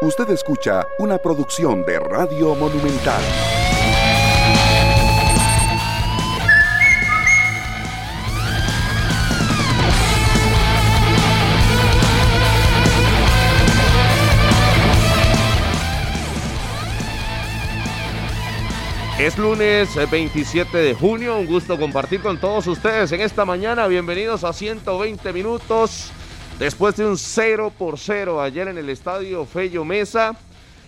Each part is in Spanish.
Usted escucha una producción de Radio Monumental. Es lunes 27 de junio, un gusto compartir con todos ustedes en esta mañana. Bienvenidos a 120 minutos. Después de un 0 por 0 ayer en el estadio Fello Mesa,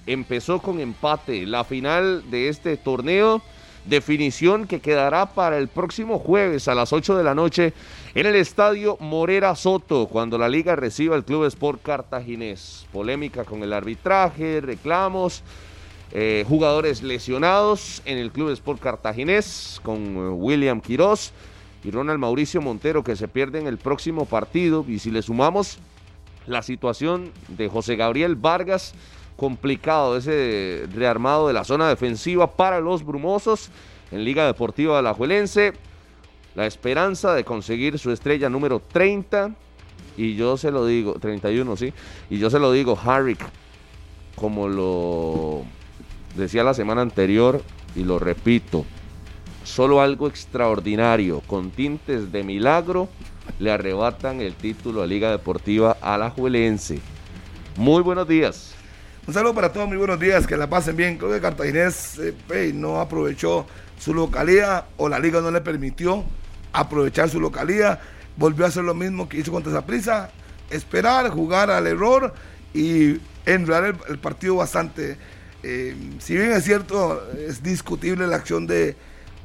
empezó con empate. La final de este torneo, definición que quedará para el próximo jueves a las 8 de la noche en el estadio Morera Soto, cuando la liga reciba el Club Sport Cartaginés. Polémica con el arbitraje, reclamos eh, jugadores lesionados en el Club Sport Cartaginés con eh, William Quirós y Ronald Mauricio Montero que se pierden el próximo partido. Y si le sumamos la situación de José Gabriel Vargas, complicado ese rearmado de la zona defensiva para los brumosos en Liga Deportiva de la. La esperanza de conseguir su estrella número 30. Y yo se lo digo, 31, sí. Y yo se lo digo, Harrick, como lo decía la semana anterior y lo repito, solo algo extraordinario, con tintes de milagro, le arrebatan el título a Liga Deportiva Alajuelense. Muy buenos días. Un saludo para todos, muy buenos días, que la pasen bien. Creo que Cartaginés eh, no aprovechó su localidad o la liga no le permitió aprovechar su localidad. Volvió a hacer lo mismo que hizo contra prisa esperar, jugar al error y enredar el, el partido bastante eh, si bien es cierto, es discutible la acción de,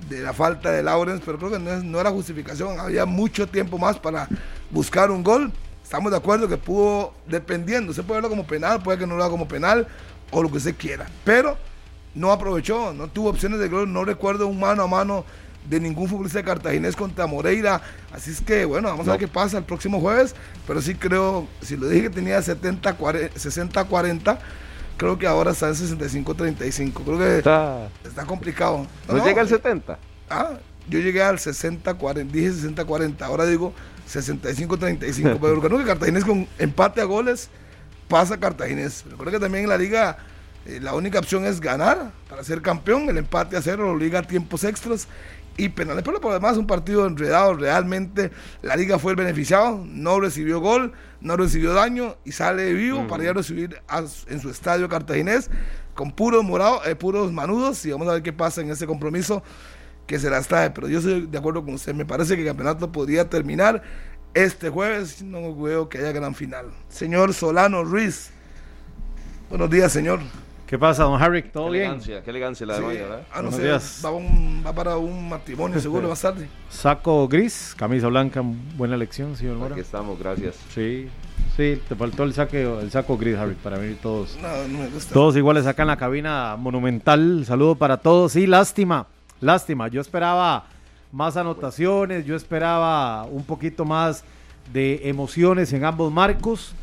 la falta de Lawrence, pero creo que no, era justificación. Había mucho tiempo más para buscar un gol. Estamos de acuerdo que pudo, dependiendo, se puede verlo como penal, puede que no lo haga como penal o lo que se quiera. Pero no aprovechó, no tuvo opciones de gol. No recuerdo un mano a mano de ningún futbolista de cartaginés contra Moreira. Así es que, bueno, vamos a ver qué pasa el próximo jueves. Pero sí creo, si lo dije que tenía 70, 60-40 creo que ahora está en 65-35. Creo que está, está complicado. ¿No, llega al 70? Ah, yo llegué al 60-40, dije 60-40, ahora digo 65-35. pero creo que Cartaginés con empate a goles pasa Cartaginés. Pero creo que también en la liga eh, la única opción es ganar para ser campeón. El empate a cero lo obliga a tiempos extras y penales. Pero por lo demás, un partido enredado. Realmente la liga fue el beneficiado. No recibió gol, no recibió daño y sale vivo para ir a recibir en su estadio cartaginés con puros morados, eh, puros manudos. Y vamos a ver qué pasa en ese compromiso que se las trae. Pero yo estoy de acuerdo con usted. Me parece que el campeonato podría terminar este jueves. No veo que haya gran final. Señor Solano Ruiz. Buenos días, señor. ¿Qué pasa, don Harry? ¿Todo qué bien? Elegancia, qué elegancia la de sí. ¿verdad? Ah, no sé, va, para un matrimonio seguro más tarde. Saco gris, camisa blanca, buena elección, señor Mora. Aquí estamos, gracias. Sí, sí, te faltó el, saque, el saco gris, Harry, para venir todos. No, no me gusta. Todos iguales acá en la cabina monumental. Saludo para todos. Sí, lástima, lástima. Yo esperaba más anotaciones, yo esperaba un poquito más de emociones en ambos marcos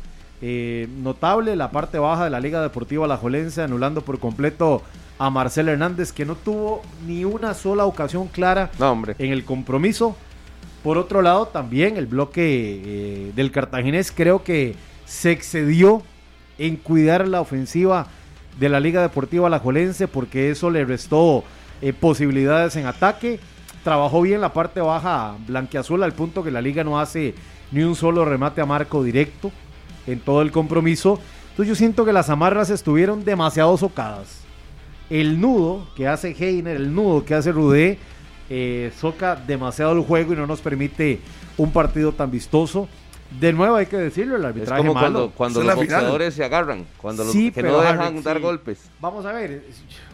eh, notable la parte baja de la Liga Deportiva Alajuelense, anulando por completo a Marcelo Hernández, que no tuvo ni una sola ocasión clara en el compromiso. Por otro lado, también el bloque eh, del cartaginés creo que se excedió en cuidar la ofensiva de la Liga Deportiva Alajuelense porque eso le restó eh, posibilidades en ataque. Trabajó bien la parte baja blanqueazul al punto que la liga no hace ni un solo remate a marco directo en todo el compromiso. Entonces yo siento que las amarras estuvieron demasiado socadas. El nudo que hace Heiner, el nudo que hace Rudé, eh, soca demasiado el juego y no nos permite un partido tan vistoso. De nuevo hay que decirlo, el arbitraje es como cuando, cuando los boxeadores se agarran, cuando los, que no dejan dar golpes. Vamos a ver,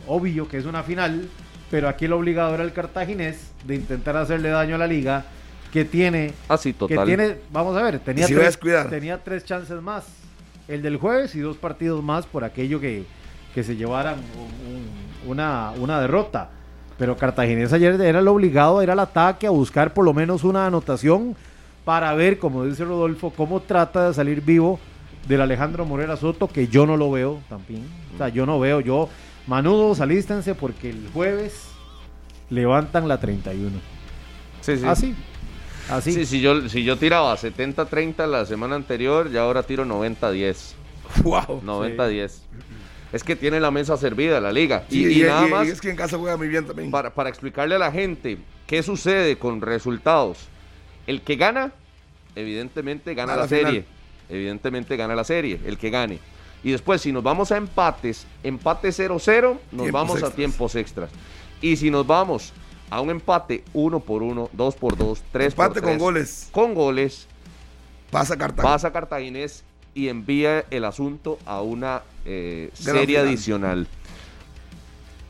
obvio que es una final, pero aquí el obligado era el cartaginés de intentar hacerle daño a la liga que tiene. Así, ah, total. Que tiene, vamos a ver, tenía, tres, tenía tres chances más. El del jueves y dos partidos más por aquello que, que se llevaran una, una derrota. Pero Cartaginés ayer era el obligado a ir al ataque, a buscar por lo menos una anotación para ver, como dice Rodolfo, cómo trata de salir vivo del Alejandro Morera Soto, que yo no lo veo también. O sea, yo no veo, yo, manudos, alístense porque el jueves levantan la 31. Sí, sí. Así. Sí, si yo, si yo tiraba 70-30 la semana anterior, ya ahora tiro 90-10 Wow. 90-10. Es que tiene la mesa servida la liga. y, nada más. es que en casa juega muy bien también. Para, para explicarle a la gente qué sucede con resultados. El que gana, evidentemente gana la, serie. Evidentemente gana la serie, el que gane. Y después, si nos vamos a empates, empate 0-0, nos vamos a tiempos extras. Y si nos vamos a un empate 1 por 1, 2 por 2, 3 por 3. con goles. Con goles. Pasa Cartagena. Pasa Cartaginés y envía el asunto a una eh, serie adicional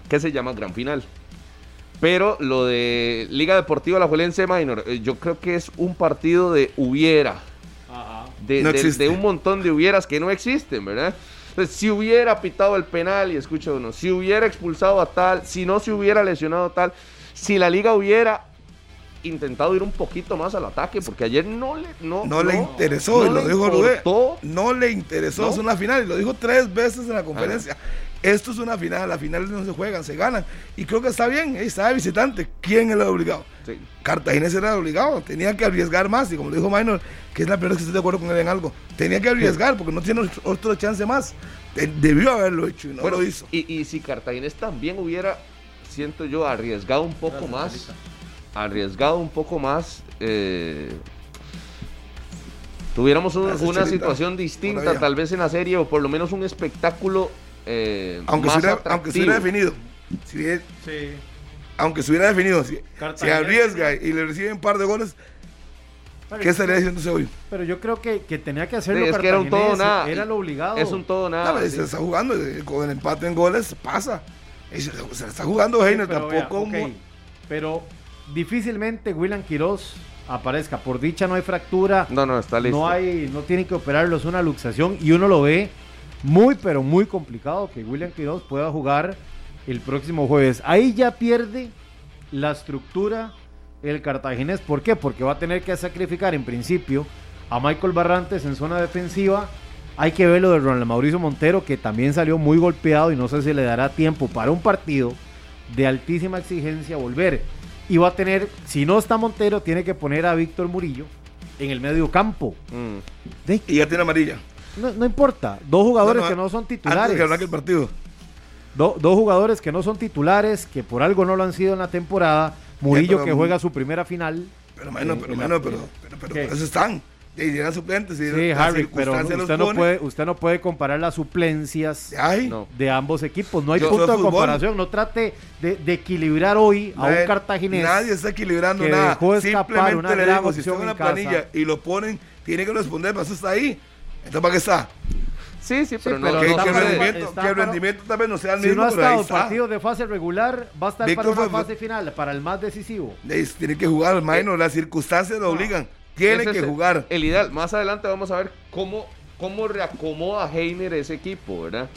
que se llama Gran Final. Pero lo de Liga Deportiva La Juelense Minor, eh, yo creo que es un partido de hubiera. De, un montón de hubieras que no existen, ¿verdad? Entonces, si hubiera pitado el penal, y escucha uno, si hubiera expulsado a tal, si no se hubiera lesionado tal, si la liga hubiera intentado ir un poquito más al ataque, porque ayer no le, no, no, le interesó, y lo dijo Rubén, no le interesó, es una final, y lo dijo tres veces en la conferencia. Esto es una final, las finales no se juegan, se ganan. Y creo que está bien, está de visitante. ¿Quién es el obligado? Sí. Cartagena era el obligado, tenía que arriesgar más. Y como lo dijo Minor, que es la primera vez que estoy de acuerdo con él en algo, tenía que arriesgar porque no tiene otro chance más. Debió haberlo hecho y no lo hizo. Y, y si Cartagena también hubiera siento yo, arriesgado un poco más, arriesgado un poco más, eh, tuviéramos una situación distinta tal vez en la serie o por lo menos un espectáculo eh, aunque más se aunque se hubiera definido si, aunque se hubiera definido si, arriesga y le reciben un par de goles ¿Qué estaría diciendo ese hoy? Pero yo creo que, que tenía que hacerlo. es que era un todo nada. Era lo obligado. Es un todo nada. Se está jugando con el empate en goles, pasa. Se, está jugando Heiner tampoco. Pero difícilmente William Quiroz aparezca. Por dicha no hay fractura. No, no, está listo. No, hay, no tienen que operarlo, es una luxación. Y uno lo ve muy, pero muy complicado que William Quiroz pueda jugar el próximo jueves. Ahí ya pierde la estructura el cartaginés. ¿Por qué? Porque va a tener que sacrificar en principio a Michael Barrantes en zona defensiva hay que ver lo de Ronald Mauricio Montero, que también salió muy golpeado y no sé si le dará tiempo para un partido de altísima exigencia volver. Y va a tener, si no está Montero, tiene que poner a Víctor Murillo en el medio campo. Mm. Y ya tiene amarilla. No, importa. Dos jugadores que no son titulares. que el partido. dos jugadores que no son titulares, que por algo no lo han sido en la temporada. Murillo que juega su primera final. Pero, pero, pero, pero, pero, eso están y eran suplentes. sí, Harry, pero usted no, puede, usted no puede comparar las suplencias de ambos equipos. No hay punto de comparación. No trate de, equilibrar hoy a un cartaginés. Nadie está equilibrando nada. Simplemente una le digo, si están en la planilla y lo ponen, tiene que responder, pero eso está ahí. Entonces, ¿para qué está? Sí, sí, pero, no, que, el rendimiento, que el rendimiento también no sea el mismo. Si no ha estado partido de fase regular, va a estar para una fase final, para el más decisivo. Tiene que jugar, hermano, las circunstancias lo obligan. Tiene que jugar. El ideal. Más adelante vamos a ver cómo, cómo reacomoda Heiner ese equipo, ¿verdad?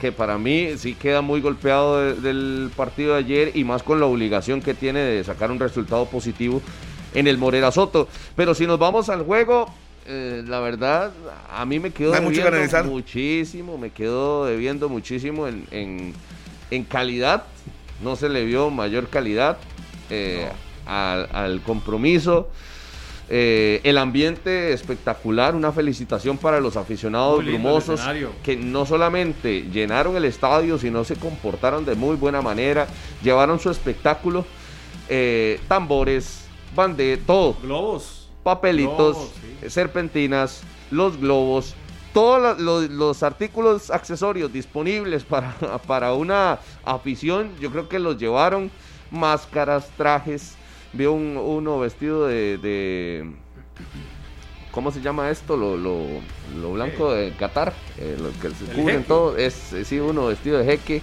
Que para mí sí queda muy golpeado del partido de ayer y más con la obligación que tiene de sacar un resultado positivo en el Morera Soto. Pero si nos vamos al juego, eh, la verdad, a mí me quedó debiendo muchísimo, me quedó debiendo muchísimo en, en, calidad. No se le vio mayor calidad eh, al, al compromiso. Eh, el ambiente espectacular, una felicitación para los aficionados brumosos que no solamente llenaron el estadio, sino se comportaron de muy buena manera, llevaron su espectáculo, eh, tambores, bande, todo. Globos. Papelitos, serpentinas, los globos, todos los, artículos accesorios disponibles para, para una afición, yo creo que los llevaron, máscaras, trajes, vio un, uno vestido de, ¿cómo se llama esto? Lo, lo, blanco de Qatar, eh, lo que se cubren todo, es sí, uno vestido de jeque,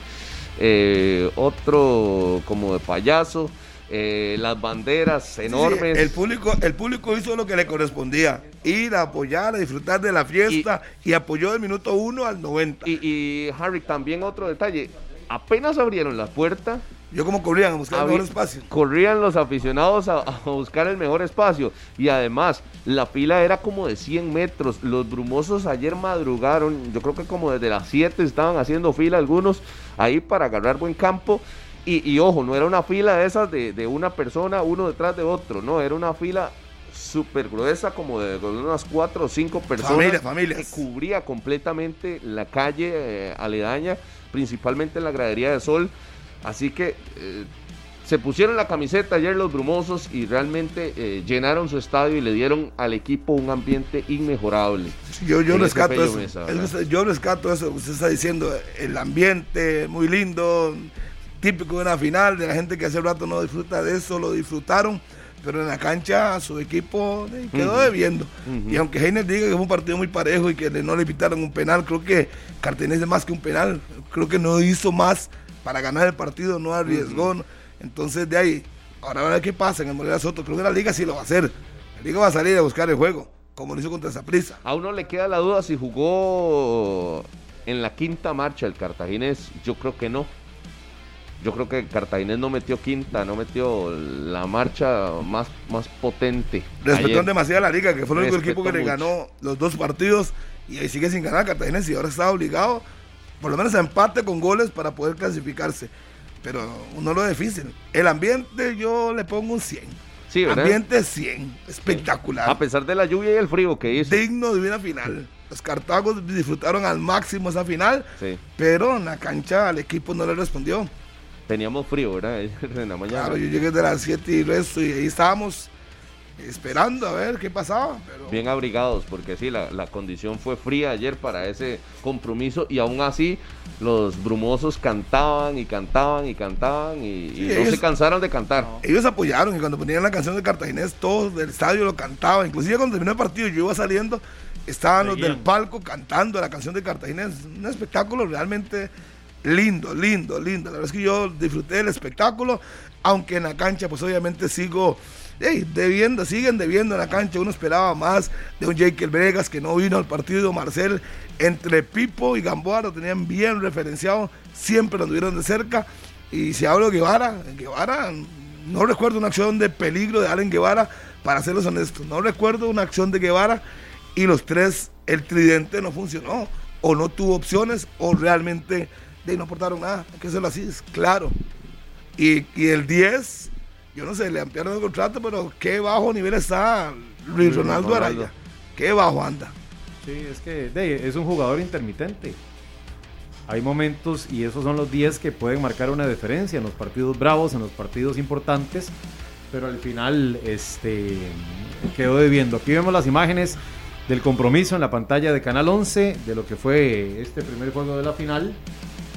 eh, otro como de payaso. Eh, las banderas enormes. el, público, el público hizo lo que le correspondía, ir a apoyar, a disfrutar de la fiesta y, apoyó del minuto 1 al 90. Y, y Harry, también otro detalle, apenas abrieron la puerta, yo como corrían a buscar el mejor espacio. Corrían los aficionados a, buscar el mejor espacio. Y además, la fila era como de 100 metros. Los brumosos ayer madrugaron, yo creo que como desde las 7 estaban haciendo fila algunos ahí para agarrar buen campo. Y, ojo, no era una fila de esas de, de una persona, uno detrás de otro, no, era una fila súper gruesa, como de, unas cuatro o cinco personas. Que cubría completamente la calle eh, aledaña, principalmente en la gradería de Sol. Así que eh, se pusieron la camiseta ayer los brumosos y realmente eh, llenaron su estadio y le dieron al equipo un ambiente inmejorable. yo, yo rescato eso. yo rescato eso usted está diciendo. El ambiente muy lindo, típico de una final, de la gente que hace rato no disfruta de eso, lo disfrutaron pero en la cancha su equipo eh, quedó debiendo. Y aunque Heiner diga que fue un partido muy parejo y que no le evitaron un penal, creo que Cartenés es más que un penal. Creo que no hizo más para ganar el partido, no arriesgó. Entonces, de ahí, ahora a ver qué pasa en el Morelia Soto. Creo que la liga sí lo va a hacer. La liga va a salir a buscar el juego, como lo hizo contra prisa A uno le queda la duda si jugó en la quinta marcha el cartaginés. Yo creo que no. Yo creo que Cartaginés no metió quinta, no metió la marcha más, más potente. Respetó demasiado a la liga, que fue el único equipo que le ganó los dos partidos y ahí sigue sin ganar Cartaginés y ahora está obligado, por lo menos a empate con goles para poder clasificarse. Pero uno lo difícil. El ambiente yo le pongo un 100. Sí, Ambiente 100, espectacular. A pesar de la lluvia y el frío que hizo. Digno de una final. Los Cartagos disfrutaron al máximo esa final, pero en la cancha al equipo no le respondió. Teníamos frío, ¿verdad? en la mañana. Claro, yo llegué de las 7 y resto y ahí estábamos esperando a ver qué pasaba. Bien abrigados, porque sí, la, la, condición fue fría ayer para ese compromiso y aún así los brumosos cantaban y cantaban y cantaban y, no se cansaron de cantar. Ellos apoyaron y cuando ponían la canción de Cartaginés, todos del estadio lo cantaban. Inclusive cuando terminó el partido, yo iba saliendo, estaban los del palco cantando la canción de Cartaginés. Un espectáculo realmente lindo, lindo, lindo. La verdad es que yo disfruté del espectáculo, aunque en la cancha pues obviamente sigo debiendo, siguen debiendo en la cancha. Uno esperaba más de un Jake Vegas que no vino al partido. Marcel entre Pipo y Gamboa lo tenían bien referenciado, siempre lo tuvieron de cerca. Y si hablo de Guevara, Guevara, no recuerdo una acción de peligro de Allen Guevara, para serlos honestos. No recuerdo una acción de Guevara y los tres, el tridente no funcionó, o no tuvo opciones, o realmente no aportaron nada, hay que hacerlo así, es claro. Y, el 10, yo no sé, le ampliaron el contrato, pero qué bajo nivel está Luis Ronaldo Araya. Qué bajo anda. Sí, es que es un jugador intermitente. Hay momentos y esos son los 10 que pueden marcar una diferencia en los partidos bravos, en los partidos importantes, pero al final este, quedó debiendo. Aquí vemos las imágenes del compromiso en la pantalla de Canal 11 de lo que fue este primer juego de la final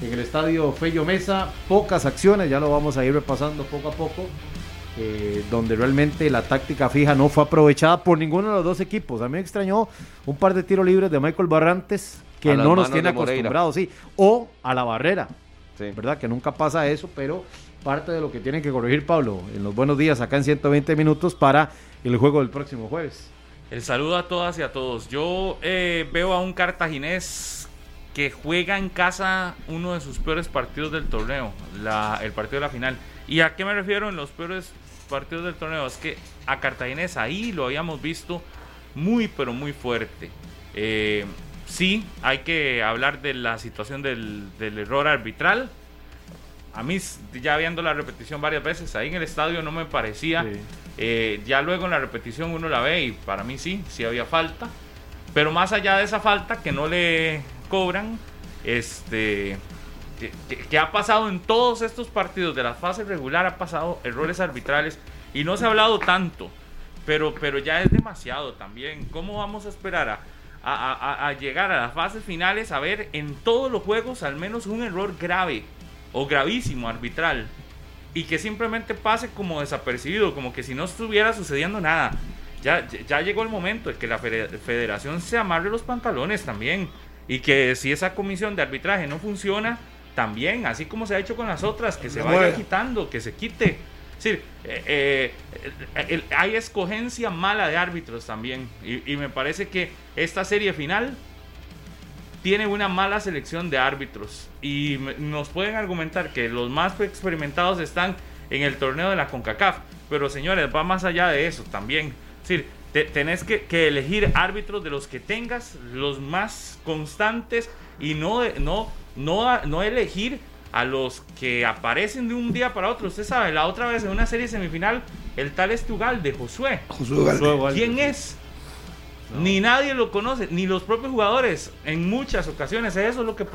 en el estadio Fello Mesa. Pocas acciones, ya lo vamos a ir repasando poco a poco. Eh, donde realmente la táctica fija no fue aprovechada por ninguno de los dos equipos. A mí me extrañó un par de tiros libres de Michael Barrantes que no nos tiene acostumbrados, sí, o a la barrera, ¿verdad? Que nunca pasa eso, pero parte de lo que tiene que corregir Pablo en los buenos días acá en 120 minutos para el juego del próximo jueves. El saludo a todas y a todos. Yo eh, veo a un cartaginés que juega en casa uno de sus peores partidos del torneo, el partido de la final. ¿Y a qué me refiero en los peores partidos del torneo? Es que a Cartaginés ahí lo habíamos visto muy, pero muy fuerte. Eh, sí, hay que hablar de la situación del, error arbitral. A mí, ya viendo la repetición varias veces, ahí en el estadio no me parecía. Eh, ya luego en la repetición uno la ve y para mí sí, sí había falta. Pero más allá de esa falta, que no le cobran, este, que, ha pasado en todos estos partidos de la fase regular, ha pasado errores arbitrales y no se ha hablado tanto, pero, pero ya es demasiado también. ¿Cómo vamos a esperar a, a, llegar a las fases finales a ver en todos los juegos al menos un error grave o gravísimo arbitral? Y que simplemente pase como desapercibido, como que si no estuviera sucediendo nada. Ya, ya llegó el momento de que la federación se amarre los pantalones también y que si esa comisión de arbitraje no funciona, también, así como se ha hecho con las otras, que se vaya quitando, que se quite. Es decir, eh, eh, hay escogencia mala de árbitros también. Y, me parece que esta serie final tiene una mala selección de árbitros. Y nos pueden argumentar que los más experimentados están en el torneo de la CONCACAF. Pero señores, va más allá de eso también. Es decir, tenés que, elegir árbitros de los que tengas, los más constantes, y no, no, no, no elegir a los que aparecen de un día para otro. Usted sabe, la otra vez en una serie semifinal el tal Estugalde, Josué. Josué ¿Quién es? Ni nadie lo conoce, ni los propios jugadores. En muchas ocasiones eso es lo que,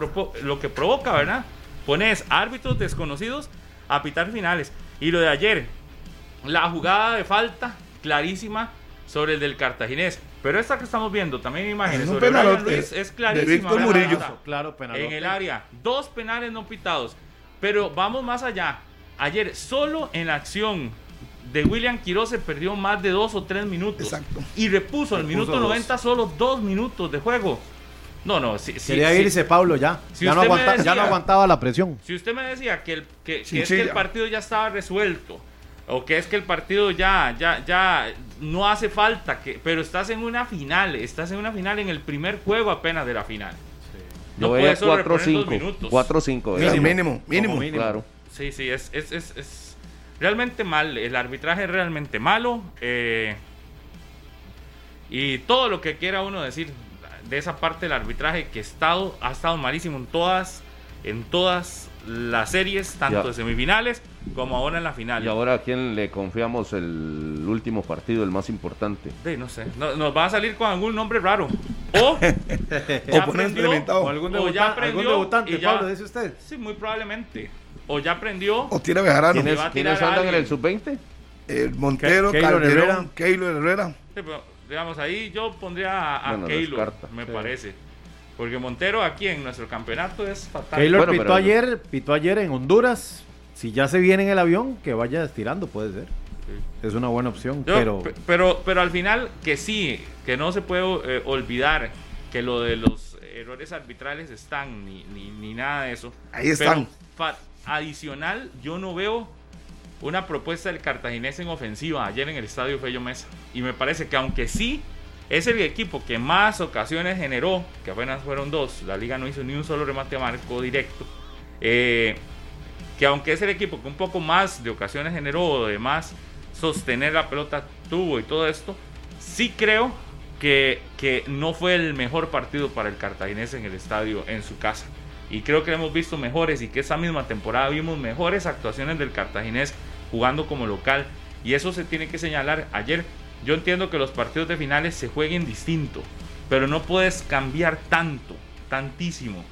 lo que provoca, ¿verdad? Pones árbitros desconocidos a pitar finales. Y lo de ayer, la jugada de falta clarísima sobre el del cartaginés. Pero esta que estamos viendo, también imágenes sobre Luis, es clarísima. Claro, en el área, dos penales no pitados. Pero vamos más allá. Ayer, solo en la acción de William Quiroz se perdió más de dos o tres minutos. Exacto. Y repuso al minuto 90 solo dos minutos de juego. No, no, si, Quería irse Pablo ya. ya, no aguantaba la presión. Si usted me decía que, el, que, es que el partido ya estaba resuelto, o que es que el partido ya, ya, ya no hace falta, que, pero estás en una final, estás en una final en el primer juego apenas de la final. No puedes 4-5. 4-5. Mínimo, mínimo, mínimo. Claro. Sí, sí, es, es, es, es, realmente mal. El arbitraje es realmente malo. Eh, y todo lo que quiera uno decir de esa parte del arbitraje que estado, ha estado malísimo en todas, en todas las series, tanto de semifinales como ahora en la final. ¿Y ahora a quién le confiamos el último partido, el más importante? Sí, no sé. nos va a salir con algún nombre raro. O, ya aprendió, o algún, o ya aprendió, algún debutante, Pablo, dice usted. Sí, muy probablemente. O ya aprendió. O tiene Bejarano. ¿Quiénes, ¿quiénes andan en el sub-20? El Montero, Calderón, Keylor Herrera. Sí, pero, digamos, ahí yo pondría a, a Keylor, me parece. Porque Montero aquí en nuestro campeonato es fatal. Keylor pitó, ayer, pitó ayer en Honduras. Si ya se viene en el avión, que vaya estirando, puede ser. Es una buena opción, pero... pero... Pero al final, que sí, que no se puede eh, olvidar que lo de los errores arbitrales están, ni, ni, nada de eso. Ahí están. adicional, yo no veo una propuesta del cartaginés en ofensiva ayer en el estadio Fello Mesa. Y me parece que aunque sí es el equipo que más ocasiones generó, que apenas fueron dos, la liga no hizo ni un solo remate a marco directo, eh, que aunque es el equipo que un poco más de ocasiones generó, de más sostener la pelota tuvo y todo esto, sí creo que, que no fue el mejor partido para el cartaginés en el estadio, en su casa. Y creo que hemos visto mejores y que esa misma temporada vimos mejores actuaciones del cartaginés jugando como local. Y eso se tiene que señalar. Ayer yo entiendo que los partidos de finales se jueguen distinto, pero no puedes cambiar tanto, tantísimo.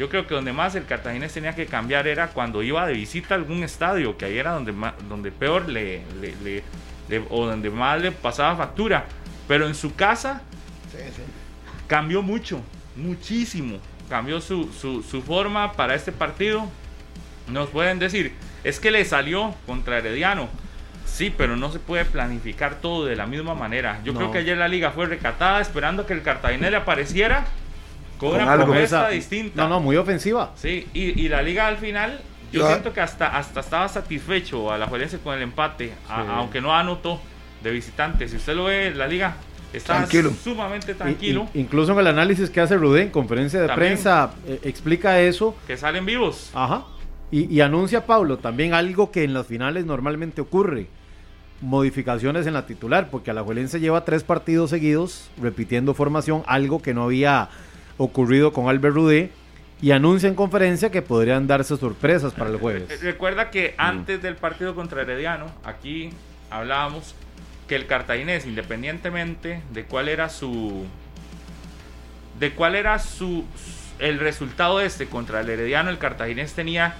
Yo creo que donde más el cartaginés tenía que cambiar era cuando iba de visita a algún estadio, que ahí era donde, donde peor le, o donde más le pasaba factura. Pero en su casa cambió mucho, muchísimo. Cambió su, su, su forma para este partido. Nos pueden decir, es que le salió contra Herediano Sí, pero no se puede planificar todo de la misma manera. Yo creo que ayer la liga fue recatada esperando que el Cartagena le apareciera con, una propuesta distinta. No, no, muy ofensiva. Sí, y, la liga al final, yo, siento que hasta, hasta estaba satisfecho a la Juelense con el empate, aunque no anotó de visitante. Si usted lo ve, la liga está sumamente tranquilo. incluso en el análisis que hace Rudé en conferencia de prensa, eh, explica eso. Que salen vivos. Ajá. Y, y anuncia Pablo también algo que en las finales normalmente ocurre modificaciones en la titular, porque Alajuelense lleva tres partidos seguidos repitiendo formación, algo que no había ocurrido con Albert Rudé, y anuncia en conferencia que podrían darse sorpresas para el jueves. Recuerda que antes del partido contra Herediano, aquí hablábamos que el cartaginés, independientemente de cuál era su de cuál era su el resultado este contra el Herediano, el cartaginés tenía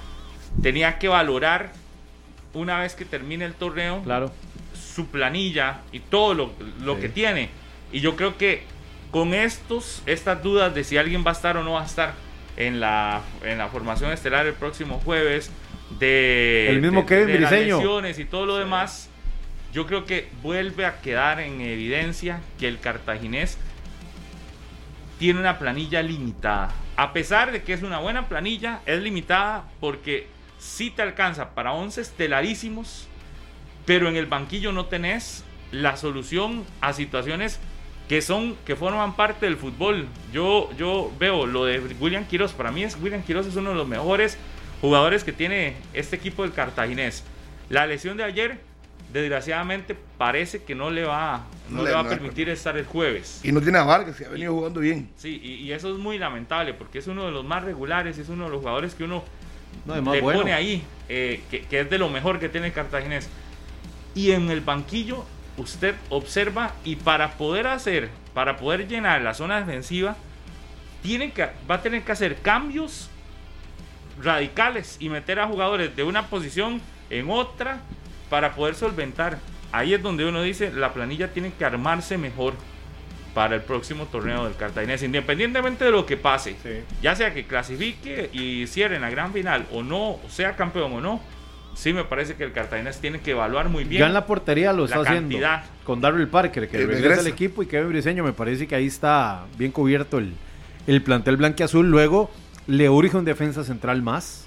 tenía que valorar una vez que termine el torneo claro su planilla y todo lo, lo que tiene. Y yo creo que con estos, estas dudas de si alguien va a estar o no va a estar en la, en la formación estelar el próximo jueves, de, el mismo de, de, las lesiones y todo lo demás, yo creo que vuelve a quedar en evidencia que el cartaginés tiene una planilla limitada. A pesar de que es una buena planilla, es limitada porque si te alcanza para 11 estelarísimos pero en el banquillo no tenés la solución a situaciones que son que forman parte del fútbol. Yo yo veo lo de William Quiroz, para mí es William Quiroz es uno de los mejores jugadores que tiene este equipo del Cartaginés. La lesión de ayer desgraciadamente parece que no le va no, le va a permitir estar el jueves. Y no tiene a Vargas, que ha venido jugando bien. Sí, y, eso es muy lamentable porque es uno de los más regulares, es uno de los jugadores que uno le pone ahí, eh, que, que, es de lo mejor que tiene el Cartaginés. y en el banquillo usted observa y para poder hacer, para poder llenar la zona defensiva, tiene que, va a tener que hacer cambios radicales y meter a jugadores de una posición en otra para poder solventar. Ahí es donde uno dice, la planilla tiene que armarse mejor para el próximo torneo del Cartaginés, independientemente de lo que pase, ya sea que clasifique y cierre en la gran final o no, sea campeón o no, sí me parece que el Cartaginés tiene que evaluar muy bien. Ya en la portería lo está haciendo con Darryl Parker, que regresa al equipo, y Kevin Briseño, me parece que ahí está bien cubierto el, el plantel blanqueazul. Luego le urge un defensa central más.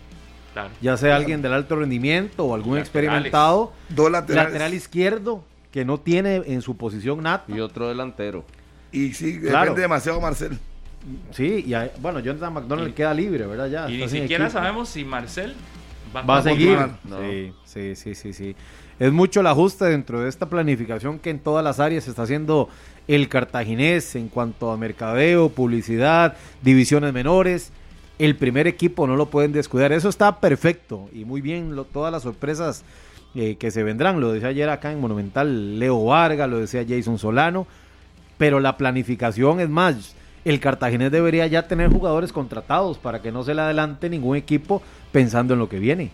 Ya sea alguien del alto rendimiento o algún experimentado. Dos laterales. Lateral izquierdo, que no tiene en su posición nada. Y otro delantero. Y sí, depende demasiado Marcel. Sí, y bueno, Jonathan McDonald queda libre, ¿verdad? Ya, y ni siquiera sabemos si Marcel va, a seguir. Sí, sí, sí, sí, Es mucho el ajuste dentro de esta planificación que en todas las áreas se está haciendo el cartaginés en cuanto a mercadeo, publicidad, divisiones menores. El primer equipo no lo pueden descuidar. Eso está perfecto y muy bien todas las sorpresas eh, que se vendrán. Lo decía ayer acá en Monumental Leo Vargas, lo decía Jason Solano pero la planificación es más. El Cartaginés debería ya tener jugadores contratados para que no se le adelante ningún equipo pensando en lo que viene.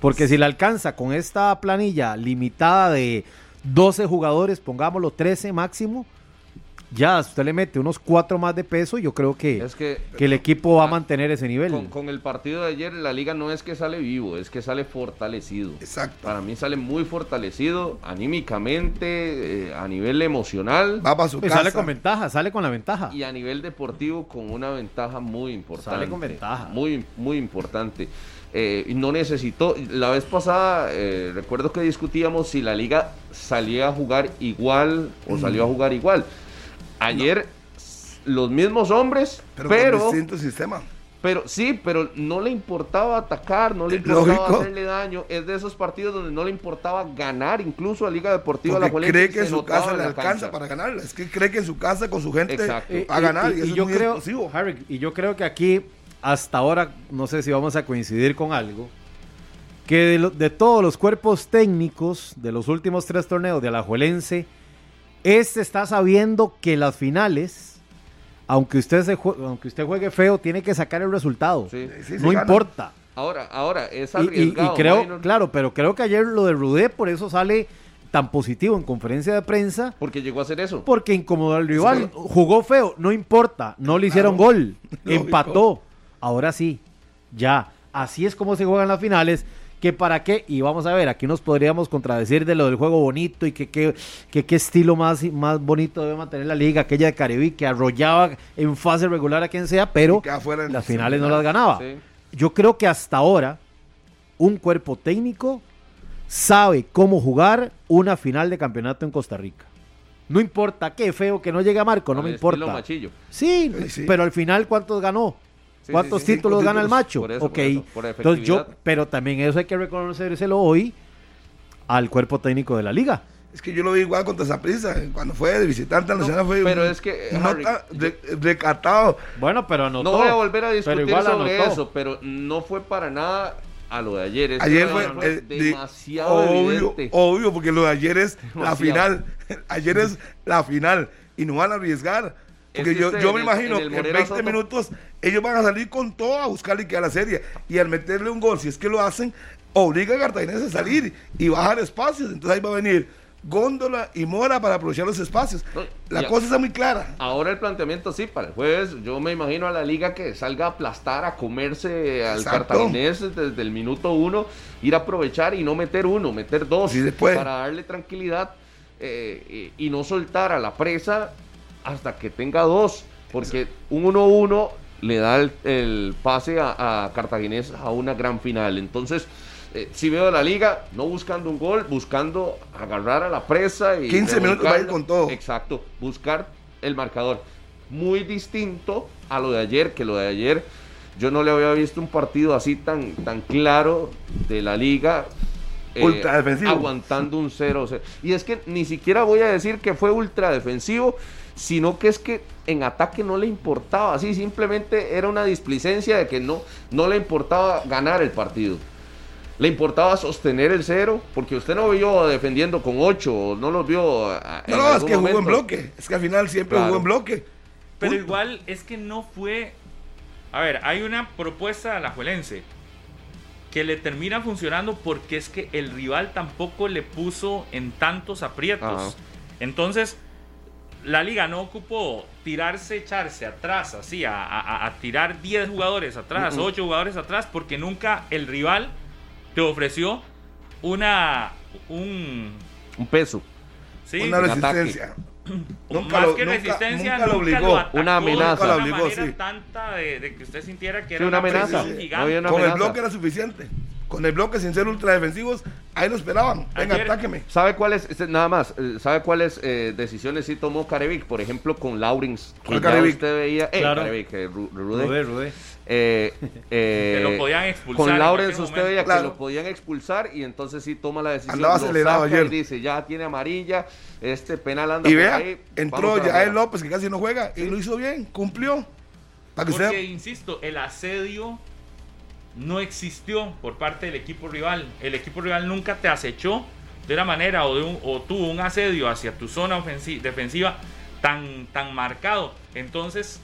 Porque si le alcanza con esta planilla limitada de 12 jugadores, pongámoslo 13 máximo, ya usted le mete unos cuatro más de peso, yo creo que, que, el equipo va a mantener ese nivel. Con, el partido de ayer, la liga no es que sale vivo, es que sale fortalecido. Exacto. Para mí sale muy fortalecido, anímicamente, eh, a nivel emocional. Va para su casa. Sale con ventaja, sale con la ventaja. Y a nivel deportivo, con una ventaja muy importante. Sale con ventaja. Muy, muy importante. Eh, no necesitó, la vez pasada eh, recuerdo que discutíamos si la liga salía a jugar igual o salió a jugar igual. Ayer los mismos hombres, pero, pero con distinto sistema. Pero sí, pero no le importaba atacar, no le importaba hacerle daño. Es de esos partidos donde no le importaba ganar, incluso a Liga Deportiva La cree que en su casa le alcanza para ganar. Es que cree que en su casa con su gente va a ganar. Y, yo creo, y yo creo que aquí, hasta ahora, no sé si vamos a coincidir con algo, que de, de todos los cuerpos técnicos de los últimos tres torneos de Alajuelense, este está sabiendo que las finales, aunque usted, se juegue, aunque usted juegue feo, tiene que sacar el resultado. no importa. Ahora, ahora, es arriesgado. Y, creo, claro, pero creo que ayer lo de Rudé, por eso sale tan positivo en conferencia de prensa. Porque llegó a hacer eso. Porque incomodó al rival. Jugó feo, no importa. No le hicieron gol. Empató. Ahora sí, ya. Así es como se juegan las finales que para qué, y vamos a ver, aquí nos podríamos contradecir de lo del juego bonito y que qué estilo más, más bonito debe mantener la liga, aquella de Caribe que arrollaba en fase regular a quien sea, pero las finales no las ganaba. Yo creo que hasta ahora un cuerpo técnico sabe cómo jugar una final de campeonato en Costa Rica. No importa qué feo que no llegue a Marco, no me importa. Sí, sí, pero al final ¿cuántos ganó? ¿Cuántos títulos gana el macho? ok. Entonces yo, pero también eso hay que reconocérselo hoy al cuerpo técnico de la liga. Es que yo lo vi igual contra Zaprisa, cuando fue de visitante no, fue pero es que recatado. Bueno, pero no voy a volver a discutir sobre eso, pero no fue para nada a lo de ayer. ayer fue, demasiado obvio, obvio, porque lo de ayer es la final. ayer es la final y no van a arriesgar. Porque yo, yo me imagino que en 20 minutos ellos van a salir con todo a buscar a la serie. Y al meterle un gol, si es que lo hacen, obliga a Cartaginés a salir y bajar espacios. Entonces ahí va a venir Góndola y Mora para aprovechar los espacios. La cosa está muy clara. Ahora el planteamiento sí, para el jueves yo me imagino a la liga que salga a aplastar, a comerse al cartaginés desde el minuto uno, ir a aprovechar y no meter uno, meter dos, para darle tranquilidad eh, y no soltar a la presa hasta que tenga dos, porque un 1-1 le da el, pase a, Cartaginés a una gran final. Entonces, eh, si veo la liga, no buscando un gol, buscando agarrar a la presa y... 15 minutos va a ir con todo. Exacto, buscar el marcador. Muy distinto a lo de ayer, que lo de ayer yo no le había visto un partido así tan, tan claro de la liga. Eh, ultra defensivo. Aguantando un 0-0. Y es que ni siquiera voy a decir que fue ultra defensivo, sino que es que en ataque no le importaba, así simplemente era una displicencia de que no, no le importaba ganar el partido. ¿Le importaba sostener el cero? Porque usted no vio defendiendo con ocho, no los vio. No, no, es que jugó en bloque. Es que al final siempre jugó en bloque. Pero igual es que no fue. A ver, hay una propuesta de la Juelense que le termina funcionando porque es que el rival tampoco le puso en tantos aprietos. Entonces, la liga no ocupó tirarse, echarse atrás, así, a, tirar 10 jugadores atrás, 8 jugadores atrás, porque nunca el rival te ofreció una un, un peso. Sí, una resistencia. Nunca Más que resistencia, nunca, lo obligó. una amenaza. Nunca lo obligó, sí. tanta de, de, que usted sintiera que era una, amenaza. Gigante. Con el bloque era suficiente con el bloque sin ser ultra defensivos, ahí lo esperaban. Venga, atáqueme. ¿Sabe cuáles, nada más, eh, sabe cuáles eh, decisiones sí tomó Carevic? Por ejemplo, con Laurins, que ya usted veía, eh, claro. Carevic, eh, Rude. Eh, eh, que lo podían expulsar. Con Laurens usted veía que lo podían expulsar y entonces sí toma la decisión. Andaba acelerado ayer. Y dice, ya tiene amarilla, este penal anda y vea, entró ya el López, que casi no juega, y lo hizo bien, cumplió. Para que Porque, insisto, el asedio no existió por parte del equipo rival. El equipo rival nunca te acechó de una manera o, de un, tuvo un asedio hacia tu zona defensiva tan, tan marcado. Entonces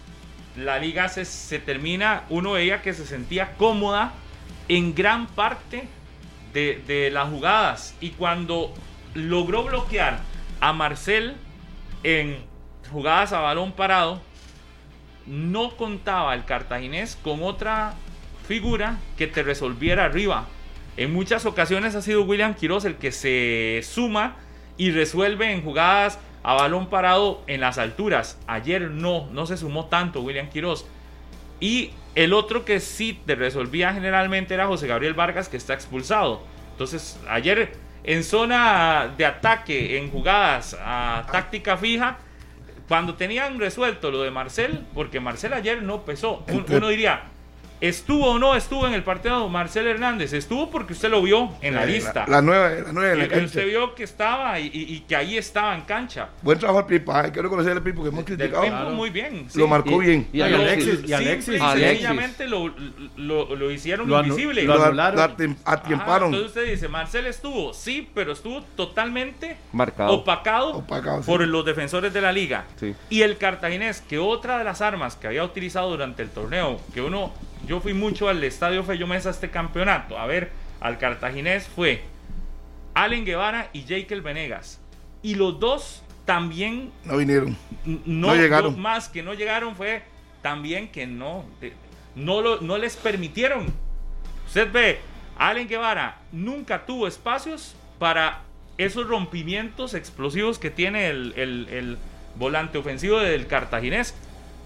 la liga se, termina, uno veía que se sentía cómoda en gran parte de, de las jugadas. Y cuando logró bloquear a Marcel en jugadas a balón parado, no contaba el cartaginés con otra figura que te resolviera arriba. En muchas ocasiones ha sido William Quiroz el que se suma y resuelve en jugadas a balón parado en las alturas. Ayer no, no se sumó tanto William Quiroz. Y el otro que sí te resolvía generalmente era José Gabriel Vargas, que está expulsado. Entonces, ayer en zona de ataque, en jugadas a táctica fija, cuando tenían resuelto lo de Marcel, porque Marcel ayer no pesó, uno diría, ¿Estuvo o no estuvo en el partido Marcel Hernández? Estuvo porque usted lo vio en la lista. La, nueva, la nueva en la cancha. Usted vio que estaba y, que ahí estaba en cancha. Buen trabajo al Pipa, hay que reconocer al Pipa que hemos criticado. Claro. muy bien. Lo marcó bien. Y, Alexis. Y Alexis. Sencillamente lo, lo, lo, hicieron invisible. Lo, anularon. atiemparon. entonces usted dice, Marcel estuvo, sí, pero estuvo totalmente Marcado. opacado, por los defensores de la liga. Y el cartaginés, que otra de las armas que había utilizado durante el torneo, que uno yo fui mucho al Estadio Fello Mesa este campeonato. A ver, al cartaginés fue Allen Guevara y Jekyll Venegas. Y los dos también... No vinieron. No, llegaron. más que no llegaron fue también que no, no, lo, no les permitieron. Usted ve, Allen Guevara nunca tuvo espacios para esos rompimientos explosivos que tiene el, el volante ofensivo del cartaginés.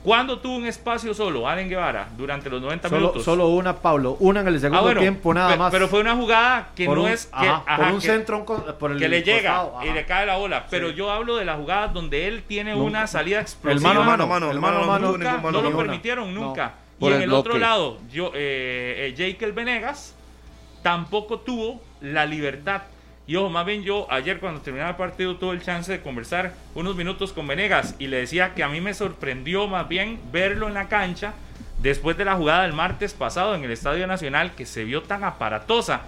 ¿Cuándo tuvo un espacio solo Allen Guevara durante los 90 minutos? Solo una, Pablo. Una en el segundo ah, tiempo, nada más. Pero fue una jugada que no es que, por un centro por el que le llega y le cae la bola. Pero yo hablo de las jugadas donde él tiene una salida explosiva. El mano a mano, el mano a mano, no lo permitieron nunca. Y en el, otro lado, yo, eh, eh Venegas tampoco tuvo la libertad y ojo, más bien yo ayer cuando terminaba el partido tuve el chance de conversar unos minutos con Venegas y le decía que a mí me sorprendió más bien verlo en la cancha después de la jugada del martes pasado en el Estadio Nacional que se vio tan aparatosa.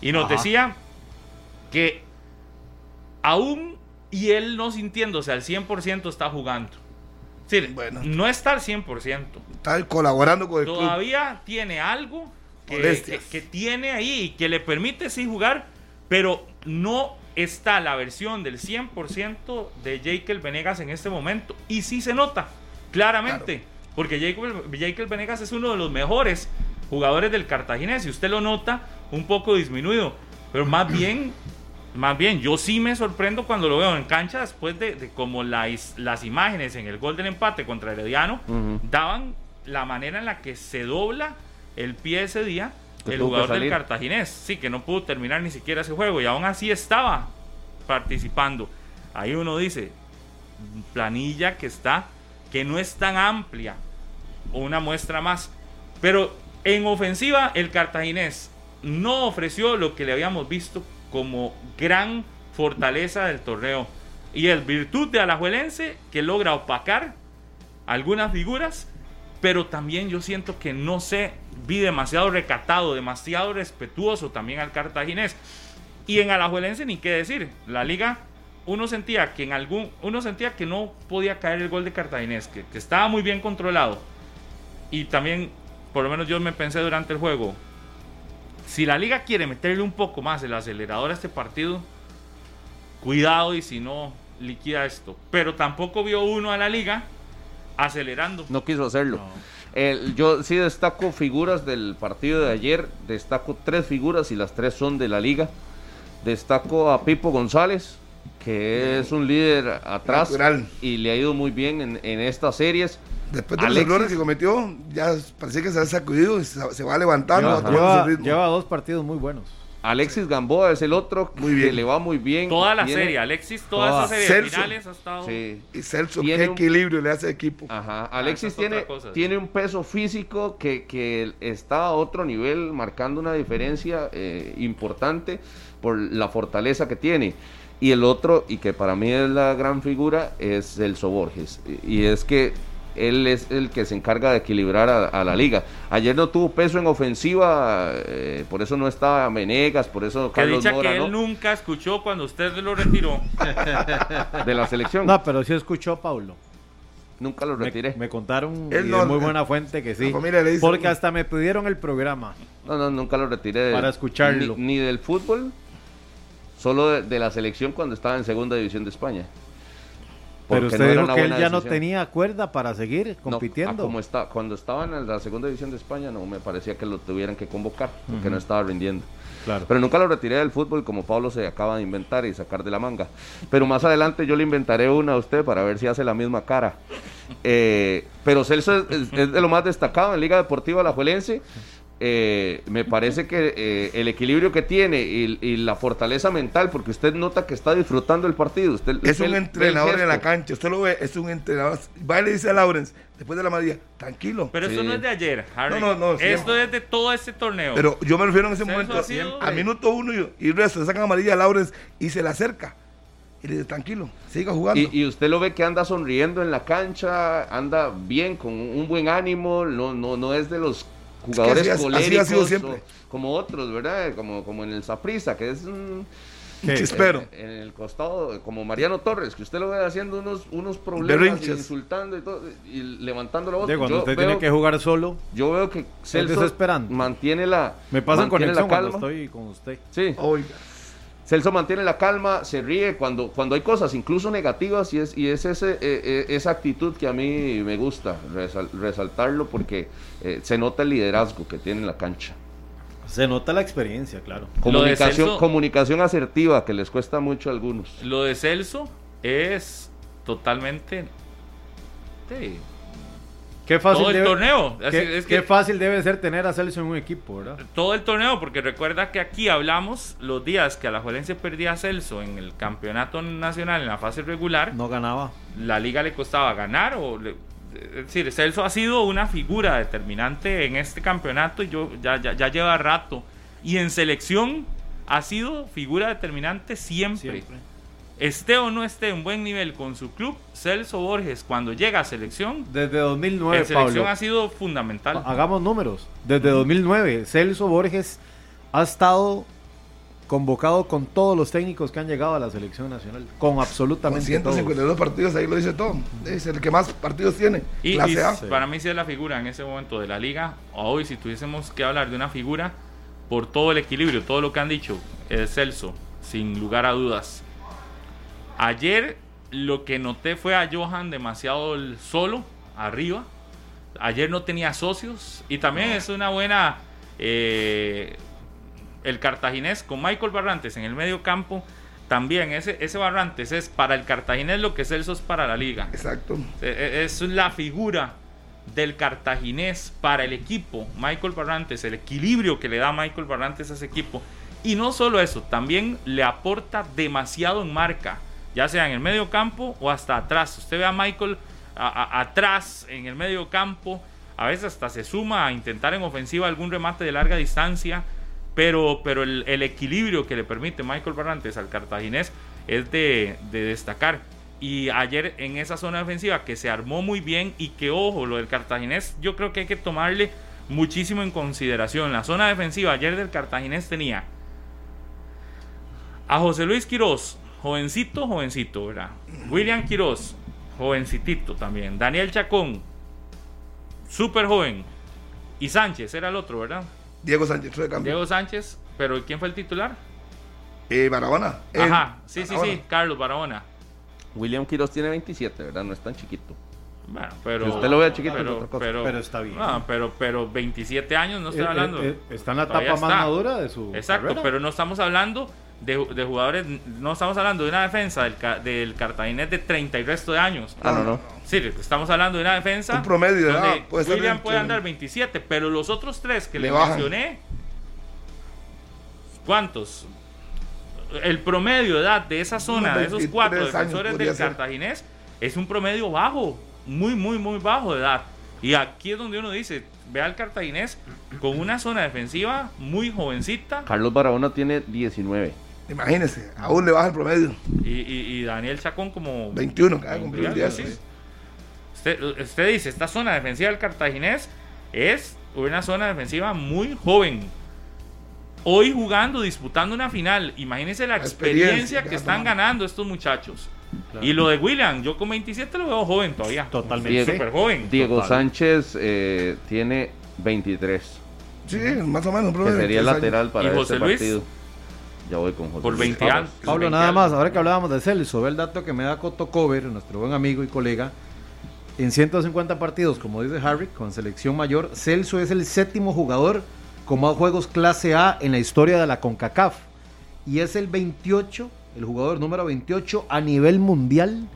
Y nos decía que aún y él no sintiéndose al 100% está jugando. Sí, bueno, no está al 100%. Está colaborando con el Todavía tiene algo que, que, tiene ahí y que le permite sí jugar, pero no está la versión del 100% de Jekyll Venegas en este momento. Y sí se nota, claramente. Porque Jekyll, Venegas es uno de los mejores jugadores del Cartaginés. Y usted lo nota un poco disminuido. Pero más bien, más bien, yo sí me sorprendo cuando lo veo en cancha después de, como las, las imágenes en el gol del empate contra Herediano daban la manera en la que se dobla el pie ese día el jugador del Cartaginés, sí, que no pudo terminar ni siquiera ese juego y aún así estaba participando. Ahí uno dice, planilla que está, que no es tan amplia, una muestra más. Pero en ofensiva, el Cartaginés no ofreció lo que le habíamos visto como gran fortaleza del torneo. Y el virtud de Alajuelense que logra opacar algunas figuras pero también yo siento que no sé, vi demasiado recatado, demasiado respetuoso también al cartaginés. Y en Alajuelense ni qué decir, la liga uno sentía que en algún uno sentía que no podía caer el gol de Cartaginés, que, que estaba muy bien controlado. Y también por lo menos yo me pensé durante el juego, si la liga quiere meterle un poco más el acelerador a este partido, cuidado y si no liquida esto. Pero tampoco vio uno a la liga acelerando. No quiso hacerlo. yo sí destaco figuras del partido de ayer, destaco tres figuras y las tres son de la liga. Destaco a Pipo González, que es un líder atrás y le ha ido muy bien en, en estas series. Después de los errores que cometió, ya parece que se ha sacudido y se, va levantando. Lleva, dos partidos muy buenos. Alexis Gamboa es el otro muy bien. que le va muy bien. Toda la serie, Alexis, toda, esa serie finales ha estado. Sí. Y Celso, qué equilibrio le hace equipo. Ajá. Ah, Alexis tiene, tiene un peso físico que, que, está a otro nivel, marcando una diferencia eh, importante por la fortaleza que tiene. Y el otro, y que para mí es la gran figura, es Celso Borges. Y es que él es el que se encarga de equilibrar a, la liga. Ayer no tuvo peso en ofensiva, eh, por eso no estaba Menegas, por eso Carlos que Mora, que él nunca escuchó cuando usted lo retiró de la selección. No, pero sí escuchó Paulo. Nunca lo retiré. Me, contaron de muy buena fuente que sí. porque hasta me pidieron el programa. No, no, nunca lo retiré. Para escucharlo. Ni, del fútbol, solo de la selección cuando estaba en segunda división de España. Pero usted dijo que él ya no tenía cuerda para seguir compitiendo. como está, cuando estaba en la segunda división de España, no me parecía que lo tuvieran que convocar, porque no estaba rindiendo. Claro. Pero nunca lo retiré del fútbol como Pablo se acaba de inventar y sacar de la manga. Pero más adelante yo le inventaré una a usted para ver si hace la misma cara. Eh, pero Celso es, es, de lo más destacado en Liga Deportiva Alajuelense. Eh, me parece que eh, el equilibrio que tiene y, la fortaleza mental, porque usted nota que está disfrutando el partido. Usted, es un entrenador en la cancha, usted lo ve, es un entrenador. Va y le dice a Lawrence, después de la María, tranquilo. Pero eso no es de ayer, Harry. No, no, no. Esto es de todo este torneo. Pero yo me refiero en ese momento, a minuto uno y, y resto, le sacan amarilla a Lawrence y se le acerca. Y le dice, tranquilo, siga jugando. Y, y, usted lo ve que anda sonriendo en la cancha, anda bien, con un buen ánimo, no, no, no es de los jugadores coléricos como otros, ¿verdad? Como, como en el Saprisa, que es un... chispero. En, el costado, como Mariano Torres, que usted lo ve haciendo unos, unos problemas, insultando y, todo, y levantando la voz. cuando usted tiene que jugar solo, yo veo que Celso mantiene la. Me pasa con la calma. estoy con usted. Sí. Oiga. Celso mantiene la calma, se ríe cuando, cuando hay cosas incluso negativas y es, y es ese, eh, eh, esa actitud que a mí me gusta resaltarlo porque eh, se nota el liderazgo que tiene en la cancha. Se nota la experiencia, claro. Comunicación, comunicación asertiva que les cuesta mucho a algunos. Lo de Celso es totalmente... Qué fácil todo el torneo. qué, fácil debe ser tener a Celso en un equipo, ¿verdad? Todo el torneo, porque recuerda que aquí hablamos los días que Alajuelense perdía a Celso en el campeonato nacional en la fase regular. No ganaba. La liga le costaba ganar o... es decir, Celso ha sido una figura determinante en este campeonato y yo ya, ya, lleva rato. Y en selección ha sido figura determinante siempre. siempre esté o no esté en buen nivel con su club, Celso Borges cuando llega a selección, desde 2009, en selección ha sido fundamental. Hagamos números. Desde 2009, Celso Borges ha estado convocado con todos los técnicos que han llegado a la selección nacional, con absolutamente con 152 partidos, ahí lo dice todo. Es el que más partidos tiene. Y, para mí sí es la figura en ese momento de la liga. Hoy si tuviésemos que hablar de una figura por todo el equilibrio, todo lo que han dicho, es Celso, sin lugar a dudas. Ayer lo que noté fue a Johan demasiado solo, arriba. Ayer no tenía socios y también es una buena... Eh, el cartaginés con Michael Barrantes en el medio campo. También ese, ese Barrantes es para el cartaginés lo que Celso es para la liga. Exacto. E, e, es la figura del cartaginés para el equipo. Michael Barrantes, el equilibrio que le da Michael Barrantes a ese equipo. Y no solo eso, también le aporta demasiado en marca ya sea en el medio campo o hasta atrás. Usted ve a Michael atrás en el medio campo, a veces hasta se suma a intentar en ofensiva algún remate de larga distancia, pero, pero el, equilibrio que le permite Michael Barrantes al cartaginés es de, destacar. Y ayer en esa zona defensiva que se armó muy bien y que, ojo, lo del cartaginés, yo creo que hay que tomarle muchísimo en consideración. La zona defensiva ayer del cartaginés tenía a José Luis Quiroz, jovencito, jovencito, ¿verdad? William Quiroz, jovencitito también. Daniel Chacón, súper joven. Y Sánchez era el otro, ¿verdad? Diego Sánchez, Diego Sánchez, pero ¿quién fue el titular? Eh, Barahona. Ajá, sí, sí, sí, Carlos Barahona. William Quiroz tiene 27, ¿verdad? No es tan chiquito. Bueno, pero. Si usted lo ve chiquito, pero, pero, está bien. No, pero, pero 27 años no estoy eh, hablando. Eh, está en la etapa más madura de su. Exacto, pero no estamos hablando de, de, jugadores, no estamos hablando de una defensa del, del Cartaginés de 30 y resto de años. Ah, no, no. Sí, estamos hablando de una defensa. Un promedio de edad. Puede William puede andar 27, pero los otros tres que le, mencioné. ¿Cuántos? El promedio de edad de esa zona, de esos cuatro defensores del Cartaginés, es un promedio bajo. Muy, muy, muy bajo de edad. Y aquí es donde uno dice, ve al cartaginés con una zona defensiva muy jovencita. Carlos Barahona tiene 19. Imagínese, aún le baja el promedio. Y, Daniel Chacón como... 21, cada cumplir día. Usted, usted dice, esta zona defensiva del cartaginés es una zona defensiva muy joven. Hoy jugando, disputando una final. Imagínense la, experiencia, que, están ganando estos muchachos. Y lo de William, yo con 27 lo veo joven todavía. Totalmente. Súper joven. Diego Sánchez eh, tiene 23. Sí, más o menos. Que sería lateral para este partido. Ya voy con José Por 20 años. Pablo, nada más, ahora que hablábamos de Celso, ve el dato que me da Coto Cover, nuestro buen amigo y colega. En 150 partidos, como dice Harry, con selección mayor, Celso es el séptimo jugador con más juegos clase A en la historia de la CONCACAF. Y es el 28, el jugador número 28 a nivel mundial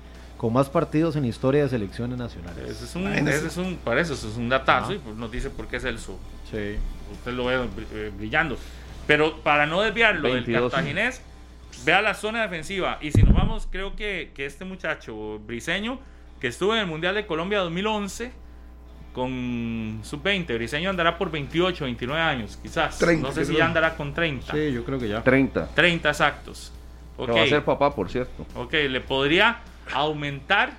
con más partidos en historia de selecciones nacionales. Ese es un, ese es un para eso, es un datazo y pues nos dice por qué Celso. Sí. Usted lo ve eh, brillando. Pero para no desviarlo del cartaginés, vea la zona defensiva. Y si nos vamos, creo que, que este muchacho briseño, que estuvo en el Mundial de Colombia 2011 con sub-20, briseño andará por 28, 29 años, quizás. no sé si ya andará con 30. Sí, yo creo que ya. 30. 30 exactos. Okay. va a ser papá, por cierto. Ok, le podría aumentar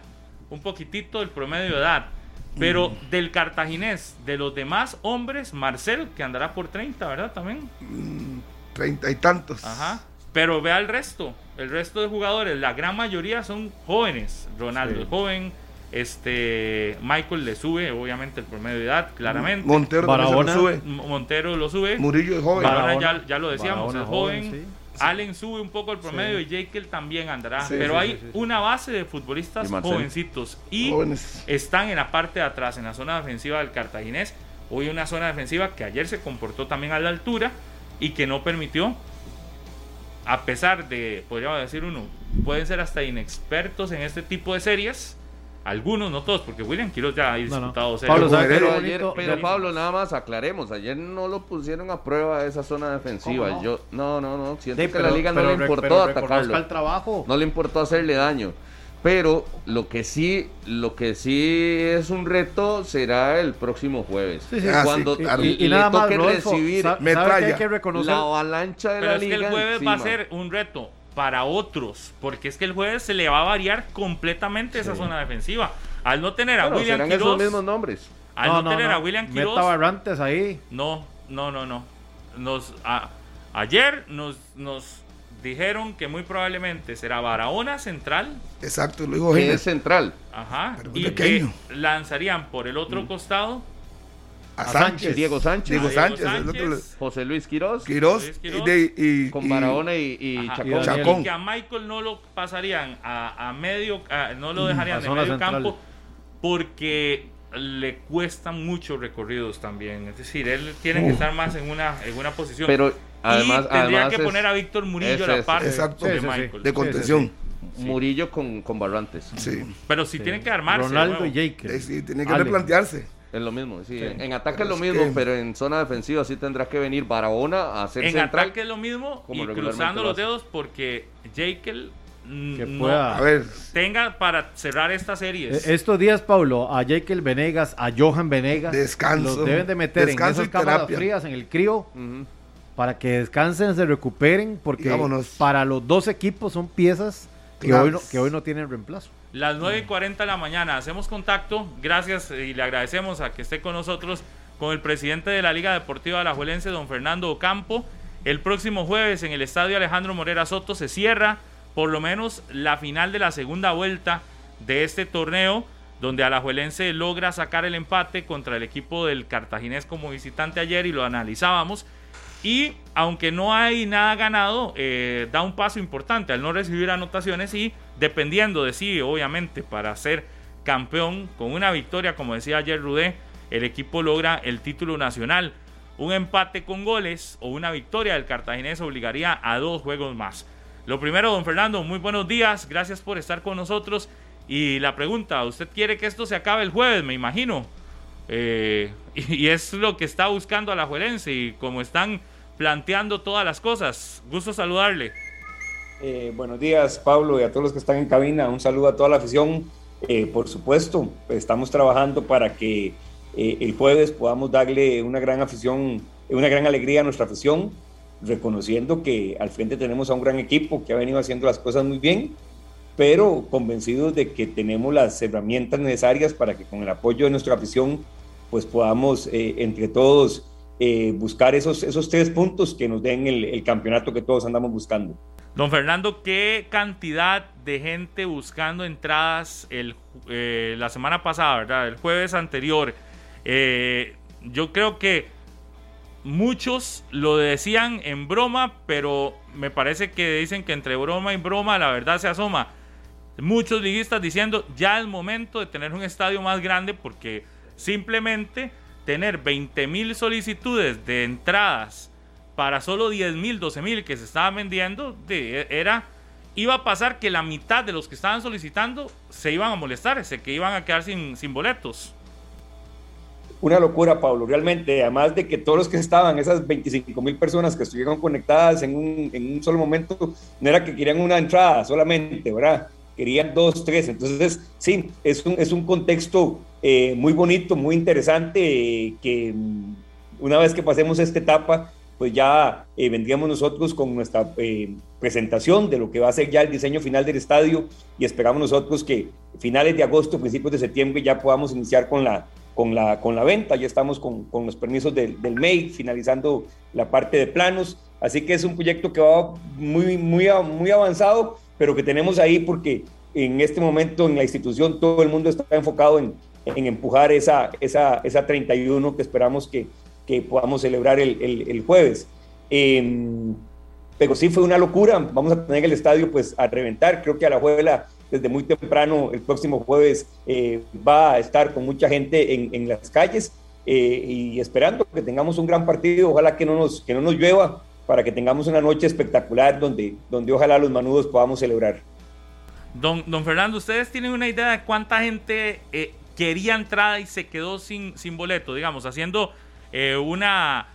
un poquitito el promedio de edad. Pero mm. del cartaginés, de los demás hombres, Marcel, que andará por 30, ¿verdad? También. Mm, treinta y tantos. Ajá. Pero vea el resto. El resto de jugadores, la gran mayoría son jóvenes. Ronaldo es joven. Este Michael le sube, obviamente, el promedio de edad, claramente. Montero lo sube. Montero lo sube. Murillo es joven. ya, lo decíamos, es joven. Allen sube un poco el promedio y Jekyll también andará. pero hay una base de futbolistas jovencitos y están en la parte de atrás, en la zona defensiva del cartaginés. Hoy una zona defensiva que ayer se comportó también a la altura y que no permitió, a pesar de, podríamos decir uno, pueden ser hasta inexpertos en este tipo de series algunos, no todos, porque William Quiroz ya ha disputado Pablo, pero, ayer, pero Pablo, nada más aclaremos, ayer no lo pusieron a prueba esa zona defensiva. No? Yo, no, no, no, siento que la liga no le importó atacarlo. trabajo. No le importó hacerle daño. Pero lo que sí, lo que sí es un reto será el próximo jueves. Ah, cuando y, nada más, recibir hay que reconocer? la avalancha de pero la es liga. Que el jueves va a ser un reto para otros, porque es que el jueves se le va a variar completamente esa zona defensiva. Al no tener a William Quiroz, esos mismos nombres. Al no, tener a William Quiroz. Barrantes ahí. No, no, no, no. Nos, ayer nos, nos dijeron que muy probablemente será Barahona central. Exacto, lo dijo es central. Ajá. y que lanzarían por el otro costado a, Sánchez. Diego Sánchez. Diego Sánchez. José Luis Quiroz. Quiroz. Y, con Barahona y, Chacón. Y que a Michael no lo pasarían a, medio, no lo dejarían en medio campo porque le cuestan muchos recorridos también. Es decir, él tiene que estar más en una, en una posición. Pero además, y tendría que poner a Víctor Murillo a la parte de Michael. De contención. Murillo con, con Barrantes. Sí. Pero si tienen que armarse. Ronaldo y Jake. Sí, tiene que replantearse. Es lo mismo, sí. En, ataque es lo mismo, pero en zona defensiva sí tendrás que venir Barahona a hacer En ataque es lo mismo y cruzando los dedos porque Jekyll no a ver. tenga para cerrar esta serie. E, estos días, Pablo, a Jekyll Venegas, a Johan Venegas, descanso, los deben de meter en esas cámaras frías, en el crío, para que descansen, se recuperen, porque para los dos equipos son piezas Que hoy, no, que hoy no tienen reemplazo. Las 9 y 40 de la mañana hacemos contacto. Gracias y le agradecemos a que esté con nosotros con el presidente de la Liga Deportiva Alajuelense, don Fernando Ocampo. El próximo jueves en el estadio Alejandro Morera Soto se cierra por lo menos la final de la segunda vuelta de este torneo, donde Alajuelense logra sacar el empate contra el equipo del Cartaginés como visitante ayer y lo analizábamos. Y aunque no hay nada ganado, eh, da un paso importante al no recibir anotaciones y dependiendo de sí, obviamente, para ser campeón con una victoria, como decía ayer Rudé, el equipo logra el título nacional. Un empate con goles o una victoria del cartaginés obligaría a dos juegos más. Lo primero, don Fernando, muy buenos días, gracias por estar con nosotros. Y la pregunta, ¿usted quiere que esto se acabe el jueves, me imagino? Eh, y, es lo que está buscando a la Juelense y como están planteando todas las cosas. Gusto saludarle. Eh, buenos días, Pablo, y a todos los que están en cabina. Un saludo a toda la afición. Eh, por supuesto, estamos trabajando para que eh, el jueves podamos darle una gran afición, una gran alegría a nuestra afición, reconociendo que al frente tenemos a un gran equipo que ha venido haciendo las cosas muy bien, pero convencidos de que tenemos las herramientas necesarias para que con el apoyo de nuestra afición, pues podamos entre todos buscar esos, esos tres puntos que nos den el, campeonato que todos andamos buscando. Don Fernando, ¿qué cantidad de gente buscando entradas el, eh, la semana pasada, verdad? El jueves anterior. Eh, yo creo que muchos lo decían en broma, pero me parece que dicen que entre broma y broma la verdad se asoma. Muchos liguistas diciendo ya es momento de tener un estadio más grande porque simplemente tener 20 mil solicitudes de entradas para solo 10 mil, 12 mil que se estaban vendiendo, era, iba a pasar que la mitad de los que estaban solicitando se iban a molestar, ese que iban a quedar sin, sin boletos. Una locura, Pablo, realmente, además de que todos los que estaban, esas 25 mil personas que estuvieron conectadas en un, en un solo momento, no era que querían una entrada solamente, ¿verdad? Querían dos, tres. Entonces, sí, es un, es un contexto eh, muy bonito, muy interesante, eh, que mm, una vez que pasemos esta etapa, pues ya eh, vendríamos nosotros con nuestra presentación de lo que va a ser ya el diseño final del estadio y esperamos nosotros que finales de agosto, principios de septiembre ya podamos iniciar con la, con la, con la venta, ya estamos con, con los permisos del, del MEI, finalizando la parte de planos, así que es un proyecto que va muy, muy, muy avanzado, pero que tenemos ahí porque en este momento en la institución todo el mundo está enfocado en, en empujar esa, esa, esa 31 que esperamos que, que podamos celebrar el, el, jueves. Em, pero sí fue una locura, vamos a tener el estadio pues a reventar, creo que a la juela desde muy temprano el próximo jueves eh, va a estar con mucha gente en, en las calles eh, y esperando que tengamos un gran partido, ojalá que no nos, que no nos llueva para que tengamos una noche espectacular donde, donde ojalá los manudos podamos celebrar. Don, don Fernando, ¿ustedes tienen una idea de cuánta gente eh, quería entrada y se quedó sin, sin boleto, digamos, haciendo eh, una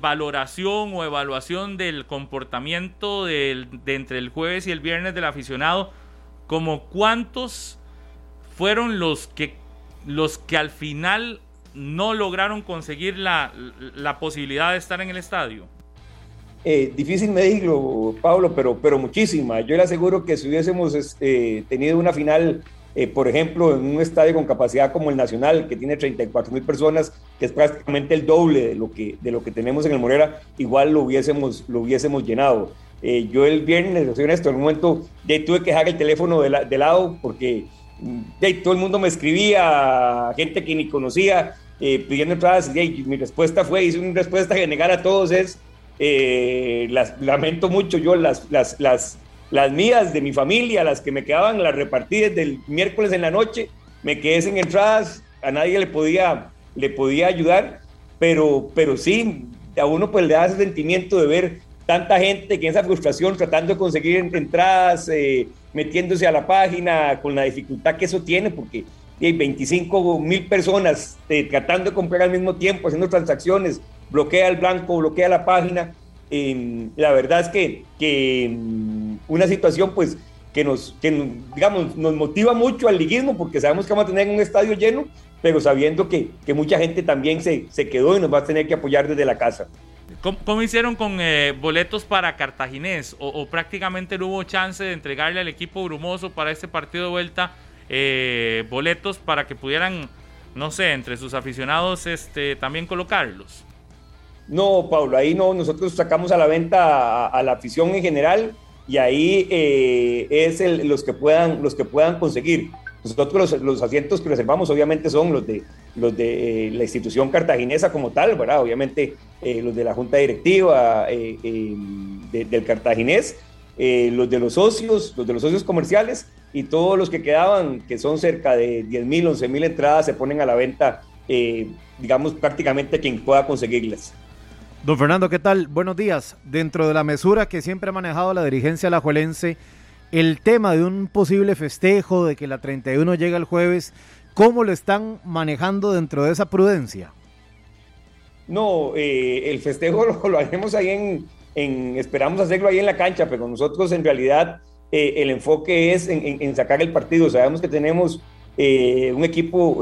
valoración o evaluación del comportamiento de entre el jueves y el viernes del aficionado, como cuántos fueron los que, los que al final no lograron conseguir la, posibilidad de estar en el estadio. Eh, difícil medirlo, Pablo, pero, pero muchísima. Yo le aseguro que si hubiésemos este, tenido una final eh, por ejemplo, en un estadio con capacidad como el Nacional, que tiene 34 mil personas, que es prácticamente el doble de lo que, de lo que tenemos en el Morera, igual lo hubiésemos, lo hubiésemos llenado. Eh, yo el viernes, soy honesto, en un momento ya tuve que dejar el teléfono de, lado porque ya, todo el mundo me escribía, gente que ni conocía, eh, pidiendo entradas. Y mi respuesta fue, hice una respuesta que negar a todos es, las, lamento mucho yo las, las, las las mías, de mi familia, las que me quedaban, las repartí desde el miércoles en la noche, me quedé sin entradas, a nadie le podía, le podía ayudar, pero, pero sí, a uno pues le da ese sentimiento de ver tanta gente que esa frustración tratando de conseguir entradas, eh, metiéndose a la página con la dificultad que eso tiene, porque hay 25 mil personas eh, tratando de comprar al mismo tiempo, haciendo transacciones, bloquea el blanco, bloquea la página. Eh, la verdad es que, que una situación pues que nos, que, digamos, nos motiva mucho al liguismo porque sabemos que vamos a tener un estadio lleno, pero sabiendo que, que mucha gente también se, se, quedó y nos va a tener que apoyar desde la casa. ¿Cómo, hicieron con eh, boletos para Cartaginés? O, prácticamente no hubo chance de entregarle al equipo brumoso para este partido de vuelta eh, boletos para que pudieran, no sé, entre sus aficionados este, también colocarlos? No, Pablo, ahí no, nosotros sacamos a la venta a, la afición en general y ahí eh, es los, que puedan, los que puedan conseguir. Nosotros los, asientos que reservamos obviamente son los de, los de la institución cartaginesa como tal, ¿verdad? Obviamente eh, los de la junta directiva eh, eh, del cartaginés, los de los socios, los de los socios comerciales y todos los que quedaban, que son cerca de 10 mil, 11 mil entradas, se ponen a la venta, digamos, prácticamente quien pueda conseguirlas. Don Fernando, ¿qué tal? Buenos días. Dentro de la mesura que siempre ha manejado la dirigencia alajuelense, el tema de un posible festejo, de que la 31 llega el jueves, ¿cómo lo están manejando dentro de esa prudencia? No, eh, el festejo lo, haremos ahí en, esperamos hacerlo ahí en la cancha, pero nosotros en realidad eh, el enfoque es en, sacar el partido. Sabemos que tenemos eh, un equipo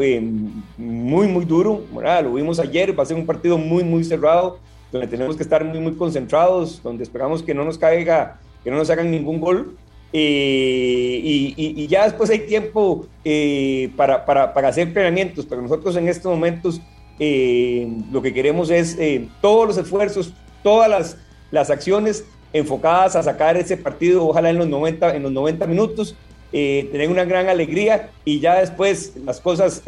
muy, muy duro, ¿verdad? lo vimos ayer, va a ser un partido muy, muy cerrado, donde tenemos que estar muy, muy concentrados, donde esperamos que no nos caiga, que no nos hagan ningún gol. y, ya después hay tiempo para, para, para hacer entrenamientos, pero nosotros en estos momentos eh, lo que queremos es eh, todos los esfuerzos, todas las, las, acciones enfocadas a sacar ese partido, ojalá en los 90, en los 90 minutos, eh, tener una gran alegría y ya después las cosas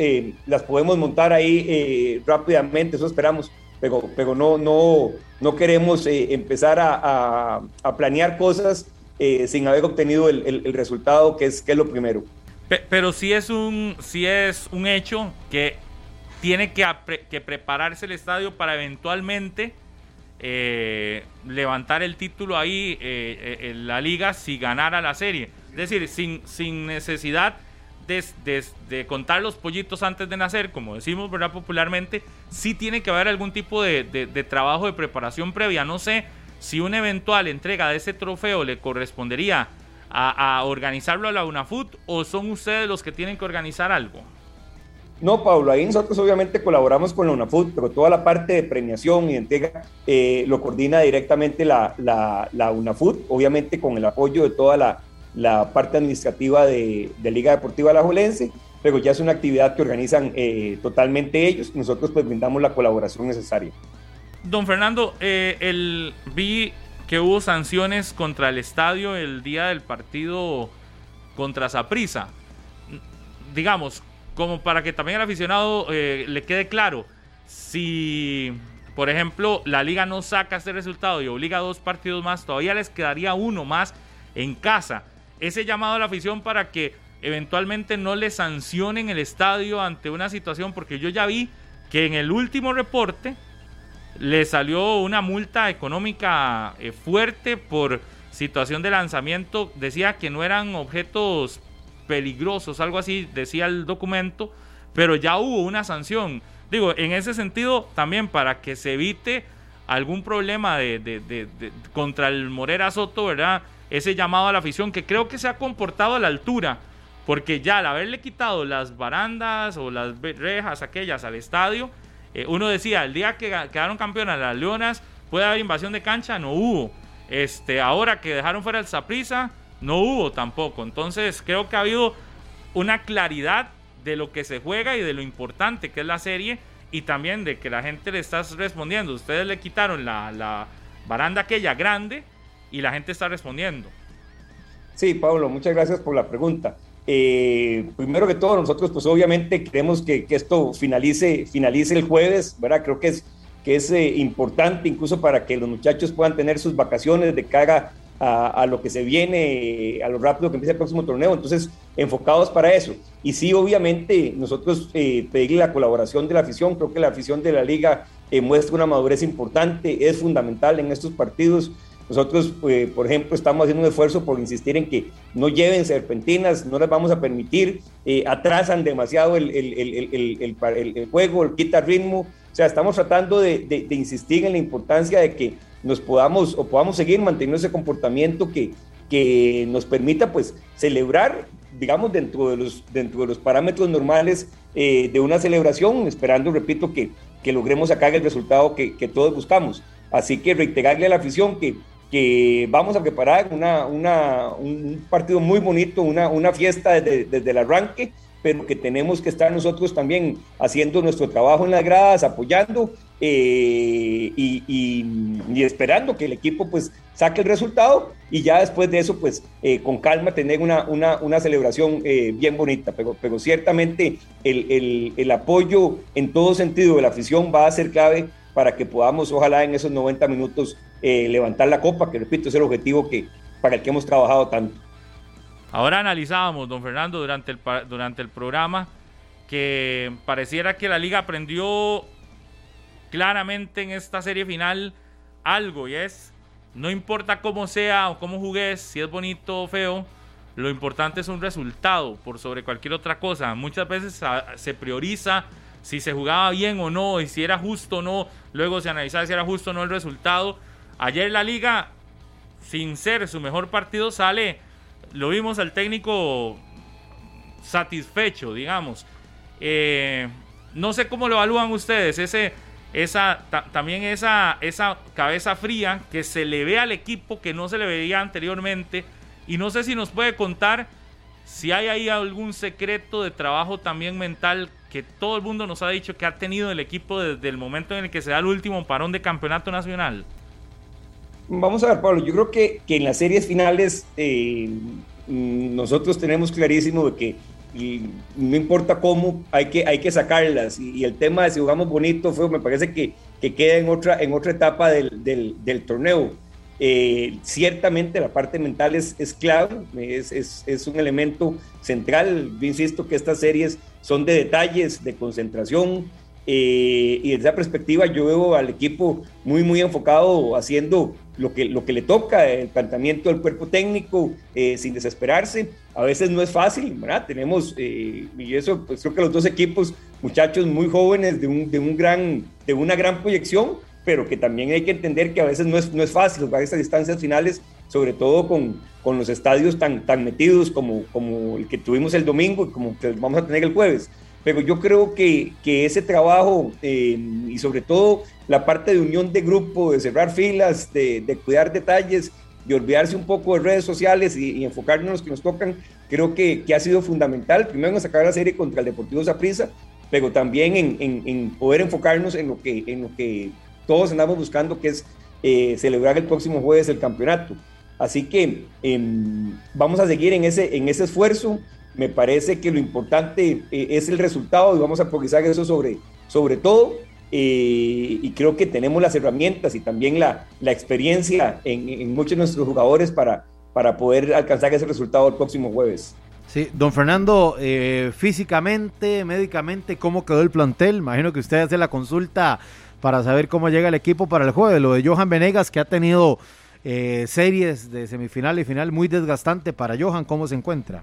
las podemos montar ahí rápidamente, eso esperamos, pero, pero no, no, no queremos empezar a, planear cosas sin haber obtenido el, el, resultado, que es, que es lo primero. Pero sí es un, sí es un hecho que tiene que, prepararse el estadio para eventualmente eh, levantar el título ahí eh, eh, en la liga si ganara la serie. Es decir, sin, sin necesidad de, contar los pollitos antes de nacer, como decimos ¿verdad? popularmente, sí tiene que haber algún tipo de, trabajo de preparación previa. No sé si una eventual entrega de ese trofeo le correspondería a, organizarlo a la UNAFUT o son ustedes los que tienen que organizar algo. No, Pablo, ahí nosotros obviamente colaboramos con la UNAFUT, pero toda la parte de premiación y entrega eh, lo coordina directamente la, la, UNAFUT, obviamente con el apoyo de toda la, parte administrativa de, Liga Deportiva Alajuelense, pero ya es una actividad que organizan eh, totalmente ellos nosotros pues brindamos la colaboración necesaria. Don Fernando, eh, el, vi que hubo sanciones contra el estadio el día del partido contra Saprisa. Digamos, como para que también al aficionado eh, le quede claro, si por ejemplo la liga no saca este resultado y obliga a dos partidos más, todavía les quedaría uno más en casa. Ese llamado a la afición para que eventualmente no le sancionen el estadio ante una situación, porque yo ya vi que en el último reporte le salió una multa económica eh, fuerte por situación de lanzamiento, decía que no eran objetos peligrosos, algo así decía el documento, pero ya hubo una sanción. Digo, en ese sentido, también para que se evite algún problema de, contra el Morera Soto, ¿verdad? Ese llamado a la afición que creo que se ha comportado a la altura, porque ya al haberle quitado las barandas o las rejas aquellas al estadio, eh, uno decía, el día que quedaron campeonas las Leonas, puede haber invasión de cancha, no hubo. Este, ahora que dejaron fuera el Saprisa, no hubo tampoco. Entonces creo que ha habido una claridad de lo que se juega y de lo importante que es la serie y también de que la gente le está respondiendo. Ustedes le quitaron la, baranda aquella grande y la gente está respondiendo. Sí, Pablo, muchas gracias por la pregunta. Eh, primero que todo, nosotros pues obviamente queremos que, esto finalice, finalice el jueves, ¿verdad? Creo que es, que es eh, importante incluso para que los muchachos puedan tener sus vacaciones de cara a, lo que se viene, a lo rápido que empieza el próximo torneo. Entonces, enfocados para eso. Y sí, obviamente, nosotros eh, pedirle la colaboración de la afición. Creo que la afición de la liga eh, muestra una madurez importante, es fundamental en estos partidos. Nosotros, eh, por ejemplo, estamos haciendo un esfuerzo por insistir en que no lleven serpentinas, no les vamos a permitir, eh, atrasan demasiado el, el, el, el, juego, quita ritmo. O sea, estamos tratando de insistir en la importancia de que nos podamos o podamos seguir manteniendo ese comportamiento que, que nos permita pues celebrar, digamos, dentro de los, dentro de los parámetros normales eh, de una celebración, esperando, repito, que, que logremos sacar el resultado que, que, todos buscamos. Así que reiterarle a la afición que, que vamos a preparar una, una, un partido muy bonito, una, una fiesta desde, desde el arranque pero que tenemos que estar nosotros también haciendo nuestro trabajo en las gradas, apoyando eh, y, esperando que el equipo pues saque el resultado y ya después de eso pues eh, con calma tener una, una, una celebración eh, bien bonita, pero, pero ciertamente el, el, el, apoyo en todo sentido de la afición va a ser clave para que podamos ojalá en esos 90 minutos levantar la copa, que repito es el objetivo que, para el que hemos trabajado tanto. Ahora analizábamos, don Fernando, durante el, durante el programa, que pareciera que la liga aprendió claramente en esta serie final algo, y es, no importa cómo sea o cómo jugues, si es bonito o feo, lo importante es un resultado por sobre cualquier otra cosa. Muchas veces se prioriza si se jugaba bien o no, y si era justo o no, luego se analizaba si era justo o no el resultado. Ayer la liga, sin ser su mejor partido, sale lo vimos al técnico satisfecho, digamos. Eh, no sé cómo lo evalúan ustedes, ese, esa, también esa, esa cabeza fría que se le ve al equipo que no se le veía anteriormente. Y no sé si nos puede contar si hay ahí algún secreto de trabajo también mental que todo el mundo nos ha dicho que ha tenido el equipo desde el momento en el que se da el último parón de campeonato nacional. Vamos a ver, Pablo, yo creo que, que en las series finales eh, nosotros tenemos clarísimo de que no importa cómo, hay que, hay que sacarlas. Y, el tema de si jugamos bonito, fue, me parece que, que queda en otra, en otra etapa del, del, torneo. Eh, ciertamente la parte mental es, es clave, es, es, es, un elemento central. Yo insisto que estas series son de detalles, de concentración, eh, y desde esa perspectiva yo veo al equipo muy, muy enfocado haciendo lo que, lo que le toca, el planteamiento del cuerpo técnico, eh, sin desesperarse. A veces no es fácil, ¿verdad? Tenemos, eh, y eso, pues creo que los dos equipos, muchachos muy jóvenes de, un, de, un gran, de una gran proyección, pero que también hay que entender que a veces no es, no es fácil jugar estas distancias finales, sobre todo con, con los estadios tan, tan metidos como, como el que tuvimos el domingo y como que vamos a tener el jueves pero yo creo que, que ese trabajo eh, y sobre todo la parte de unión de grupo, de cerrar filas, de, de cuidar detalles, de olvidarse un poco de redes sociales y, enfocarnos en los que nos tocan, creo que, que, ha sido fundamental. Primero en sacar la serie contra el Deportivo Zaprisa, pero también en, en, en, poder enfocarnos en lo que, en lo que todos andamos buscando, que es eh, celebrar el próximo jueves el campeonato. Así que eh, vamos a seguir en ese, en ese esfuerzo. Me parece que lo importante eh, es el resultado y vamos a progresar eso sobre, sobre todo. Eh, y creo que tenemos las herramientas y también la, la experiencia en, muchos de nuestros jugadores para, para poder alcanzar ese resultado el próximo jueves. Sí, don Fernando, físicamente, médicamente, ¿cómo quedó el plantel? Imagino que usted hace la consulta para saber cómo llega el equipo para el jueves. Lo de Johan Venegas, que ha tenido eh, series de semifinal y final muy desgastante para Johan, ¿cómo se encuentra?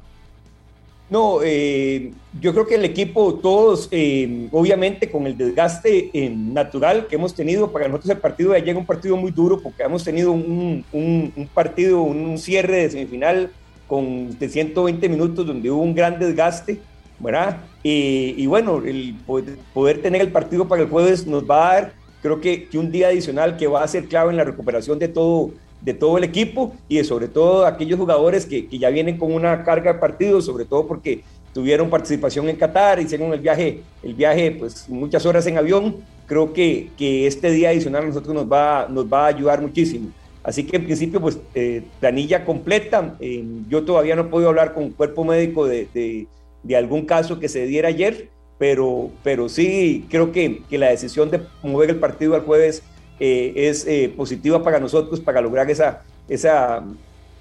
No, eh, yo creo que el equipo, todos, eh, obviamente con el desgaste eh, natural que hemos tenido, para nosotros el partido de ayer un partido muy duro porque hemos tenido un, un, un partido, un, cierre de semifinal con de 120 minutos donde hubo un gran desgaste, ¿verdad? Y bueno, el poder, poder, tener el partido para el jueves nos va a dar, creo que, que un día adicional que va a ser clave en la recuperación de todo de todo el equipo y de sobre todo aquellos jugadores que, que, ya vienen con una carga de partidos, sobre todo porque tuvieron participación en Qatar, hicieron el viaje, el viaje pues muchas horas en avión, creo que, que este día adicional a nosotros nos va, nos va a ayudar muchísimo. Así que en principio, pues, eh, planilla completa. Eh, yo todavía no he podido hablar con cuerpo médico de, de, de, algún caso que se diera ayer, pero, pero sí creo que, que la decisión de mover el partido al jueves eh, es eh, positiva para nosotros para lograr esa, esa